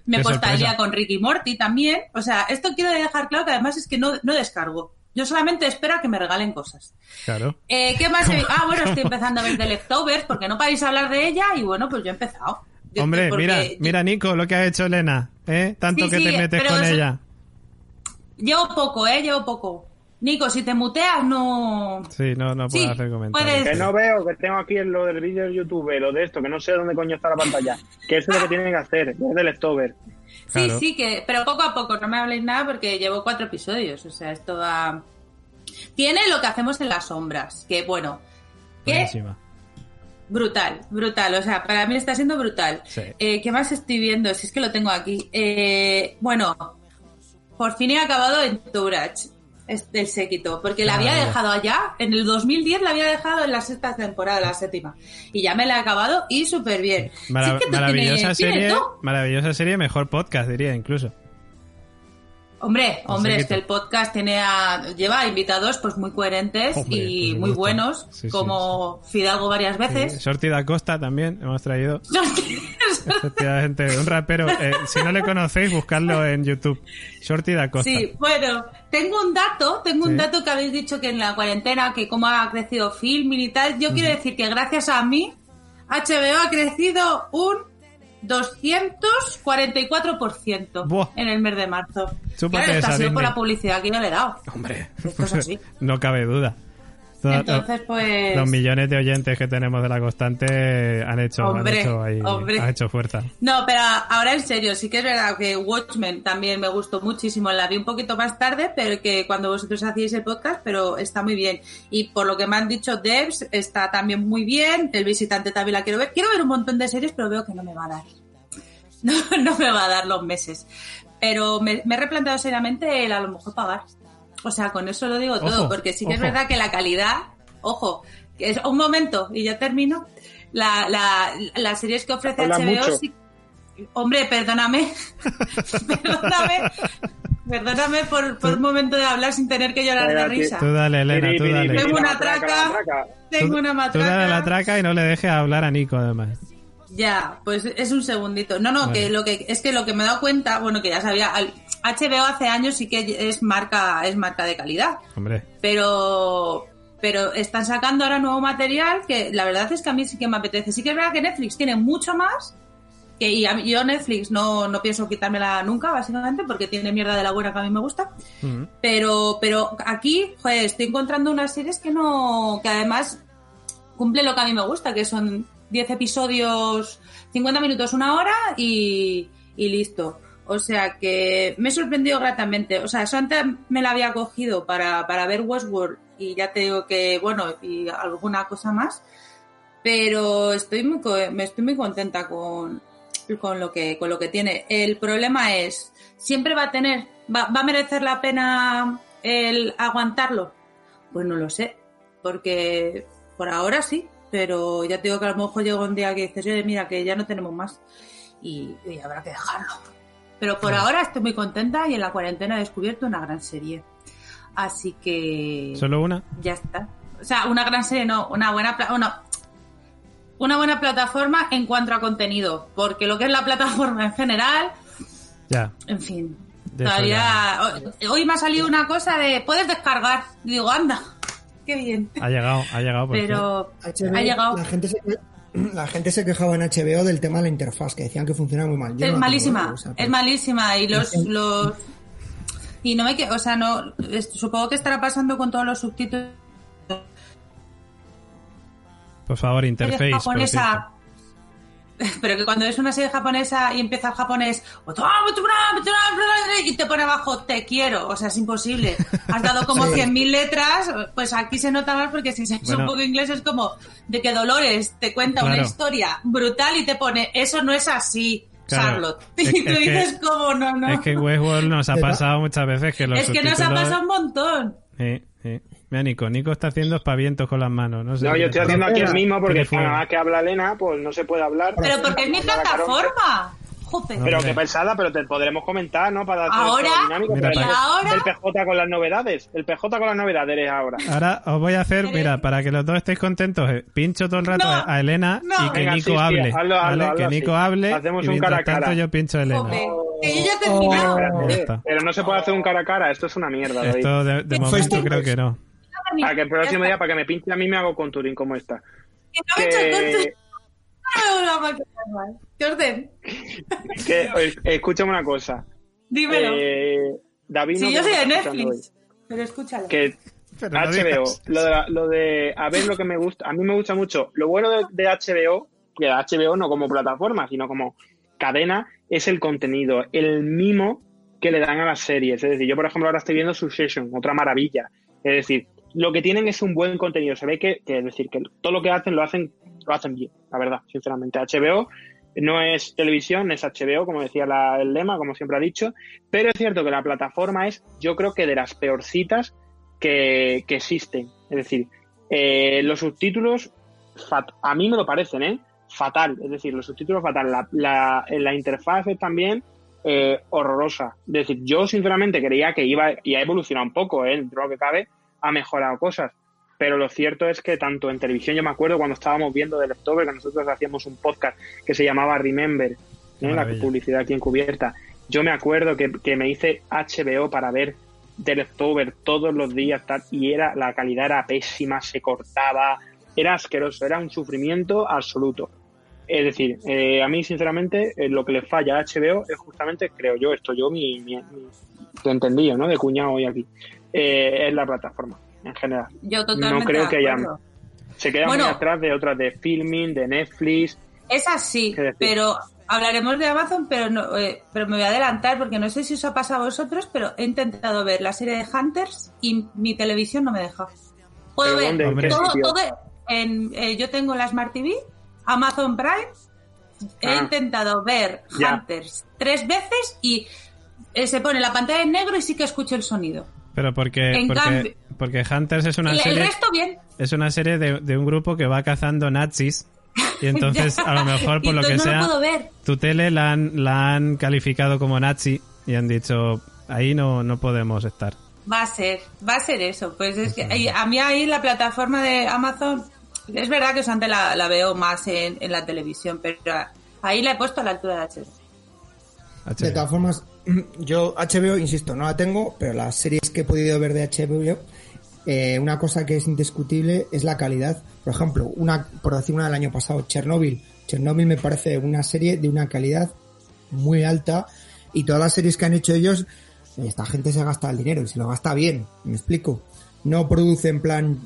Speaker 6: me día con Ricky Morty también. O sea, esto quiero dejar claro que además es que no, no descargo. Yo solamente espero a que me regalen cosas.
Speaker 2: Claro.
Speaker 6: Eh, ¿Qué más? He... Ah, bueno, estoy [laughs] empezando a ver The Leftovers porque no paráis a hablar de ella y bueno, pues yo he empezado.
Speaker 2: Hombre, mira, mira Nico lo que ha hecho Elena, ¿eh? Tanto que te metes con ella.
Speaker 6: Llevo poco, ¿eh? Llevo poco. Nico, si te muteas, no.
Speaker 2: Sí, no, no puedo hacer comentarios.
Speaker 7: Que no veo, que tengo aquí lo del vídeo de YouTube, lo de esto, que no sé dónde coño está la pantalla. Que eso es lo que tienen que hacer, es del Leftover.
Speaker 6: Sí, sí, que, pero poco a poco, no me habléis nada porque llevo cuatro episodios, o sea, esto va... Tiene lo que hacemos en las sombras, que bueno, que... Brutal, brutal, o sea, para mí está siendo brutal. Eh, ¿Qué más estoy viendo? Si es que lo tengo aquí. Eh, bueno, por fin he acabado en Tourage, el séquito, porque la había dejado allá, en el 2010 la había dejado en la sexta temporada, la séptima, y ya me la he acabado y súper bien.
Speaker 2: maravillosa serie, maravillosa serie, mejor podcast diría incluso.
Speaker 6: Hombre, hombre, es que el podcast tiene a, lleva invitados pues muy coherentes y muy buenos, como Fidalgo varias veces.
Speaker 2: Shorty da Costa también hemos traído. [laughs] Efectivamente, un rapero. Eh, si no le conocéis, buscadlo en YouTube. Shorty da Costa.
Speaker 6: Sí, bueno, tengo un dato, tengo un dato que habéis dicho que en la cuarentena, que cómo ha crecido film y tal. Yo quiero decir que gracias a mí, HBO ha crecido un 244% en el mes de marzo. Claro, ha sido por la publicidad que yo le he dado.
Speaker 2: Hombre, [laughs] no cabe duda.
Speaker 6: Entonces, pues...
Speaker 2: Los millones de oyentes que tenemos de la constante han hecho, han hecho, ahí, han hecho fuerza.
Speaker 6: No, pero ahora en serio, sí que es verdad que Watchmen también me gustó muchísimo. La vi un poquito más tarde, pero que cuando vosotros hacíais el podcast, pero está muy bien. Y por lo que me han dicho Devs, está también muy bien. El visitante también la quiero ver. Quiero ver un montón de series, pero veo que no me va a dar. [laughs] No, no me va a dar los meses. Pero me, me he replanteado seriamente el a lo mejor pagar o sea, con eso lo digo todo, porque sí que es verdad que la calidad, ojo, que es un momento y ya termino. La, la, las series que ofrece HBO, sí, hombre, perdóname, [laughs] perdóname, perdóname por, por, un momento de hablar sin tener que llorar de risa.
Speaker 2: Tú dale, Elena, tú dale.
Speaker 6: Tengo una traca, tengo una matraca. Tú
Speaker 2: dale la traca y no le dejes hablar a Nico, además.
Speaker 6: Ya, pues es un segundito. No, no, que lo que es que lo que me he dado cuenta, bueno, que ya sabía, HBO hace años sí que es marca, es marca de calidad.
Speaker 2: Hombre.
Speaker 6: Pero, pero están sacando ahora nuevo material que la verdad es que a mí sí que me apetece. Sí que es verdad que Netflix tiene mucho más. Que, y yo Netflix no, no pienso quitármela nunca, básicamente, porque tiene mierda de la buena que a mí me gusta. Mm. Pero, pero aquí, joder, estoy encontrando unas series que no, que además cumple lo que a mí me gusta, que son 10 episodios, 50 minutos, una hora y, listo. O sea que me he sorprendido gratamente. O sea, eso antes me la había cogido para, para ver Westworld y ya te digo que, bueno, y alguna cosa más. pero estoy muy, me estoy muy contenta con, con lo que con lo que tiene. El problema es, siempre va a tener, va a merecer la pena el aguantarlo. Pues no lo sé, porque por ahora sí, pero ya te digo que a lo mejor llega un día que dices, oye, mira, que ya no tenemos más y, habrá que dejarlo. Pero por ahora estoy muy contenta y en la cuarentena he descubierto una gran serie. Así que...
Speaker 2: ¿Solo una?
Speaker 6: Ya está. O sea, una gran serie, no, una buena... Una, una buena plataforma en cuanto a contenido, porque lo que es la plataforma en general...
Speaker 2: Ya.
Speaker 6: En fin. Todavía... Hoy me ha salido una cosa de... Puedes descargar. digo, anda. Qué bien.
Speaker 2: Ha llegado, ha llegado.
Speaker 6: Pero ha llegado.
Speaker 8: La gente se [clears throat] la gente se quejaba en HBO del tema de la interfaz, que decían que funcionaba muy mal.
Speaker 6: es malísima, es malísima y los, los y no me que, o sea, no supongo que estará pasando con todos los subtítulos.
Speaker 2: Por favor, interface. [laughs]
Speaker 6: pero que cuando es una serie japonesa y empieza el japonés y te pone abajo te quiero, o sea, es imposible. Has dado como [laughs] 100.000 letras, pues aquí se nota más porque si sabes un poco inglés es como de que Dolores te cuenta una historia brutal y te pone eso no es así. Charlotte. [laughs] y tú dices como no, no.
Speaker 2: Es que Westworld nos ha pasado muchas veces que los
Speaker 6: Es que nos ha pasado un montón.
Speaker 2: Sí, sí. Mira, Nico. Nico está haciendo espavientos con las manos. No, sé
Speaker 7: no yo estoy haciendo aquí el mismo porque nada más que habla Elena, pues no se puede hablar.
Speaker 6: Pero porque es mi plataforma.
Speaker 7: Joder. Pero qué pensada, pero te podremos comentar, ¿no? Para
Speaker 6: ahora, ahora,
Speaker 7: el PJ con las novedades. El PJ con las novedades eres ahora.
Speaker 2: Ahora os voy a hacer, mira, para que los dos estéis contentos, eh, pincho todo el rato a Elena y que Nico hable. ¿vale? que Nico hable.
Speaker 7: Hacemos
Speaker 2: y
Speaker 7: un cara a
Speaker 2: cara. tanto yo pincho a Elena.
Speaker 6: Que yo ya he terminado.
Speaker 7: pero no se puede hacer un cara a cara, esto es una mierda.
Speaker 2: Esto de, de momento creo que no.
Speaker 7: Para que el próximo día, para que me pinche a mí, me hago contouring como esta.
Speaker 6: Que no ¿Qué orden? [laughs]
Speaker 7: Que, escúchame una cosa.
Speaker 6: Dímelo.
Speaker 7: Eh, David
Speaker 6: sí, yo soy de Netflix, pero escúchalo.
Speaker 7: Que HBO, lo de, lo de, a ver lo que me gusta, a mí me gusta mucho, lo bueno de, de HBO, que HBO no como plataforma, sino como cadena, es el contenido, el mimo que le dan a las series. Es decir, yo por ejemplo ahora estoy viendo Succession, otra maravilla. Es decir, lo que tienen es un buen contenido. Se ve que, es decir, que todo lo que hacen lo hacen, lo hacen bien, la verdad, sinceramente. HBO no es televisión, es HBO, como decía el lema, como siempre ha dicho, pero es cierto que la plataforma es, yo creo que de las peorcitas que, que existen. Es decir, eh, los subtítulos, a mí me lo parecen, ¿eh? Fatal, es decir, los subtítulos fatal. La, la, interfaz es también eh, horrorosa. Es decir, yo sinceramente creía que iba y ha evolucionado un poco, ¿eh? Dentro de lo que cabe, ha mejorado cosas. Pero lo cierto es que tanto en televisión, yo me acuerdo cuando estábamos viendo del October, que nosotros hacíamos un podcast que se llamaba Remember, la publicidad aquí encubierta. Yo me acuerdo que, me hice HBO para ver del October todos los días y era la calidad era pésima, se cortaba, era asqueroso, era un sufrimiento absoluto. Es decir, eh, a mí sinceramente eh, lo que le falla a HBO es justamente, creo yo, esto yo mi, mi, entendido, ¿no? De cuñado hoy aquí, eh, es la plataforma en general.
Speaker 6: Yo totalmente
Speaker 7: No creo que haya. Se queda muy atrás de otras de filming, de Netflix.
Speaker 6: Es así, pero hablaremos de Amazon, pero no, eh, pero me voy a adelantar porque no sé si os ha pasado a vosotros, pero he intentado ver la serie de Hunters y mi televisión no me deja. Puedo ver todo, todo en, eh, yo tengo la Smart TV, Amazon Prime, he ah. intentado ver Hunters tres veces y eh, se pone la pantalla en negro y sí que escucho el sonido.
Speaker 2: Pero porque, porque, porque, Hunters es una serie. Es una serie de, un grupo que va cazando nazis. Y [laughs] entonces, a lo mejor, por lo que sea, tu tele la han, la han calificado como nazi y han dicho, ahí no, no podemos estar.
Speaker 6: Va a ser, va a ser eso. Pues es que a mí ahí la plataforma de Amazon, es verdad que antes la, la veo más en, en, la televisión, pero ahí la he puesto a la altura de
Speaker 8: HBO. De todas formas, yo HBO, insisto, no la tengo, pero las series que he podido ver de HBO, eh, una cosa que es indiscutible es la calidad. Por ejemplo, una, por decir una del año pasado, Chernobyl. Chernobyl me parece una serie de una calidad muy alta y todas las series que han hecho ellos, esta gente se gasta el dinero y se lo gasta bien, me explico. No produce en plan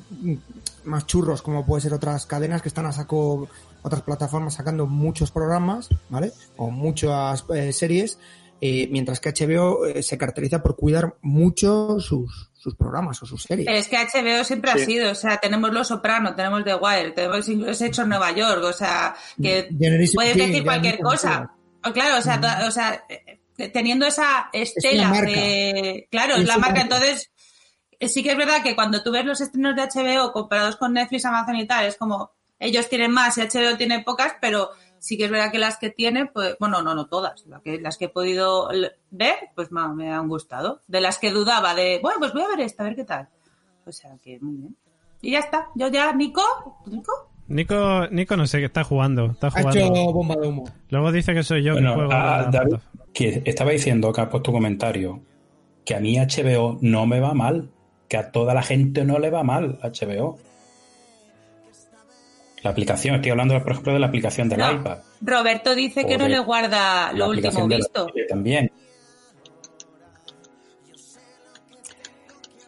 Speaker 8: más churros como puede ser otras cadenas que están a saco, otras plataformas sacando muchos programas, ¿vale? O muchas eh, series eh, mientras que HBO eh, se caracteriza por cuidar mucho sus, sus programas o sus series.
Speaker 6: Es que HBO siempre ha sido, o sea, tenemos Los Soprano, tenemos The Wire, tenemos incluso Hecho en Nueva York, o sea, que puedes decir cualquier cosa. Claro, o sea, o sea, eh, teniendo esa estela de... Claro, es la marca, entonces sí que es verdad que cuando tú ves los estrenos de HBO comparados con Netflix, Amazon y tal, es como ellos tienen más y HBO tiene pocas, pero sí que es verdad que las que tiene, pues, bueno, no, no todas, las que, las que he podido ver, pues me han gustado. De las que dudaba de, bueno, pues voy a ver esta, a ver qué tal. O sea que muy bien. Y ya está. Yo ya, Nico, Nico.
Speaker 2: Nico, Nico no sé, que está jugando. Está jugando.
Speaker 8: Ha hecho bomba de humo.
Speaker 2: Luego dice que soy yo que juego.
Speaker 4: Ah, que estaba diciendo que ha puesto tu comentario que a mí HBO no me va mal, que a toda la gente no le va mal HBO. La aplicación, estoy hablando, por ejemplo, de la aplicación del iPad.
Speaker 6: Roberto dice que no le guarda lo último visto.
Speaker 4: También.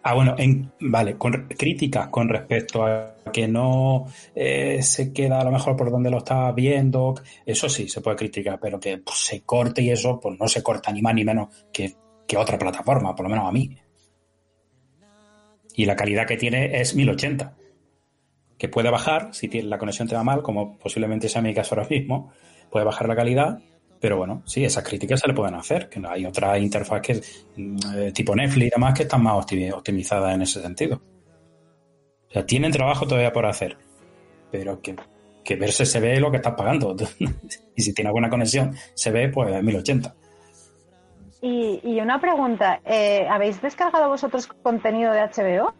Speaker 4: Ah, bueno, en, vale, con críticas con respecto a que no eh, se queda a lo mejor por donde lo estaba viendo, eso sí se puede criticar, pero que pues, se corte y eso, pues no se corta ni más ni menos que, que otra plataforma, por lo menos a mí. Y la calidad que tiene es 1080 que puede bajar, si la conexión te va mal, como posiblemente sea mi caso ahora mismo, puede bajar la calidad, pero bueno, sí, esas críticas se le pueden hacer, que hay otras interfaz que mm, eh, tipo Netflix y demás que están más optimizadas en ese sentido. O sea, tienen trabajo todavía por hacer, pero que, que verse se ve lo que estás pagando. [laughs] y si tiene alguna conexión, se ve pues 1080.
Speaker 3: Y, y una pregunta, eh, ¿habéis descargado vosotros contenido de HBO?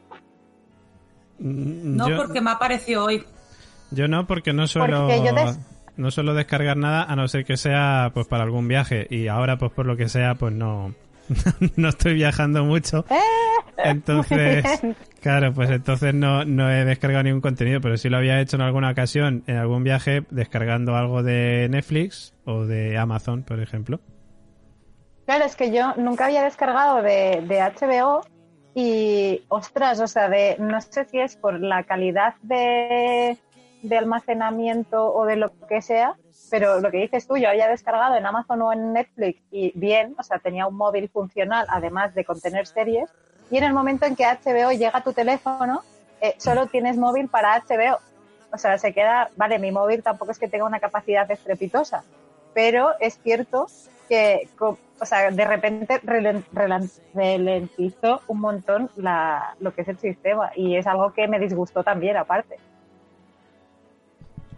Speaker 6: No, porque me apareció hoy.
Speaker 2: Yo no, porque no suelo, no suelo descargar nada a no ser que sea pues para algún viaje. Y ahora, pues por lo que sea, pues no, [laughs] no estoy viajando mucho. [laughs] Eh, entonces, claro, pues entonces no, no he descargado ningún contenido, pero sí lo había hecho en alguna ocasión, en algún viaje, descargando algo de Netflix o de Amazon, por ejemplo.
Speaker 3: Claro, es que yo nunca había descargado de, de HBO y, ostras, o sea, de, no sé si es por la calidad de, almacenamiento o de lo que sea, pero lo que dices tú, yo había descargado en Amazon o en Netflix y bien, o sea, tenía un móvil funcional además de contener series, y en el momento en que HBO llega a tu teléfono, eh, solo tienes móvil para HBO. O sea, se queda, vale, mi móvil tampoco es que tenga una capacidad estrepitosa, pero es cierto que, o sea, de repente ralentizó un montón la, lo que es el sistema y es algo que me disgustó también, aparte.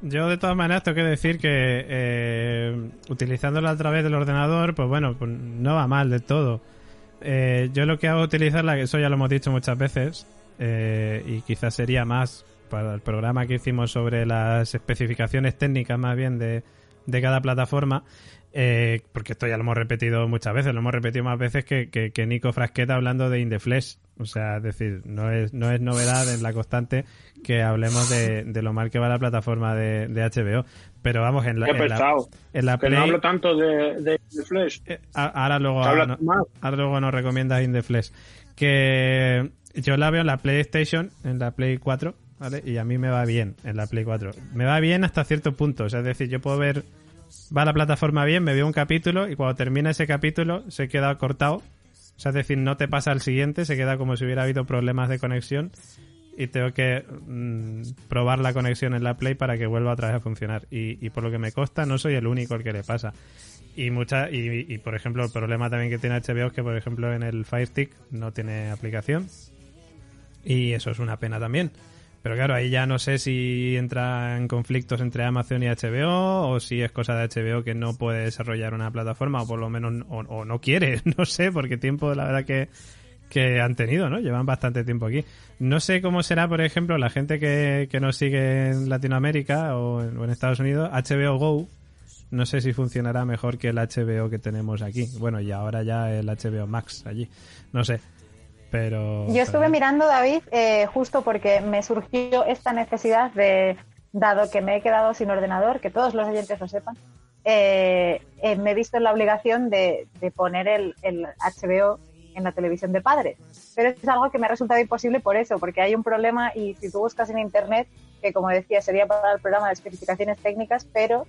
Speaker 2: Yo de todas maneras tengo que decir que eh, utilizándolo a través del ordenador, pues bueno, pues no va mal de todo. Eh, yo lo que hago es utilizarla, eso ya lo hemos dicho muchas veces, eh, y quizás sería más para el programa que hicimos sobre las especificaciones técnicas más bien de, de cada plataforma, eh, porque esto ya lo hemos repetido muchas veces, lo hemos repetido más veces que, que, Nico Frasqueta hablando de Indeflex. O sea, es decir, no es, no es novedad en la constante que hablemos de, de lo mal que va la plataforma de, de HBO. Pero vamos, en la, en
Speaker 7: la, Play, no hablo tanto de, de Indeflex.
Speaker 2: Eh, ahora, luego, ahora, luego nos recomiendas Indeflex. Que yo la veo en la PlayStation, en la Play 4, ¿vale? Y a mí me va bien en la Play 4. Me va bien hasta cierto punto. O sea, es decir, yo puedo ver va la plataforma bien, me veo un capítulo y cuando termina ese capítulo se queda cortado. O sea, es decir, no te pasa al siguiente, se queda como si hubiera habido problemas de conexión y tengo que mm, probar la conexión en la Play para que vuelva otra vez a funcionar. Y, por lo que me consta, no soy el único al que le pasa. Y, mucha, y, y, por ejemplo, el problema también que tiene HBO es que, por ejemplo, en el Fire Stick no tiene aplicación. Y eso es una pena también. Pero claro, ahí ya no sé si entra en conflictos entre Amazon y HBO o si es cosa de HBO que no puede desarrollar una plataforma o por lo menos o, no quiere, [laughs] no sé, porque tiempo la verdad que, que han tenido, ¿no? Llevan bastante tiempo aquí. No sé cómo será, por ejemplo, la gente que, que nos sigue en Latinoamérica o en Estados Unidos, HBO Go, no sé si funcionará mejor que el HBO que tenemos aquí. Bueno, y ahora ya el HBO Max allí. No sé. Pero,
Speaker 3: Yo estuve mirando, David, eh, justo porque me surgió esta necesidad de, dado que me he quedado sin ordenador, que todos los oyentes lo sepan, eh, eh, me he visto en la obligación de, poner el, HBO en la televisión de padres. Pero es algo que me ha resultado imposible por eso, porque hay un problema y si tú buscas en Internet, que como decía sería para el programa de especificaciones técnicas, pero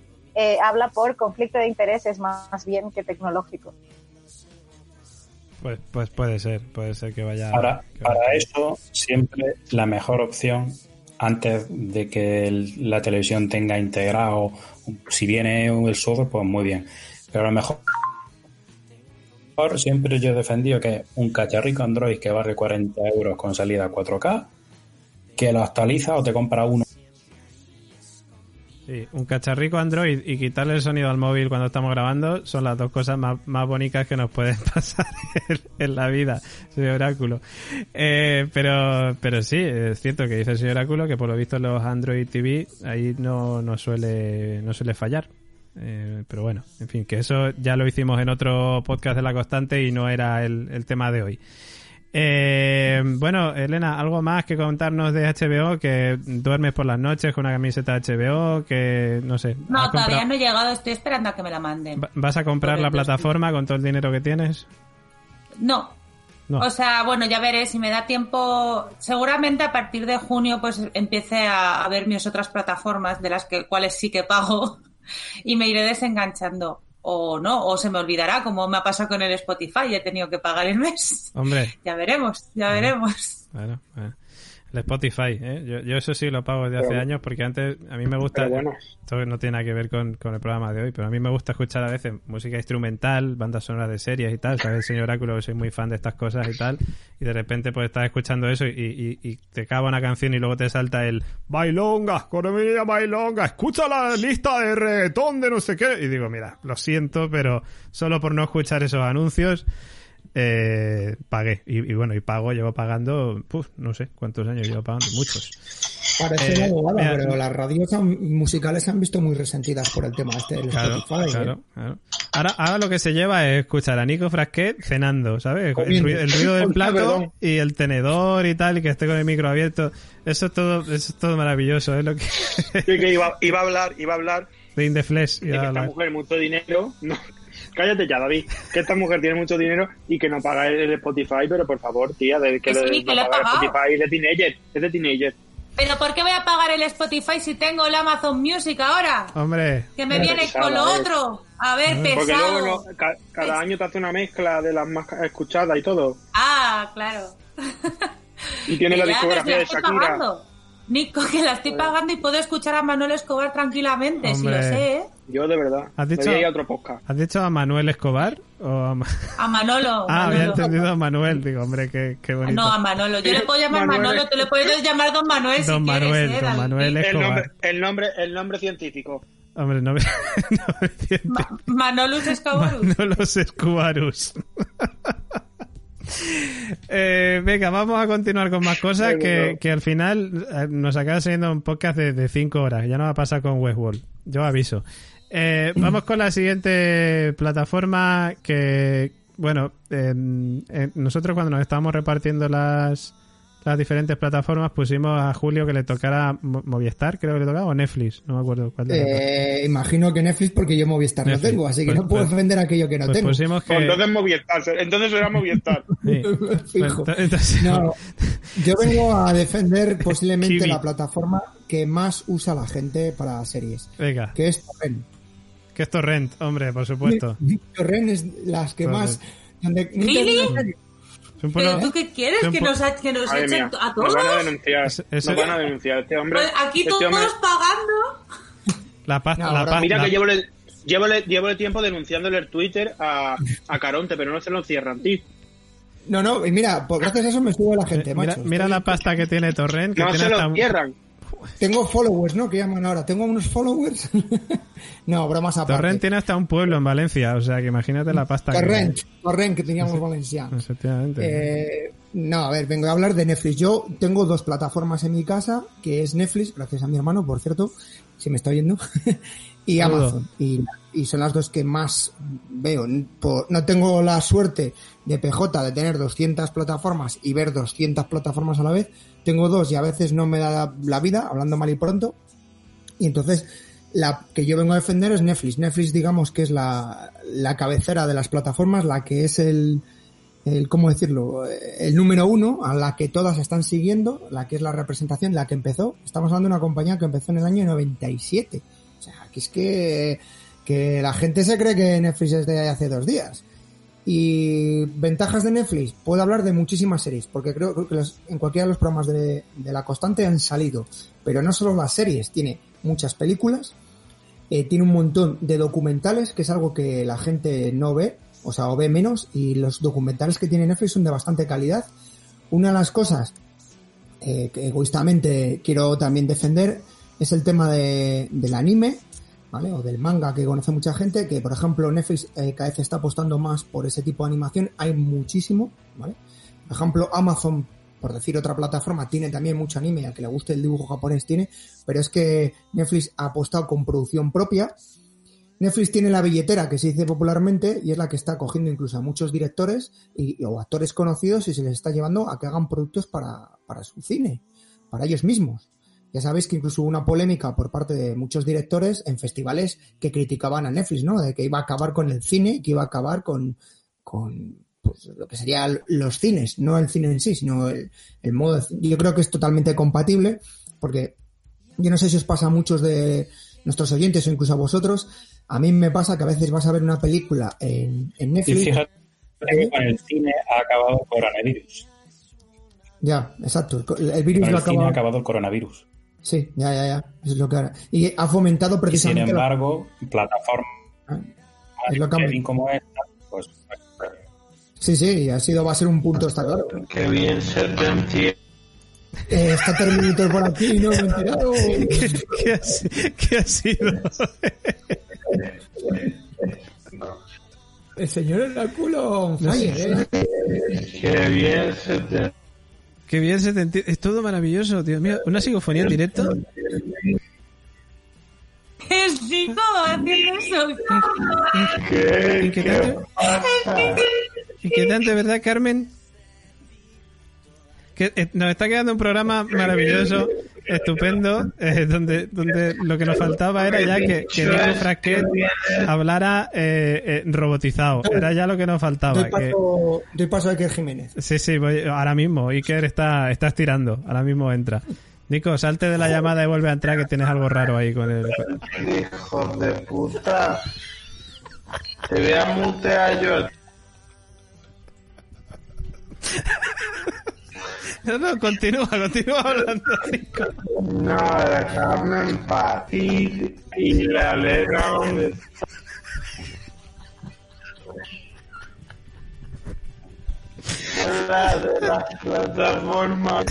Speaker 3: habla por conflicto de intereses más bien que tecnológico.
Speaker 2: Pues, pues puede ser, puede ser que vaya.
Speaker 4: Para,
Speaker 2: que vaya.
Speaker 4: para eso, siempre la mejor opción, antes de que el- la televisión tenga integrado, si viene el software, pues muy bien. Pero a lo mejor siempre yo he defendido que un cacharrico Android que vale 40 euros con salida 4K, que lo actualiza o te compra uno
Speaker 2: Sí, un cacharrico Android y quitarle el sonido al móvil cuando estamos grabando son las dos cosas más, más bonitas que nos pueden [laughs] pasar en, la vida, señor Oráculo. Eh, pero, pero sí, es cierto que dice el señor Oráculo que por lo visto los Android TV ahí no, no suele, no suele fallar. Eh, pero bueno, en fin, que eso ya lo hicimos en otro podcast de La Constante y no era el, el tema de hoy. Eh, bueno, Elena, algo más que contarnos de HBO, que duermes por las noches con una camiseta HBO, que no sé.
Speaker 6: No,
Speaker 2: ¿has
Speaker 6: todavía
Speaker 2: comprado-
Speaker 6: no he llegado, estoy esperando a que me la manden.
Speaker 2: va- ¿Vas a comprar la
Speaker 6: Correcto,
Speaker 2: plataforma con todo el dinero que tienes?
Speaker 6: No.
Speaker 2: No.
Speaker 6: O sea, bueno, ya veré si me da tiempo. Seguramente a partir de junio, pues empiece a, a ver mis otras plataformas de las que cuales sí que pago [laughs] y me iré desenganchando. O no, o se me olvidará, como me ha pasado con el Spotify, he tenido que pagar el mes.
Speaker 2: Hombre, [laughs]
Speaker 6: Ya veremos, ya veremos.
Speaker 2: bueno, bueno. El Spotify, ¿eh? yo, yo eso sí lo pago desde hace
Speaker 7: Pero-
Speaker 2: años porque antes a mí me gusta,
Speaker 7: bueno.
Speaker 2: esto no tiene nada que ver con, con el programa de hoy, pero a mí me gusta escuchar a veces música instrumental, bandas sonoras de series y tal, sabes el señor Oráculo que soy muy fan de estas cosas y tal, y de repente pues estás escuchando eso y, y- y te acaba una canción y luego te salta el Bailonga, economía bailonga, escucha la lista de reggaetón de no sé qué, y digo, mira, lo siento, pero solo por no escuchar esos anuncios eh, pagué. Y, y bueno, y pago, llevo pagando, puf, no sé cuántos años llevo pagando, muchos.
Speaker 8: Parece
Speaker 2: Eh,
Speaker 8: una abogada,
Speaker 2: mira,
Speaker 8: pero las radios han- musicales se han visto muy resentidas por el tema este del
Speaker 2: Claro,
Speaker 8: Spotify. ¿eh?
Speaker 2: claro, claro. Ahora, ahora lo que se lleva es escuchar a Nico Frasquet cenando, ¿sabes? El ruido, el ruido del [laughs] plato y el tenedor y tal, y que esté con el micro abierto. Eso es todo, eso es todo maravilloso, es lo que...
Speaker 7: Sí, que iba, iba a hablar, iba a hablar
Speaker 2: de In the Flesh.
Speaker 7: de que esta mujer mucho dinero. No, cállate ya, David. Que esta mujer tiene mucho dinero y que no paga el Spotify, pero por favor, tía, de, que,
Speaker 6: Que sí,
Speaker 7: no
Speaker 6: le
Speaker 7: paga el. Spotify es de teenager, es de teenager.
Speaker 6: Pero ¿por qué voy a pagar el Spotify si tengo el Amazon Music ahora?
Speaker 2: Hombre,
Speaker 6: Que me viene con lo otro. A ver,
Speaker 7: Porque
Speaker 6: pesado.
Speaker 7: luego no- ca- cada año te hace una mezcla de las más escuchadas y todo.
Speaker 6: Ah, claro.
Speaker 7: Y tiene la discografía de Shakira.
Speaker 6: pagando. Nico, que la estoy pagando y puedo escuchar a Manuel Escobar tranquilamente, si lo sé, ¿eh?
Speaker 7: Yo de verdad.
Speaker 2: ¿Has dicho-
Speaker 7: a otro podcast.
Speaker 2: ¿has dicho a Manuel Escobar? O a Ma-
Speaker 6: A Manolo. [laughs]
Speaker 2: Ah, había entendido a Manuel. Digo, hombre, qué, qué bonito.
Speaker 6: No, a Manolo. Yo le puedo llamar
Speaker 7: Manuel.
Speaker 6: Manolo, tú le puedes llamar Don Manuel
Speaker 2: Don
Speaker 6: si
Speaker 2: Manuel,
Speaker 6: quieres, ¿eh,
Speaker 2: Don? Manuel
Speaker 7: El
Speaker 2: Escobar.
Speaker 7: nombre, el nombre, el nombre científico.
Speaker 2: Hombre, no me... [laughs] no me siento-
Speaker 6: Ma- Manolus Escobarus.
Speaker 2: Manolos Escubarus. [laughs] Eh, venga, vamos a continuar con más cosas que, que al final eh, nos acaba siendo un podcast de, de cinco horas. Ya no va a pasar con Westworld. Yo aviso. Eh, [clears throat] vamos con la siguiente plataforma que, bueno, en- en- nosotros cuando nos estábamos repartiendo las, las diferentes plataformas pusimos a Julio que le tocara Mo- Movistar, creo que le tocaba, o Netflix, no me acuerdo cuál de las dos.
Speaker 8: Eh, imagino que Netflix porque yo Movistar no tengo, así que
Speaker 2: Pues-
Speaker 8: no puedo
Speaker 2: pues-
Speaker 8: defender aquello que no
Speaker 2: Pues
Speaker 8: tengo.
Speaker 2: pusimos que...
Speaker 7: Pues entonces Movistar. Entonces era Movistar. [laughs]
Speaker 2: Sí.
Speaker 8: Fijo.
Speaker 2: Pues entonces-
Speaker 8: No, [laughs] yo vengo a defender [laughs] posiblemente
Speaker 2: Kiwi.
Speaker 8: la plataforma que más usa la gente para series,
Speaker 2: Venga,
Speaker 8: que es Torrent.
Speaker 2: que es Torrent, hombre, por supuesto.
Speaker 8: Torrent es las que
Speaker 2: Torrent.
Speaker 8: más... Donde,
Speaker 6: ¿Really?
Speaker 2: Es
Speaker 6: ¿Pero tú qué quieres? ¿Que nos, ha- que nos
Speaker 7: Madre
Speaker 6: echen
Speaker 7: mía,
Speaker 6: a
Speaker 7: nos
Speaker 6: todos?
Speaker 7: van a denunciar.
Speaker 2: Eso- eso-
Speaker 7: Nos van a denunciar. Este hombre,
Speaker 6: Pues aquí
Speaker 7: este
Speaker 6: todos
Speaker 7: hombre-
Speaker 6: pagando.
Speaker 2: La pasta,
Speaker 8: No,
Speaker 2: la
Speaker 8: ahora
Speaker 2: pasta.
Speaker 7: Mira
Speaker 2: la-
Speaker 7: que llevo el, llevo, el- llevo el tiempo denunciándole el Twitter a, a Caronte, pero no se lo cierran, tío.
Speaker 8: No, no, y mira, pues gracias a eso me sube la gente,
Speaker 2: mira,
Speaker 8: macho.
Speaker 2: mira
Speaker 8: Estoy-
Speaker 2: la pasta que tiene Torrent, que
Speaker 7: No
Speaker 2: tiene
Speaker 7: se
Speaker 2: hasta
Speaker 7: lo
Speaker 2: un-
Speaker 7: cierran.
Speaker 8: Tengo followers, ¿no? Que llaman ahora. ¿Tengo unos followers? [laughs] no, bromas aparte.
Speaker 2: Torrent tiene hasta un pueblo en Valencia, o sea que imagínate la pasta
Speaker 8: Torrent,
Speaker 2: que
Speaker 8: Torrent que teníamos valenciano.
Speaker 2: Efectivamente.
Speaker 8: Eh, no, a ver, vengo a hablar de Netflix. Yo tengo dos plataformas en mi casa, que es Netflix, gracias a mi hermano, por cierto, si me está oyendo, [laughs] y. Amazon. Y, y son las dos que más veo. Por- no tengo la suerte de PJ de tener 200 plataformas y ver 200 plataformas a la vez. Tengo dos y a veces no me da la vida, hablando mal y pronto. Y entonces, la que yo vengo a defender es Netflix. Netflix, digamos que es la, la cabecera de las plataformas, la que es el, el, ¿cómo decirlo? El número uno, a la que todas están siguiendo, la que es la representación, la que empezó. Estamos hablando de una compañía que empezó en el año 97. O sea, que es que, que la gente se cree que Netflix es de hace dos días. Y ventajas de Netflix, puedo hablar de muchísimas series, porque creo, que en cualquiera de los programas de, de La Constante han salido. Pero no solo las series, tiene muchas películas, eh, tiene un montón de documentales, que es algo que la gente no ve, o sea, o ve menos, y los documentales que tiene Netflix son de bastante calidad. Una de las cosas eh, que egoístamente quiero también defender es el tema de, del anime, ¿vale? O del manga que conoce mucha gente, que por ejemplo Netflix eh, cada vez está apostando más por ese tipo de animación, hay muchísimo, ¿vale? Por ejemplo, Amazon, por decir otra plataforma, tiene también mucho anime, a que le guste el dibujo japonés tiene, pero es que Netflix ha apostado con producción propia. Netflix tiene la billetera que se dice popularmente y es la que está cogiendo incluso a muchos directores y, o actores conocidos y se les está llevando a que hagan productos para, para su cine, para ellos mismos. Ya sabéis que incluso hubo una polémica por parte de muchos directores en festivales que criticaban a Netflix, ¿no? De que iba a acabar con el cine, que iba a acabar con, con pues, lo que serían los cines, no el cine en sí, sino el, el modo. de- yo creo que es totalmente compatible, porque yo no sé si os pasa a muchos de nuestros oyentes o incluso a vosotros. A mí me pasa que a veces vas a ver una película en, en
Speaker 4: Y
Speaker 8: Netflix.
Speaker 4: fíjate que con el cine ha acabado el coronavirus.
Speaker 8: Ya, exacto. El, virus
Speaker 4: Con
Speaker 8: lo
Speaker 4: el cine ha
Speaker 8: acaba.
Speaker 4: acabado el coronavirus.
Speaker 8: Sí, ya, ya, ya. Eso es lo que ahora. Y ha fomentado
Speaker 4: Y sin
Speaker 8: precisamente. la-
Speaker 4: embargo, plataformas
Speaker 8: es lo que han-
Speaker 4: streaming como esta, pues
Speaker 8: Sí, sí, ha sido, va a ser un punto, está claro.
Speaker 9: Qué bien se te entiende.
Speaker 8: Eh, está Terminator por aquí, no me he enterado. [laughs]
Speaker 2: ¿Qué ha, si- qué ha sido?
Speaker 8: El señor Oráculo. ¿eh?
Speaker 9: Qué bien se te
Speaker 2: Qué bien se te entiende. Es todo maravilloso, Dios mío. ¿Una psicofonía en directo?
Speaker 6: Es Nico haciendo eso.
Speaker 2: Inquietante. Inquietante, ¿verdad, Carmen? Que eh, nos está quedando un programa maravilloso, estupendo, eh, donde, donde lo que nos faltaba era ya que, que Nico Frasquet hablara eh, eh, robotizado. Era ya lo que nos faltaba.
Speaker 8: Doy
Speaker 2: que-
Speaker 8: paso, doy paso a Iker Jiménez.
Speaker 2: Sí, sí, voy, ahora mismo. Iker está, está estirando. Ahora mismo entra. Nico, salte de la llamada y vuelve a entrar que tienes algo raro ahí con el...
Speaker 9: Hijo de puta. Te voy a mutear yo. [laughs]
Speaker 2: No, no, continúa, continúa hablando.
Speaker 9: No, déjame en paz. Y, y la alegra donde. La de las plataformas.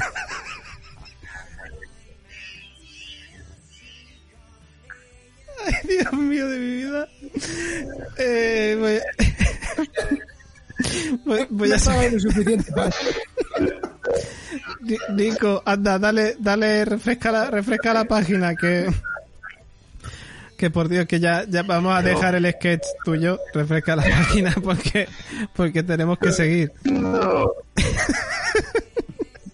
Speaker 2: Ay, Dios mío de mi vida. Eh, voy, [laughs] voy, voy a saber.
Speaker 8: lo suficiente
Speaker 2: Nico, anda, dale, dale, refresca la, refresca la página que. Que por Dios, que ya, ya vamos a dejar el sketch tuyo. Refresca la página porque, porque tenemos que seguir.
Speaker 9: No.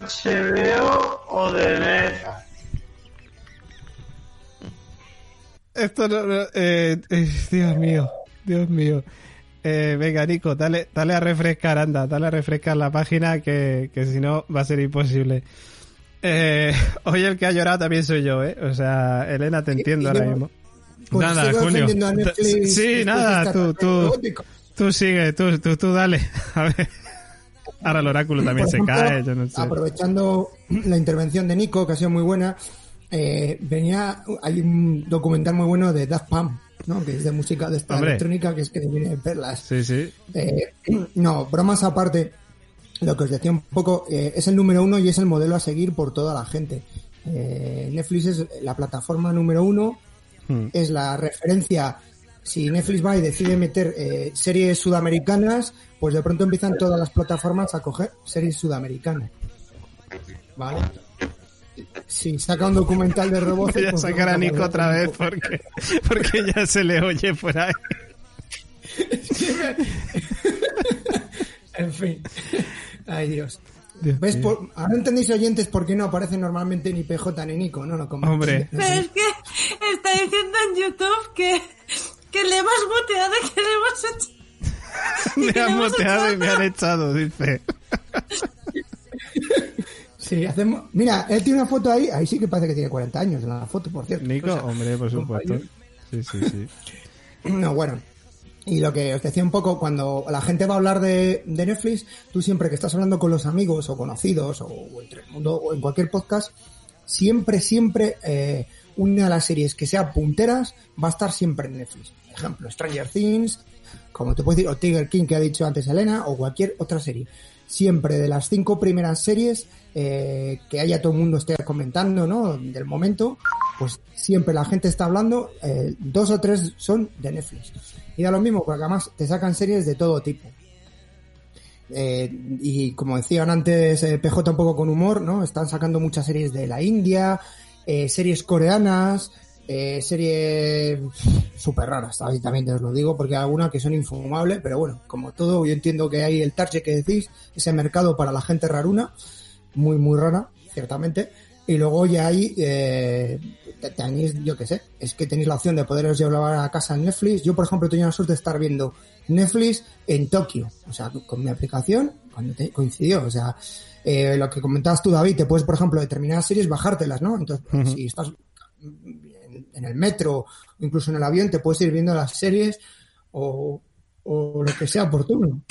Speaker 9: HBO o de Neta.
Speaker 2: Esto no, no, eh, eh, Dios mío, Dios mío. Eh, venga, Nico, dale, dale a refrescar, anda, dale a refrescar la página que, que si no va a ser imposible. Eh, [laughs] hoy el que ha llorado también soy yo, ¿eh? O sea, Elena, te entiendo ahora mismo.
Speaker 8: Pues
Speaker 2: nada, Julio. Sí, nada, tú, tú, tú sigue, tú, tú, tú dale. [laughs] A ver. Ahora el oráculo también se cae, yo no sé.
Speaker 8: Aprovechando la intervención de Nico, que ha sido muy buena, eh, venía, hay un documental muy bueno de Daft Punk, ¿no? Que es de música de esta
Speaker 2: Hombre.
Speaker 8: electrónica, que es que viene de perlas.
Speaker 2: Sí, sí.
Speaker 8: Eh, [clears throat] no, bromas aparte, lo que os decía un poco, eh, es el número uno y es el modelo a seguir por toda la gente. Eh, Netflix es la plataforma número uno,
Speaker 2: Hmm.
Speaker 8: es la referencia. Si Netflix va y decide meter eh, series sudamericanas, pues de pronto empiezan todas las plataformas a coger series sudamericanas. ¿Vale? Si saca un documental de [laughs] robots...
Speaker 2: Voy a
Speaker 8: pues
Speaker 2: sacar a Nico otra vez porque, porque ya se le oye por ahí. [laughs]
Speaker 8: En fin. Ay, Dios.
Speaker 2: Dios
Speaker 8: ¿Ves? Por- ahora entendéis, oyentes, por qué no aparecen normalmente ni PJ ni Nico, ¿no? no como
Speaker 2: Hombre.
Speaker 6: Pero es que está diciendo en YouTube que, que le hemos muteado y que le hemos hecho. [laughs]
Speaker 2: Me han moteado y me han echado, dice.
Speaker 8: Sí, hacemos... Mira, él tiene una foto ahí, ahí sí que parece que tiene 40 años en la foto, por cierto.
Speaker 2: Nico,
Speaker 8: O sea,
Speaker 2: hombre, por supuesto. Sí, sí, sí. [clears throat]
Speaker 8: No, bueno. Y lo que os decía un poco, cuando la gente va a hablar de, de Netflix, tú siempre que estás hablando con los amigos o conocidos o, entre el mundo o en cualquier podcast, siempre, siempre eh, una de las series que sea punteras va a estar siempre en Netflix. Por ejemplo, Stranger Things, como te puedo decir, o Tiger King que ha dicho antes Elena, o cualquier otra serie. Siempre de las cinco primeras series eh, que haya todo el mundo esté comentando, ¿no? Del momento, pues siempre la gente está hablando, eh, dos o tres son de Netflix. Y da lo mismo, porque además te sacan series de todo tipo. Eh, y como decían antes, eh, PJ un poco con humor, ¿no? Están sacando muchas series de la India, series coreanas, eh, series súper raras, también te os lo digo, porque hay algunas que son infumables, pero bueno, como todo, yo entiendo que hay el target que decís, ese mercado para la gente raruna, muy, muy rara, ciertamente, y luego ya hay, eh, tenéis, yo qué sé, es que tenéis la opción de poderos llevar a casa en Netflix. Yo, por ejemplo, tenía la suerte de estar viendo Netflix en Tokio, o sea, con mi aplicación, cuando te coincidió, o sea, eh, lo que comentabas tú, David, te puedes, por ejemplo, determinadas series bajártelas, ¿no? Entonces, uh -huh. si estás en, en, el metro incluso en el avión, te puedes ir viendo las series o, o lo que sea oportuno.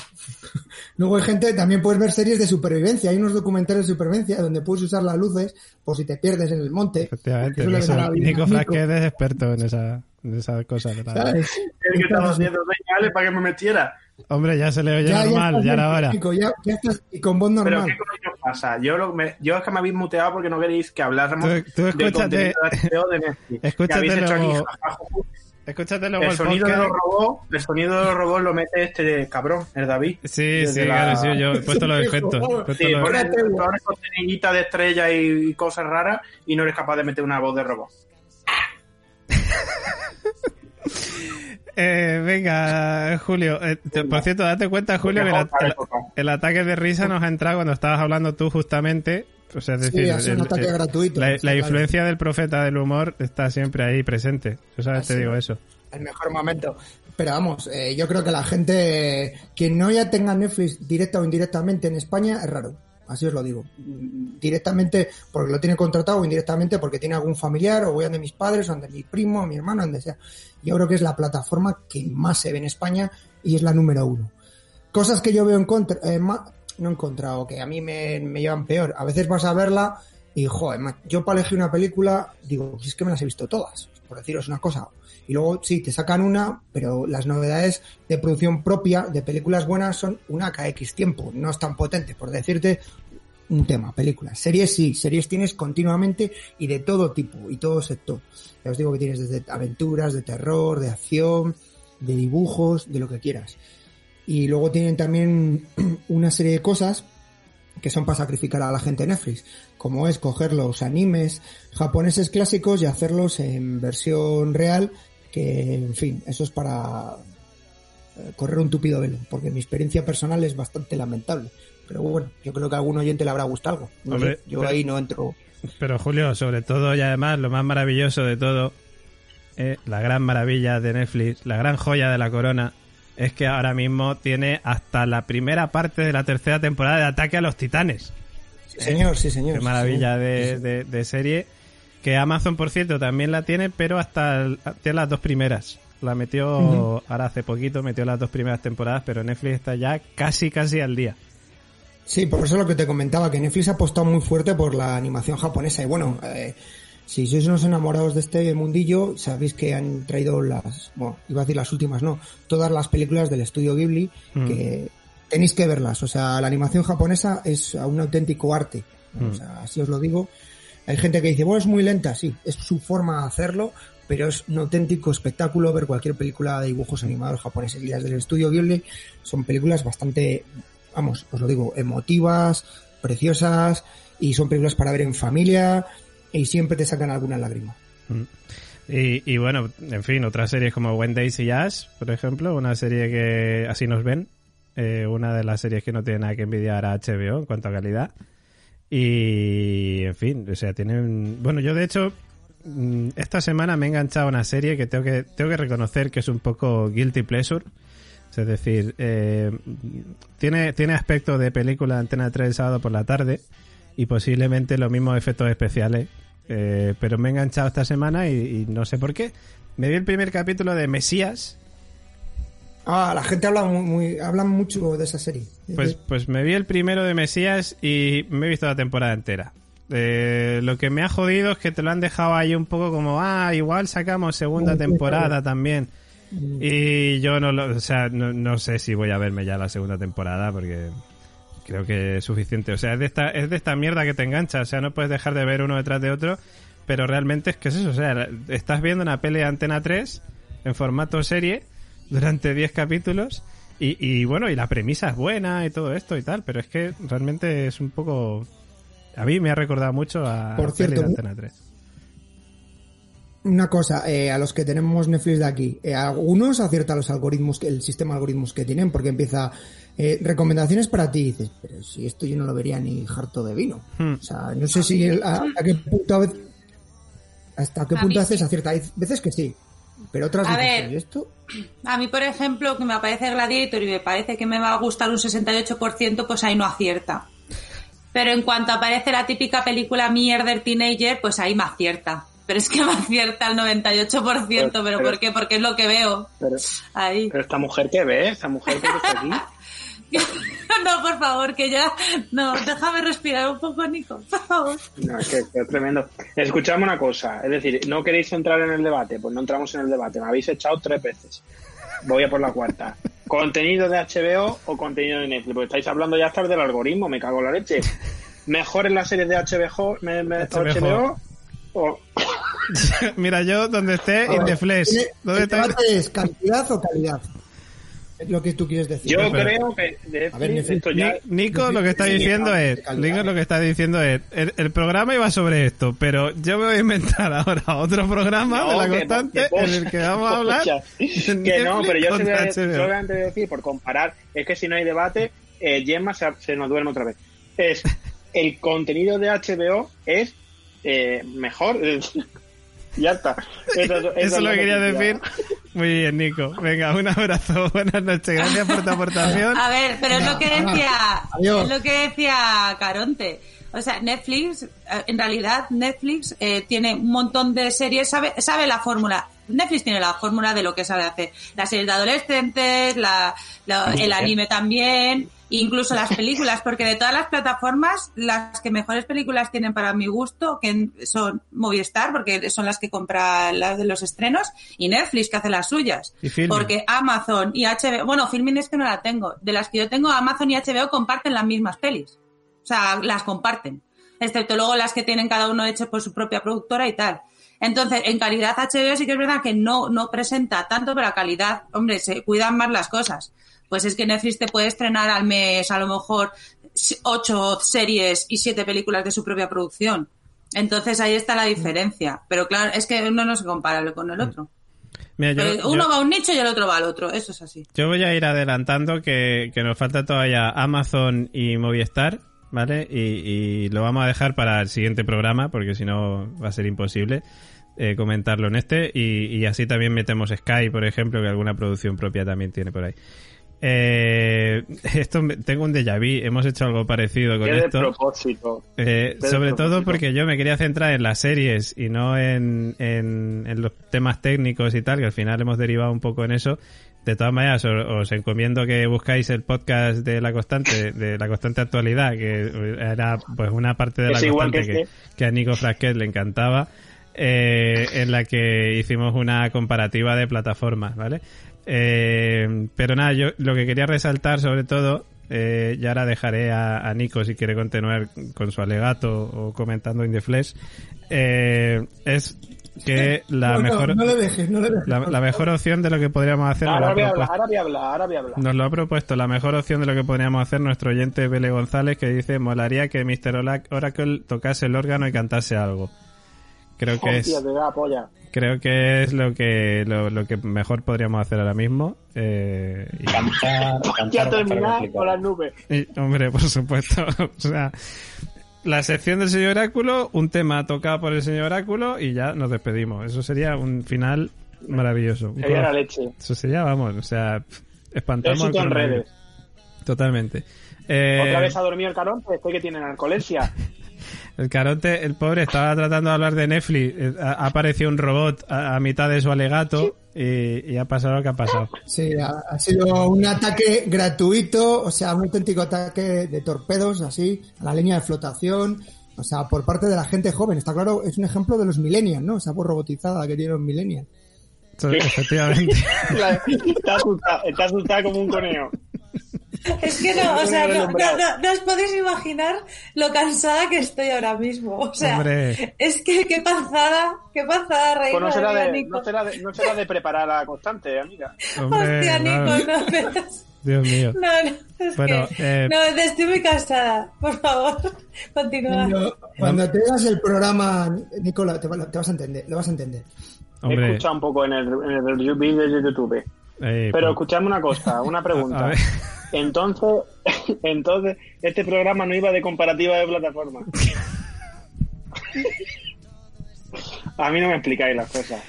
Speaker 8: Luego hay gente, también puedes ver series de supervivencia. Hay unos documentales de supervivencia donde puedes usar las luces por si te pierdes en el monte.
Speaker 2: Efectivamente. Eso Nico Frasquet es experto en esa, en esa cosa. ¿verdad?
Speaker 7: El que estaba haciendo señales para que me metiera.
Speaker 2: Hombre, ya se le oye ya, normal, ya, era hora.
Speaker 8: Ya, ya estás, y con voz normal.
Speaker 7: Pero ¿qué coño pasa? Yo, lo, me, yo es que me habéis muteado porque no queréis que habláramos
Speaker 2: tú, tú escúchate,
Speaker 7: de de Netflix. [laughs]
Speaker 2: Escúchate lo... Escúchate luego
Speaker 7: el,
Speaker 2: el
Speaker 7: sonido de los robots, el sonido de los robots lo mete este cabrón, el David.
Speaker 2: Sí, sí, la... claro, sí, yo he puesto los efectos.
Speaker 7: Sí, lo... pones, pones cortinillita de estrella y cosas raras y no eres capaz de meter una voz de robot. [laughs]
Speaker 2: Eh, venga, Julio. Eh, te, por cierto, date cuenta, Julio, que el, el, el, ataque de risa nos ha entrado cuando estabas hablando tú justamente. O sea, es decir,
Speaker 8: sí, gratuito.
Speaker 2: La, la influencia del profeta del humor está siempre ahí presente. Yo sabes, Así te digo eso.
Speaker 8: El mejor momento. Pero vamos, eh, yo creo que la gente, quien no ya tenga Netflix directa o indirectamente en España, es raro. Así os lo digo. Directamente porque lo tiene contratado o indirectamente porque tiene algún familiar o voy a de mis padres o de mi primo o mi hermano, donde sea. Yo creo que es la plataforma que más se ve en España y es la número uno. Cosas que yo veo en contra, eh, no he encontrado, que a mí me, me, llevan peor. A veces vas a verla y, joder, yo para elegir una película, digo, si es que me las he visto todas, por deciros una cosa. Y luego, sí, te sacan una, pero las novedades de producción propia de películas buenas son una cada X tiempo. No es tan potente, por decirte un tema, películas. Series sí, series tienes continuamente y de todo tipo y todo sector. Ya os digo que tienes desde aventuras, de terror, de acción, de dibujos, de lo que quieras. Y luego tienen también [clears throat] una serie de cosas que son para sacrificar a la gente de Netflix, como es coger los animes japoneses clásicos y hacerlos en versión real, que en fin, eso es para correr un tupido velo, porque mi experiencia personal es bastante lamentable. Pero bueno, yo creo que a algún oyente le habrá gustado algo. No Hombre, sé, yo
Speaker 2: pero,
Speaker 8: ahí no entro.
Speaker 2: Pero Julio, sobre todo y además lo más maravilloso de todo, eh, la gran maravilla de Netflix, la gran joya de la corona, es que ahora mismo tiene hasta la primera parte de la tercera temporada de Ataque a los Titanes.
Speaker 8: Sí, señor, sí, señor.
Speaker 2: Qué maravilla
Speaker 8: sí,
Speaker 2: de,
Speaker 8: sí.
Speaker 2: De, de, serie. Que Amazon, por cierto, también la tiene, pero hasta tiene las dos primeras. La metió uh -huh. ahora hace poquito, metió las dos primeras temporadas, pero Netflix está ya casi, casi al día.
Speaker 8: Sí, por eso es lo que te comentaba, que Netflix ha apostado muy fuerte por la animación japonesa. Y bueno, eh, si sois unos enamorados de este mundillo, sabéis que han traído las, bueno, iba a decir las últimas, no, todas las películas del estudio Ghibli, mm. que tenéis que verlas. O sea, la animación japonesa es un auténtico arte. Mm. O sea, así os lo digo. Hay gente que dice, bueno, es muy lenta, sí, es su forma de hacerlo, pero es un auténtico espectáculo ver cualquier película de dibujos animados japoneses. Y las del estudio Ghibli son películas bastante, vamos, os lo digo, emotivas, preciosas, y son películas para ver en familia, y siempre te sacan alguna lágrima.
Speaker 2: Mm. Y, y, bueno, en fin, otras series como When Days y Jazz, por ejemplo, una serie que así nos ven, eh, una de las series que no tiene nada que envidiar a HBO en cuanto a calidad. Y, en fin, o sea, tienen... Bueno, yo de hecho, mm, esta semana me he enganchado a una serie que tengo que, tengo que reconocer que es un poco guilty pleasure. Es decir, eh, tiene, tiene aspecto de película de Antena 3 el sábado por la tarde y posiblemente los mismos efectos especiales. Eh, pero me he enganchado esta semana y, y, no sé por qué. Me vi el primer capítulo de Mesías
Speaker 8: Ah, la gente habla muy, muy habla mucho de esa serie.
Speaker 2: Pues, pues me vi el primero de Mesías y me he visto la temporada entera. Eh, lo que me ha jodido es que te lo han dejado ahí un poco como, ah, igual sacamos segunda temporada también. Y yo no lo, o sea, no, no sé si voy a verme ya la segunda temporada porque creo que es suficiente. O sea, es de esta, es de esta mierda que te engancha. O sea, no puedes dejar de ver uno detrás de otro. Pero realmente es que es eso. O sea, estás viendo una peli de Antena 3 en formato serie durante 10 capítulos. Y, y bueno, y la premisa es buena y todo esto y tal. Pero es que realmente es un poco. A mí me ha recordado mucho a
Speaker 8: Por cierto,
Speaker 2: de Antena 3.
Speaker 8: Una cosa, eh, a los que tenemos Netflix de aquí, eh, algunos aciertan los algoritmos, el sistema de algoritmos que tienen, porque empieza eh, recomendaciones para ti, y dices, pero si esto yo no lo vería ni harto de vino.
Speaker 2: Hmm.
Speaker 8: O sea, no sé si el- a- hasta qué punto a vez- hasta qué
Speaker 6: A
Speaker 8: punto haces
Speaker 6: sí.
Speaker 8: acierta. Hay veces que sí, pero otras
Speaker 6: A
Speaker 8: veces
Speaker 6: ver.
Speaker 8: que, ¿y esto?
Speaker 6: A mí, por ejemplo, que me aparece Gladiator y me parece que me va a gustar un 68%, pues ahí no acierta. Pero en cuanto aparece la típica película Mierder Teenager, pues ahí me acierta. Pero es que me acierta el 98%, pero,
Speaker 7: Pero-
Speaker 6: ¿por qué? Porque es lo que veo.
Speaker 7: Pero,
Speaker 6: Ahí.
Speaker 7: pero esta mujer que ve, esta mujer que está aquí. [laughs]
Speaker 6: no, por favor, que ya... No, déjame respirar un poco, Nico, por favor.
Speaker 7: No, es que, que es tremendo. Escuchadme una cosa, es decir, no queréis entrar en el debate, pues no entramos en el debate. Me habéis echado tres veces. Voy a por la cuarta. ¿Contenido de HBO o contenido de Netflix? Porque estáis hablando ya hasta del algoritmo, me cago en la leche. ¿Mejor en las series de HBO, me- me-
Speaker 2: HBO.
Speaker 7: HBO o, [laughs]
Speaker 2: Mira, yo donde esté, in the flesh. ¿Dónde
Speaker 8: el
Speaker 2: está?
Speaker 8: debate es cantidad o calidad. Lo que tú quieres decir.
Speaker 7: Yo
Speaker 2: pero-
Speaker 7: creo que Netflix,
Speaker 8: A ver, Netflix,
Speaker 7: esto ya...
Speaker 2: Ni- Nico lo que está diciendo es,
Speaker 8: calidad.
Speaker 2: Nico lo que está diciendo es, el, el programa iba sobre esto, pero yo me voy a inventar [laughs] ahora otro programa de la
Speaker 7: que-
Speaker 2: constante en el que vamos a hablar. [laughs]
Speaker 7: Que [laughs] no, pero yo solamente voy a decir, por comparar, es que si no hay debate, eh, Gemma se, se nos duerme otra vez. Es, el contenido de HBO es eh, mejor. ya está. Eso, eso
Speaker 2: Eso
Speaker 7: es
Speaker 2: lo que quería decir. Muy bien, Nico. Venga, un abrazo. [laughs] Buenas noches. Gracias por tu aportación.
Speaker 6: A ver, pero es lo que decía, es lo que decía Caronte. O sea, Netflix, eh, en realidad Netflix eh, tiene un montón de series, sabe, sabe la fórmula. Netflix tiene la fórmula de lo que sabe hacer. Las series de adolescentes, la, la- el anime también, incluso las películas, porque de todas las plataformas, las que mejores películas tienen para mi gusto, que son Movistar, porque son las que compra las de los estrenos, y Netflix, que hace las suyas.
Speaker 2: Y.
Speaker 6: Porque Amazon y HBO, bueno, Filmin es que no la tengo. De las que yo tengo, Amazon y HBO comparten las mismas pelis. O sea, las comparten. Excepto luego las que tienen cada uno hecho por su propia productora y tal. Entonces, en calidad HBO sí que es verdad que no, no presenta tanto, pero a calidad, hombre, se cuidan más las cosas. Pues es que Netflix te puede estrenar al mes a lo mejor ocho series y siete películas de su propia producción. Entonces ahí está la diferencia. Pero claro, es que uno no es comparable con el otro.
Speaker 2: Mira, yo,
Speaker 6: Pero uno
Speaker 2: yo-
Speaker 6: va a un nicho y el otro va al otro. Eso es así.
Speaker 2: yo voy a ir adelantando que, que nos falta todavía Amazon y Movistar, ¿vale? Y, y lo vamos a dejar para el siguiente programa, porque si no va a ser imposible eh, comentarlo en este. Y, y así también metemos Sky, por ejemplo, que alguna producción propia también tiene por ahí. Eh, [laughs] esto tengo un déjà vu, hemos hecho algo parecido con esto.
Speaker 7: propósito.
Speaker 2: Eh, sobre todo porque yo me quería centrar en las series y no en, en, en los temas técnicos y tal, que al final hemos derivado un poco en eso. De todas maneras, os, os encomiendo que buscáis el podcast de la constante, de la constante actualidad, que era pues una parte de la
Speaker 7: Es
Speaker 2: constante
Speaker 7: que
Speaker 2: que,
Speaker 7: este.
Speaker 2: que a Nico Frasquet le encantaba, eh, en la que hicimos una comparativa de plataformas, ¿vale? Eh, pero nada, yo lo que quería resaltar sobre todo, eh, y ahora dejaré a, a Nico si quiere continuar con su alegato o comentando In the Flesh, eh, es que la
Speaker 8: No,
Speaker 2: mejor
Speaker 8: no le dejes, no le dejes.
Speaker 2: la, la mejor opción de lo que podríamos hacer nos lo,
Speaker 7: Ahora
Speaker 2: ha
Speaker 7: voy a hablar,
Speaker 2: propuesto,
Speaker 7: ahora voy a hablar, ahora voy a hablar.
Speaker 2: nos lo ha propuesto la mejor opción de lo que podríamos hacer nuestro oyente Bele González que dice molaría que Mr. Oracle tocase el órgano y cantase algo. Creo que es
Speaker 7: Hostia, te da polla.
Speaker 2: creo que es lo que lo, lo que mejor podríamos hacer ahora mismo eh, y-
Speaker 4: Cantar, cantar
Speaker 7: Ya terminar con las nubes.
Speaker 2: Y, hombre, por supuesto. [laughs] o sea, la sección del señor Oráculo, un tema tocado por el señor Oráculo y ya nos despedimos. Eso sería un final maravilloso.
Speaker 7: Sería la leche.
Speaker 2: Eso sería, vamos, o sea, espantamos
Speaker 7: Éxito en redes.
Speaker 2: Totalmente. Eh,
Speaker 7: Otra vez ha dormido el carón, pues este que tiene narcolepsia. [laughs]
Speaker 2: El carote, el pobre, estaba tratando de hablar de Netflix. eh, Ha aparecido un robot a, a mitad de su alegato y, y ha pasado lo que ha pasado.
Speaker 8: Sí, ha, ha sido un ataque gratuito, o sea, un auténtico ataque de torpedos, así, a la línea de flotación, o sea, por parte de la gente joven. Está claro, es un ejemplo de los millennials, ¿no? Esa voz robotizada que tienen los millennials.
Speaker 2: Efectivamente. [laughs]
Speaker 7: La- está, asustada, está asustada como un conejo.
Speaker 6: Es que no, o sea, no, no, no, no os podéis imaginar lo cansada que estoy ahora mismo. O sea,
Speaker 2: Hombre.
Speaker 6: es que qué panzada, qué panzada
Speaker 7: Pues
Speaker 6: reírme
Speaker 7: no será,
Speaker 6: de
Speaker 7: de,
Speaker 6: Nico.
Speaker 7: no, será de, no será de preparar la constante, amiga.
Speaker 2: Hombre,
Speaker 6: Hostia, Nico, no, pero-
Speaker 2: Dios mío.
Speaker 6: no, no, es
Speaker 2: Bueno,
Speaker 6: que,
Speaker 2: eh,
Speaker 6: no, estoy muy cansada. Por favor, [laughs] continúa.
Speaker 8: Cuando, cuando te hagas el programa, Nicola, te, va- te vas a entender, lo vas a entender.
Speaker 7: He
Speaker 2: Hombre,
Speaker 7: escuchado un poco en el, en el vídeo de YouTube.
Speaker 2: Eh,
Speaker 7: Pero escuchadme una cosa, [laughs] una
Speaker 2: a
Speaker 7: pregunta. Entonces, [laughs] entonces, este programa no iba de comparativa de plataformas. [laughs] A mí no me explicáis las cosas.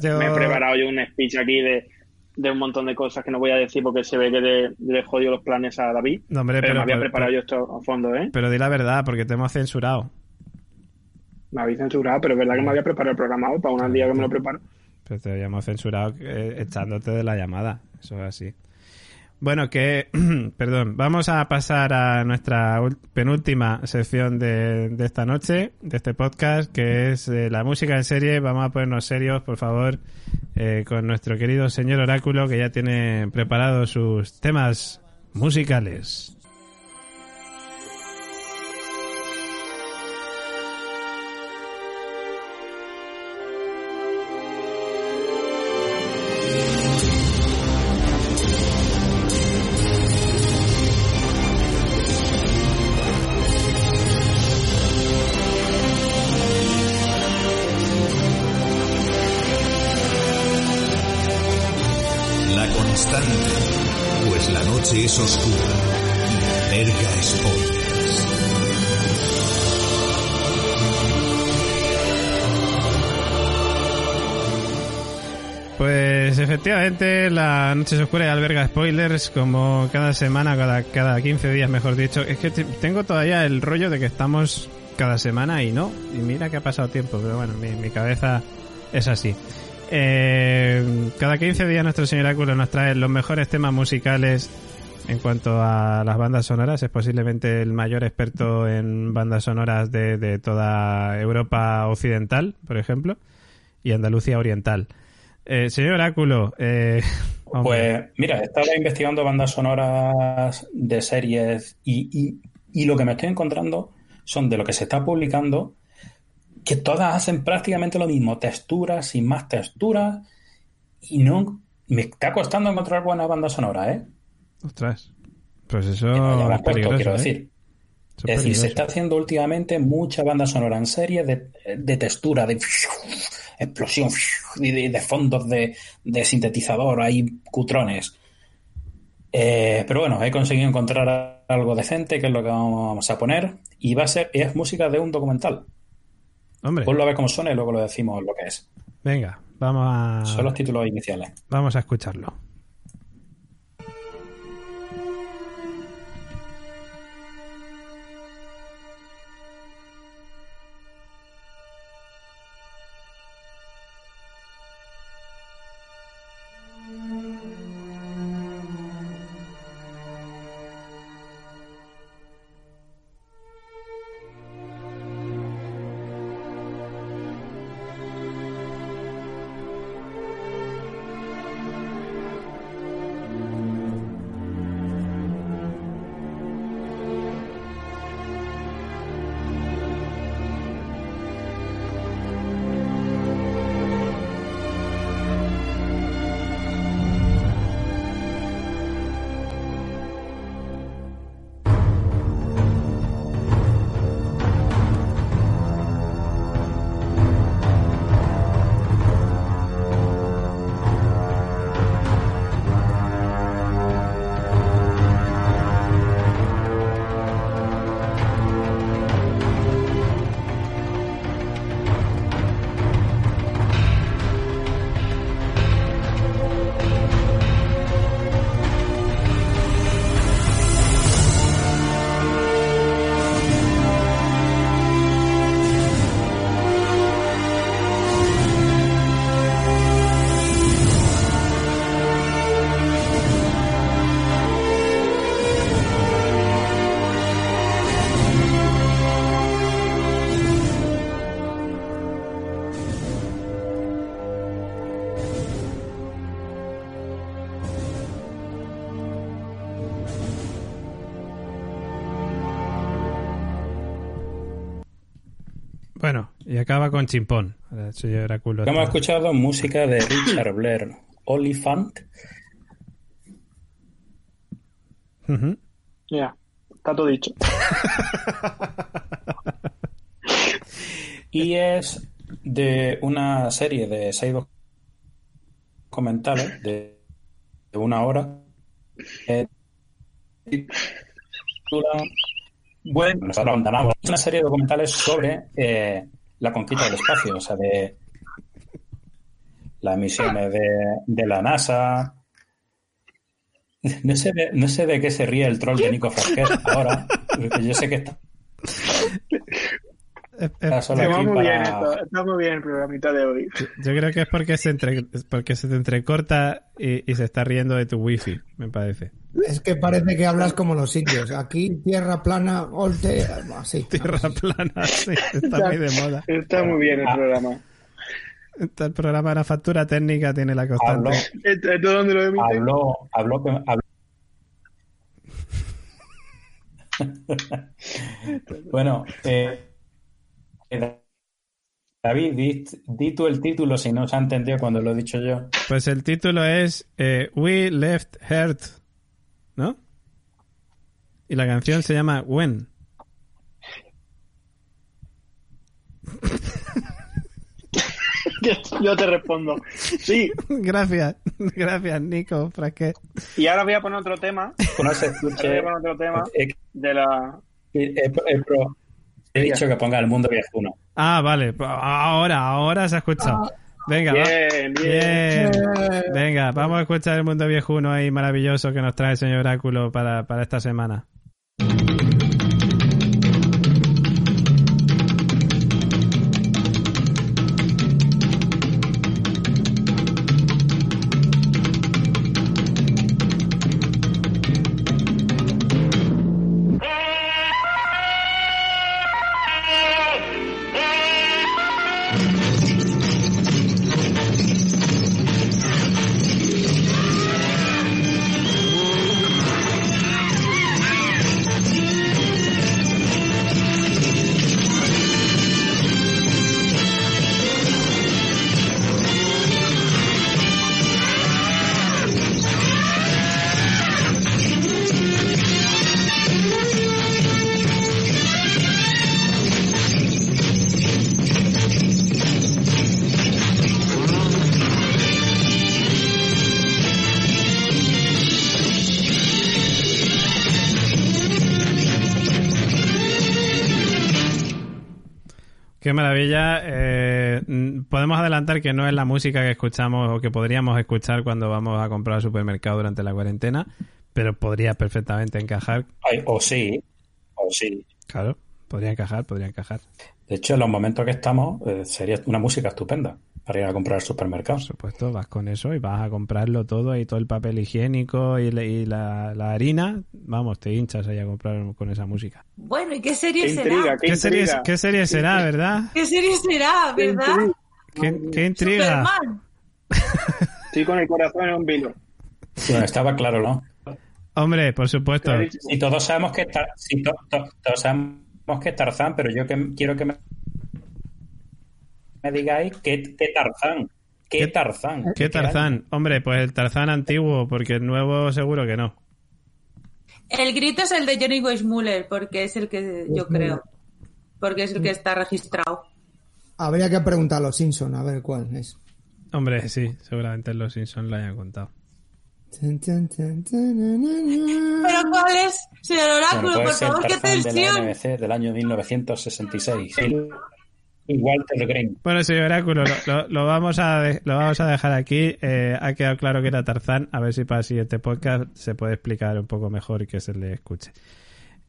Speaker 2: Yo-
Speaker 7: Me he preparado yo un speech aquí de, de un montón de cosas que no voy a decir porque se ve que le, le he jodido los planes a David.
Speaker 2: No, hombre,
Speaker 7: pero,
Speaker 2: pero-
Speaker 7: me había
Speaker 2: pero-
Speaker 7: preparado yo esto a fondo, ¿eh?
Speaker 2: pero di la verdad, porque te hemos censurado.
Speaker 7: Me habéis censurado, pero es verdad que me había preparado el programa hoy para un día que me lo preparo.
Speaker 2: Pero te habíamos censurado eh, echándote de la llamada. Eso es así. Bueno, que, [clears throat] perdón, vamos a pasar a nuestra penúltima sección de, de esta noche, de este podcast, que es eh, la música en serie. Vamos a ponernos serios, por favor, eh, con nuestro querido señor Oráculo, que ya tiene preparados sus temas musicales.
Speaker 1: Oscura y alberga spoilers.
Speaker 2: Pues efectivamente, la noche oscura y alberga spoilers como cada semana, cada, cada 15 días, mejor dicho. Es que te- tengo todavía el rollo de que estamos cada semana y no. Y mira que ha pasado tiempo, pero bueno, mi, mi cabeza es así. Eh, cada 15 días nuestro señor Áculo nos trae los mejores temas musicales en cuanto a las bandas sonoras. Es posiblemente el mayor experto en bandas sonoras de, toda Europa occidental, por ejemplo, y Andalucía oriental. Eh, señor Oráculo, eh, [laughs]
Speaker 4: Pues mira, estaba investigando bandas sonoras de series y, y- y lo que me estoy encontrando son de lo que se está publicando, que todas hacen prácticamente lo mismo, texturas y más texturas, y no me está costando encontrar buenas bandas sonoras, ¿eh?
Speaker 2: Ostras, pues eso
Speaker 4: no
Speaker 2: es
Speaker 4: puesto, quiero
Speaker 2: ¿eh?
Speaker 4: decir. Es decir, se está haciendo últimamente mucha banda sonora en serie de, de textura, de [laughs] explosión, [laughs] de fondos de, de sintetizador, hay cutrones. Eh, pero bueno, he conseguido encontrar algo decente, que es lo que vamos a poner, y va a ser, es música de un documental.
Speaker 2: Hombre,
Speaker 4: Ponlo a ver cómo suena y luego lo decimos lo que es.
Speaker 2: venga, vamos a,
Speaker 4: Son los títulos iniciales.
Speaker 2: vamos a escucharlo. Acaba con chimpón. Oráculo.
Speaker 4: Hemos escuchado música de Richard Blair, Olifant.
Speaker 2: Ujú.
Speaker 7: Ya, está todo dicho.
Speaker 4: Y es de una serie de seis documentales de, de una hora. Eh, bueno. Es una serie de documentales sobre eh, la conquista del espacio, o sea, de las misiones de, de la NASA. No sé, de, no sé de qué se ríe el troll de Nico Farquer ahora. porque Yo sé que está [laughs]
Speaker 2: Eh, eh,
Speaker 4: está
Speaker 7: muy bien
Speaker 4: para-
Speaker 7: esto, está muy bien el programita de hoy.
Speaker 2: Yo creo que es porque se, entre, porque se te entrecorta y, y se está riendo de tu wifi, me parece.
Speaker 8: Es que parece que hablas como los indios. Aquí, tierra plana, olte, así.
Speaker 2: Tierra plana, sí, está muy de moda.
Speaker 7: Está muy bien el programa.
Speaker 2: Está el programa de la factura técnica tiene la constante.
Speaker 4: Habló,
Speaker 7: ¿Esto esto dónde lo
Speaker 4: habló, habló, con- habló- bueno, eh, David, di, di tú el título si no se ha entendido cuando lo he dicho yo.
Speaker 2: Pues el título es eh, We Left Earth, ¿no? Y la canción se llama When. [laughs]
Speaker 7: Yo te respondo. Sí, [laughs]
Speaker 2: gracias, [laughs] gracias Nico, Frasquet.
Speaker 7: y ahora voy a poner otro tema.
Speaker 4: No se
Speaker 7: voy a poner otro tema
Speaker 4: eh,
Speaker 7: de la...
Speaker 4: eh, eh, eh, pro- he dicho que ponga el mundo viejuno.
Speaker 2: Ah, vale, ahora, ahora se ha escuchado. Venga, va.
Speaker 7: Bien, bien.
Speaker 2: Bien. Venga, vamos a escuchar el mundo viejuno ahí maravilloso que nos trae el señor Oráculo para, para esta semana. Qué maravilla. Eh, podemos adelantar que no es la música que escuchamos o que podríamos escuchar cuando vamos a comprar al supermercado durante la cuarentena, pero podría perfectamente encajar.
Speaker 4: Ay, o sí, o sí.
Speaker 2: Claro, podría encajar, podría encajar.
Speaker 4: De hecho, en los momentos que estamos, eh, sería una música estupenda para ir a comprar al supermercado.
Speaker 2: Por supuesto, vas con eso y vas a comprarlo todo y todo el papel higiénico y, la- y la, la harina. Vamos, te hinchas ahí a comprar con esa música.
Speaker 6: Bueno, ¿y qué serie
Speaker 7: Qué
Speaker 6: será?
Speaker 7: intriga, qué
Speaker 2: ¿Qué serie, qué serie será, verdad?
Speaker 6: ¿Qué serie será, verdad?
Speaker 2: ¿Qué, qué intriga?
Speaker 6: Superman. [laughs]
Speaker 7: Estoy con el corazón en un vilo.
Speaker 4: Bueno, estaba claro, ¿no?
Speaker 2: Hombre, por supuesto.
Speaker 4: Si todos sabemos que Tar- si to- to- todos sabemos que es Tarzán, pero yo que quiero que me, me digáis qué, qué Tarzán. ¿Qué,
Speaker 2: ¿Qué-
Speaker 4: Tarzán?
Speaker 2: ¿Qué? Tarzán? Hombre, pues el Tarzán antiguo, porque el nuevo seguro que no.
Speaker 6: El grito es el de Johnny Weissmuller, porque es el que yo creo. Porque es el que está registrado.
Speaker 8: Habría que preguntar a los Simpson a ver cuál es.
Speaker 2: Hombre, sí, seguramente los Simpsons lo hayan contado.
Speaker 6: ¿Pero cuál es? Señor
Speaker 4: Bueno,
Speaker 6: Oráculo, por favor, qué
Speaker 4: Tarzán de la
Speaker 6: tensión.
Speaker 4: NBC del año 1966. Y- Y Walter Green.
Speaker 2: Bueno, señor Oráculo, lo, lo- lo vamos a lo vamos a dejar aquí. Eh, ha quedado claro que era Tarzán. A ver si para el siguiente podcast se puede explicar un poco mejor y que se le escuche.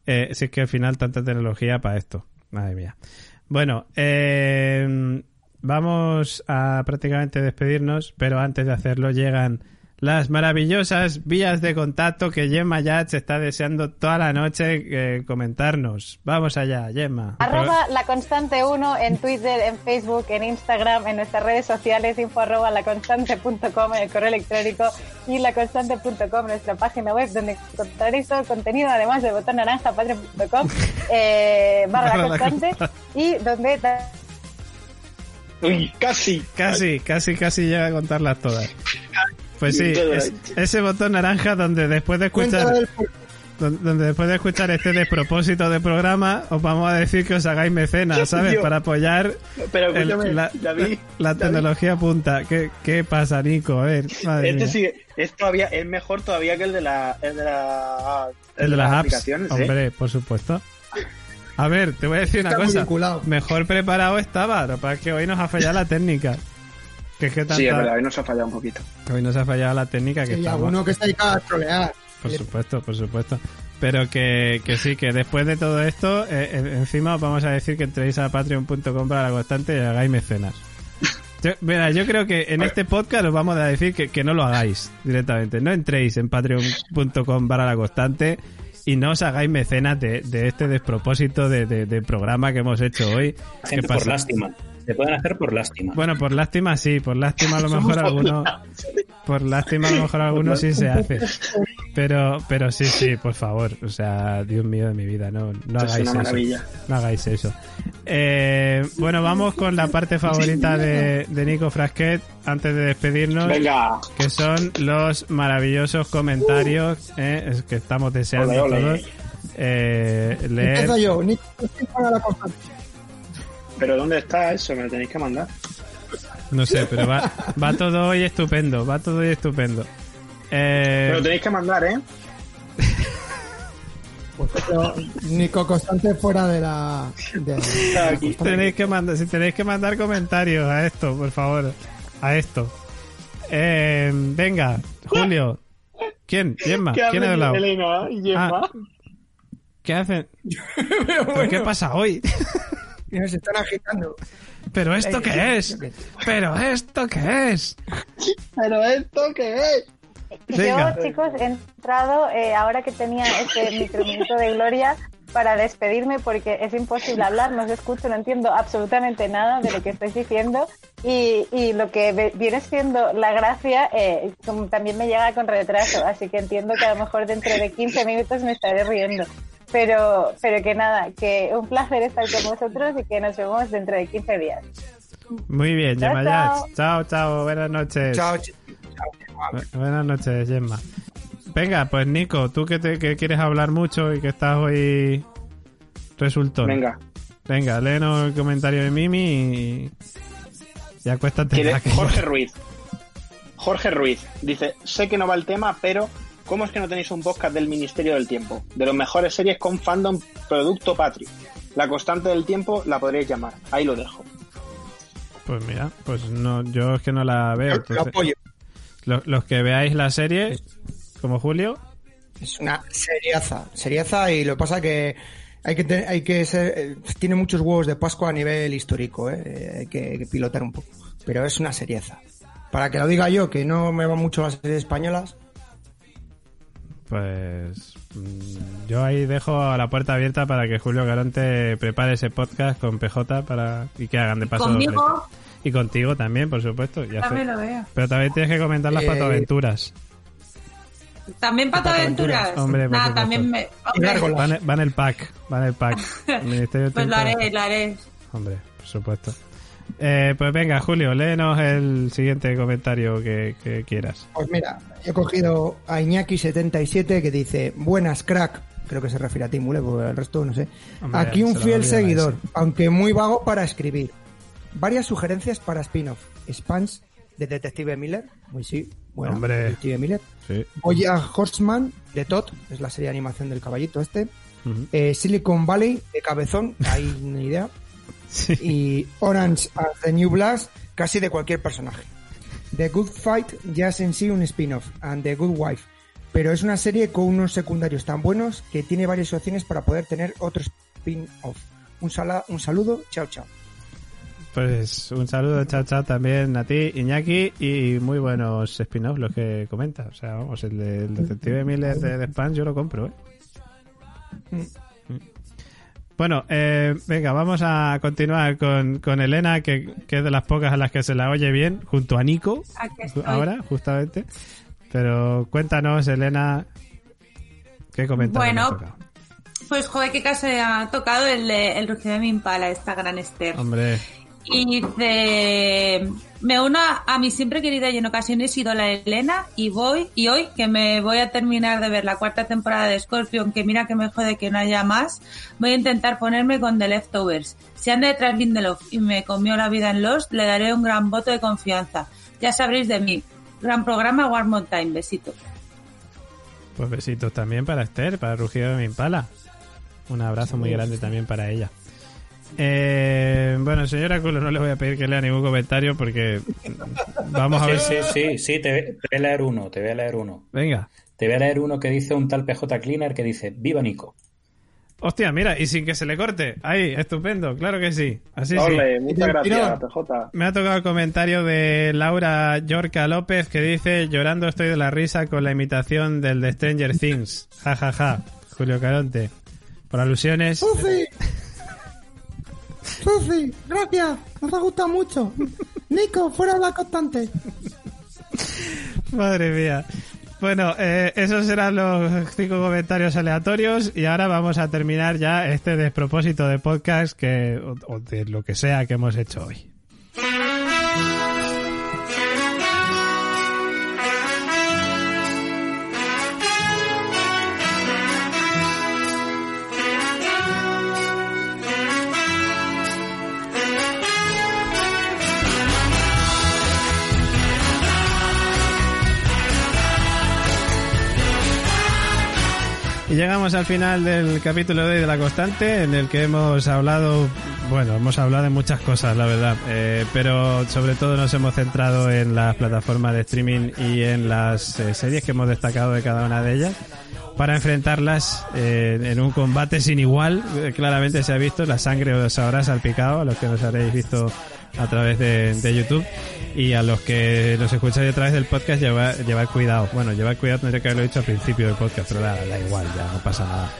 Speaker 2: Eh, si es que al final tanta tecnología para esto. Madre mía. Bueno, eh, vamos a prácticamente despedirnos, pero antes de hacerlo llegan las maravillosas vías de contacto que Gemma Yats está deseando toda la noche eh, comentarnos. Vamos allá, Gemma.
Speaker 3: Arroba la constante 1 en Twitter, en Facebook, en Instagram, en nuestras redes sociales, info arroba laconstante.com en el correo electrónico y laconstante.com nuestra página web donde encontraréis todo el contenido, además del botón naranja, patreon.com [laughs] eh, barra la constante y donde...
Speaker 7: Uy, casi.
Speaker 2: Casi, casi, casi llega a contarlas todas. Pues sí, ese botón naranja donde después de escuchar donde después de escuchar este despropósito de programa os vamos a decir que os hagáis mecenas, ¿sabes? Para apoyar la, tecnología punta. ¿Qué, ¿Qué, pasa, Nico? A ver,
Speaker 7: este sí, es todavía es mejor todavía que el de la el de, la,
Speaker 2: el de las, aplicaciones, ¿eh? Hombre, por supuesto. A ver, te voy a decir una cosa. Mejor preparado estaba, lo que es que hoy nos ha fallado la técnica.
Speaker 7: Que que Sí, es verdad, hoy nos ha fallado un poquito.
Speaker 2: Hoy nos ha fallado la técnica que
Speaker 8: sí, alguno que está ahí a trolear.
Speaker 2: Por supuesto, por supuesto. Pero que, que sí, que después de todo esto, eh, encima os vamos a decir que entréis a patreon.com para la constante y hagáis mecenas. [laughs] Yo, mira, yo creo que en este podcast os vamos a decir que, que no lo hagáis directamente. No entréis en patreon.com para la constante y no os hagáis mecenas de, de este despropósito de, de, programa que hemos hecho hoy.
Speaker 4: Gente por lástima. Se pueden hacer por lástima.
Speaker 2: Bueno, por lástima sí, por lástima a lo mejor [laughs] alguno. Por lástima a lo mejor alguno sí se hace. Pero, pero sí, sí, por favor. O sea, Dios mío de mi vida, no, no hagáis eso. No hagáis eso. Eh, bueno, vamos con la parte favorita de, de Nico Frasquet antes de despedirnos.
Speaker 7: Venga.
Speaker 2: Que son los maravillosos comentarios eh, que estamos deseando todos. Eh, leer.
Speaker 8: yo, Nico, para la
Speaker 7: ¿Pero dónde está eso? Me lo tenéis que mandar.
Speaker 2: No sé, pero va, va todo hoy estupendo, va todo hoy estupendo.
Speaker 7: Eh... lo tenéis que mandar, ¿eh?
Speaker 8: Nico Constante fuera de la.
Speaker 2: tenéis que mandar, si tenéis que mandar comentarios a esto, por favor. A esto. Eh, venga, Julio. ¿Quién? ¿Gemma? ¿Quién es de lado?
Speaker 7: Elena y Gemma. Ah,
Speaker 2: ¿Qué hacen? [laughs] ¿Qué pasa hoy?
Speaker 8: Y nos están agitando.
Speaker 2: ¿Pero esto qué es? ¿Pero esto qué es?
Speaker 7: ¿Pero esto qué es?
Speaker 3: Yo, chicos, he entrado eh, ahora que tenía este microminuto de gloria para despedirme porque es imposible hablar, no os escucho, no entiendo absolutamente nada de lo que estáis diciendo y, y lo que viene siendo la gracia eh, también me llega con retraso, así que entiendo que a lo mejor dentro de 15 minutos me estaré riendo. Pero, pero que nada, que un placer estar con vosotros y que nos vemos dentro de 15 días.
Speaker 2: Muy bien, Gemma chao. chao, chao, buenas noches.
Speaker 8: Chao,
Speaker 2: Buenas noches, Gemma. Venga, pues Nico, tú que, te, que quieres hablar mucho y que estás hoy resultó.
Speaker 7: Venga.
Speaker 2: Venga, léenos el comentario de Mimi y, y acuéstate.
Speaker 7: Jorge Ruiz. Jorge Ruiz dice, sé que no va el tema, pero ¿Cómo es que no tenéis un podcast del Ministerio del Tiempo? De los mejores series con fandom producto patrio. La constante del tiempo la podríais llamar. Ahí lo dejo.
Speaker 2: Pues mira, pues no, yo es que no la veo. Los, que veáis la serie, como Julio.
Speaker 8: Es una seriaza, seriaza y lo que pasa que hay que hay que ser, eh, tiene muchos huevos de Pascua a nivel histórico, ¿eh? hay que, pilotar un poco, pero es una serieza. Para que lo diga yo, que no me van mucho las series españolas,
Speaker 2: pues mm, yo ahí dejo la puerta abierta para que Julio Garonte prepare ese podcast con PJ para y que hagan de paso.
Speaker 6: ¿Conmigo?
Speaker 2: Y contigo también, por supuesto. Ya
Speaker 6: también lo veo.
Speaker 2: Pero también tienes que comentar las eh, patoaventuras.
Speaker 6: ¿También patoaventuras?
Speaker 2: Hombre,
Speaker 6: Nada, también me...
Speaker 2: Va, en, el pack, va en el pack. [laughs]
Speaker 6: pues lo haré, lo haré.
Speaker 2: Hombre, por supuesto. Eh, pues venga, Julio, léenos el siguiente comentario que, quieras.
Speaker 8: Pues mira, he cogido a Iñaki77 que dice: Buenas, crack. Creo que se refiere a ti, Mule, porque el resto no sé. Aquí un fiel seguidor, aunque muy vago para escribir. Varias sugerencias para spin-off. Spans de Detective Miller. Muy sí, bueno,
Speaker 2: Hombre.
Speaker 8: Detective Miller. Sí. Oya Horseman de Todd, es la serie de animación del caballito este. Eh, Silicon Valley de Cabezón, hay una idea. Y Orange as the New Blast, casi de cualquier personaje. The Good Fight ya es en sí un spin-off, and The Good Wife, pero es una serie con unos secundarios tan buenos que tiene varias opciones para poder tener otro spin-off. Un, un saludo, chao chao.
Speaker 2: Pues un saludo, chao, chao también a ti, Iñaki, y muy buenos spin-offs los que comentas. O sea, vamos, el, de, el Detective Miller de, Spam yo lo compro, ¿eh? Bueno, eh, venga, vamos a continuar con, con Elena, que, que, es de las pocas a las que se la oye bien, junto a Nico, ahora, justamente. Pero cuéntanos, Elena, ¿qué comentario
Speaker 6: Bueno, pues joder, qué caso ha tocado el, el rugido de mi impala, esta gran Esther.
Speaker 2: Hombre.
Speaker 6: Y dice, me uno a mi siempre querida y en ocasiones la Elena y voy, y hoy que me voy a terminar de ver la cuarta temporada de Scorpion, que mira que me jode que no haya más, voy a intentar ponerme con The Leftovers. Si anda detrás Lindelof y me comió la vida en Lost, le daré un gran voto de confianza. Ya sabréis de mí. Gran programa, One More Time. Besitos.
Speaker 2: Pues besitos también para Esther, para Rugido de mi Impala. Un abrazo muy grande también para ella. Eh, bueno, señora Culo, no le voy a pedir que lea ningún comentario porque vamos a ver.
Speaker 4: Sí, sí, sí, te, voy a leer uno, te voy a leer uno.
Speaker 2: Venga.
Speaker 4: Te voy a leer uno que dice un tal PJ Cleaner que dice: ¡Viva Nico!
Speaker 2: Hostia, mira, y sin que se le corte. Ahí, estupendo, claro que sí. Así
Speaker 7: Ole,
Speaker 2: sí.
Speaker 7: muchas gracias, PJ.
Speaker 2: Me ha tocado el comentario de Laura Yorca López que dice: Llorando estoy de la risa con la imitación del de Stranger Things. Ja, ja, ja. Julio Caronte. Por alusiones.
Speaker 8: ¡Sufi! ¡Gracias! Nos ha gustado mucho. Nico, fuera la constante.
Speaker 2: Madre mía. Bueno, eh, esos eran los cinco comentarios aleatorios y ahora vamos a terminar ya este despropósito de podcast que, o de lo que sea que hemos hecho hoy. Y llegamos al final del capítulo de hoy de La Constante, en el que hemos hablado, bueno, hemos hablado de muchas cosas, la verdad, eh, pero sobre todo nos hemos centrado en las plataformas de streaming y en las eh, series que hemos destacado de cada una de ellas para enfrentarlas eh, en un combate sin igual. Eh, claramente se ha visto, la sangre os habrá salpicado a los que nos habréis visto a través de, de YouTube y a los que nos escucháis a través del podcast llevar, llevar cuidado. Bueno, llevar cuidado tendría que haberlo dicho al principio del podcast, pero da, da igual, ya no pasa nada.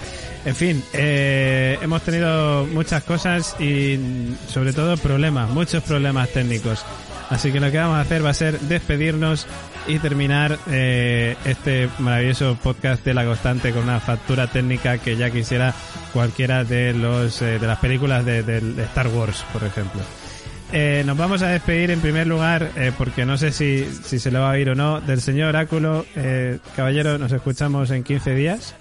Speaker 2: En fin, eh, hemos tenido muchas cosas y sobre todo problemas, muchos problemas técnicos. Así que lo que vamos a hacer va a ser despedirnos y terminar eh, este maravilloso podcast de La Constante con una factura técnica que ya quisiera cualquiera de los eh, de las películas de, de, Star Wars, por ejemplo. Eh, nos vamos a despedir en primer lugar, eh, porque no sé si, si se lo va a oír o no, del señor Oráculo. Eh, caballero, nos escuchamos en 15 días.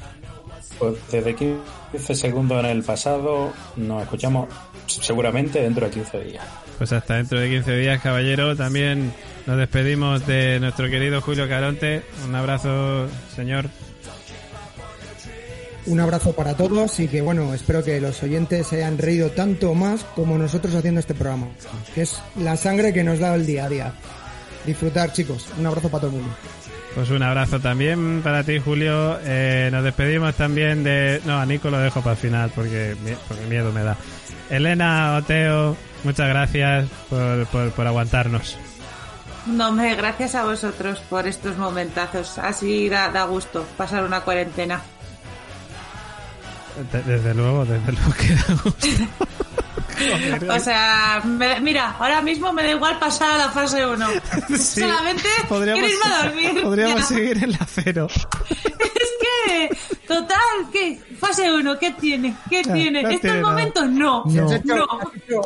Speaker 4: Pues desde 15 segundos en el pasado, nos escuchamos seguramente dentro de 15 días.
Speaker 2: Pues hasta dentro de 15 días, caballero. También nos despedimos de nuestro querido Julio Caronte. Un abrazo, señor.
Speaker 8: Un abrazo para todos y que bueno, espero que los oyentes se hayan reído tanto más como nosotros haciendo este programa, que es la sangre que nos da el día a día. Disfrutar, chicos. Un abrazo para todo el mundo.
Speaker 2: Pues un abrazo también para ti, Julio. Eh, nos despedimos también de... No, a Nico lo dejo para el final porque, porque miedo me da. Elena, Oteo, muchas gracias por, por, por aguantarnos.
Speaker 6: No, hombre, gracias a vosotros por estos momentazos. Así da, da gusto pasar una cuarentena.
Speaker 2: Desde luego, desde luego que da gusto. [laughs]
Speaker 6: o sea, me, mira, ahora mismo me da igual pasar a la fase 1. [laughs] Sí, Solamente quiero irme a [laughs] dormir.
Speaker 2: Podríamos
Speaker 6: ya.
Speaker 2: seguir en la cero.
Speaker 6: es que, total, ¿qué? Fase 1, ¿qué tiene? ¿Qué
Speaker 2: Ya,
Speaker 6: tiene?
Speaker 2: no
Speaker 6: ¿Estos momentos? No. No.
Speaker 8: has, hecho, hecho,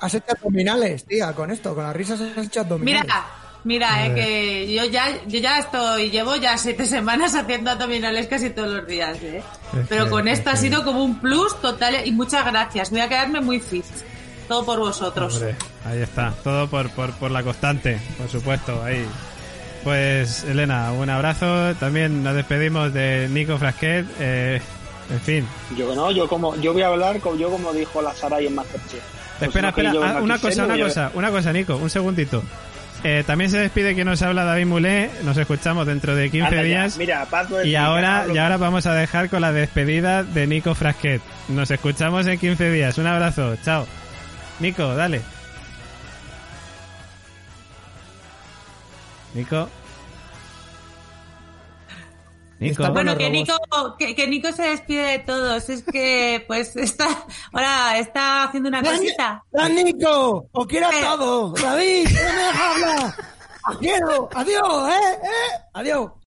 Speaker 8: has hecho abdominales, tía, con esto, con las risas has hecho abdominales.
Speaker 6: Mira, mira, eh, que yo ya, yo ya estoy, llevo ya siete semanas [laughs] haciendo abdominales casi todos los días, ¿eh? Pero con
Speaker 2: es
Speaker 6: esto ha sido como un plus total y muchas gracias. Voy a quedarme muy fit. Todo por vosotros.
Speaker 2: Hombre, ahí está. Todo por, por, por la constante, por supuesto. Ahí. Pues, Elena, un abrazo. También nos despedimos de Nico Frasquet. Eh, en fin.
Speaker 7: Yo no, yo como yo voy a hablar como yo como dijo la Saray en Masterchef. Pues
Speaker 2: espera, espera. Ah, una cosa, una cosa, una cosa, Nico. Un segundito. Eh, también se despide que nos habla David Mulé. Nos escuchamos dentro de 15 días.
Speaker 7: Mira, paso
Speaker 2: y ahora, y ahora vamos a dejar con la despedida de Nico Frasquet. Nos escuchamos en 15 días. Un abrazo. Chao. Nico, dale. Nico. Nico.
Speaker 6: Bueno, que Nico, que, que, Nico se despide de todos. Es que, pues, está, ahora está haciendo una cosita.
Speaker 8: ¡La Nico! ¡Os quiero a todos! ¡David! ¡No me dejas hablar! ¡Os quiero! ¡Adiós, eh! ¡Eh! ¡Adiós!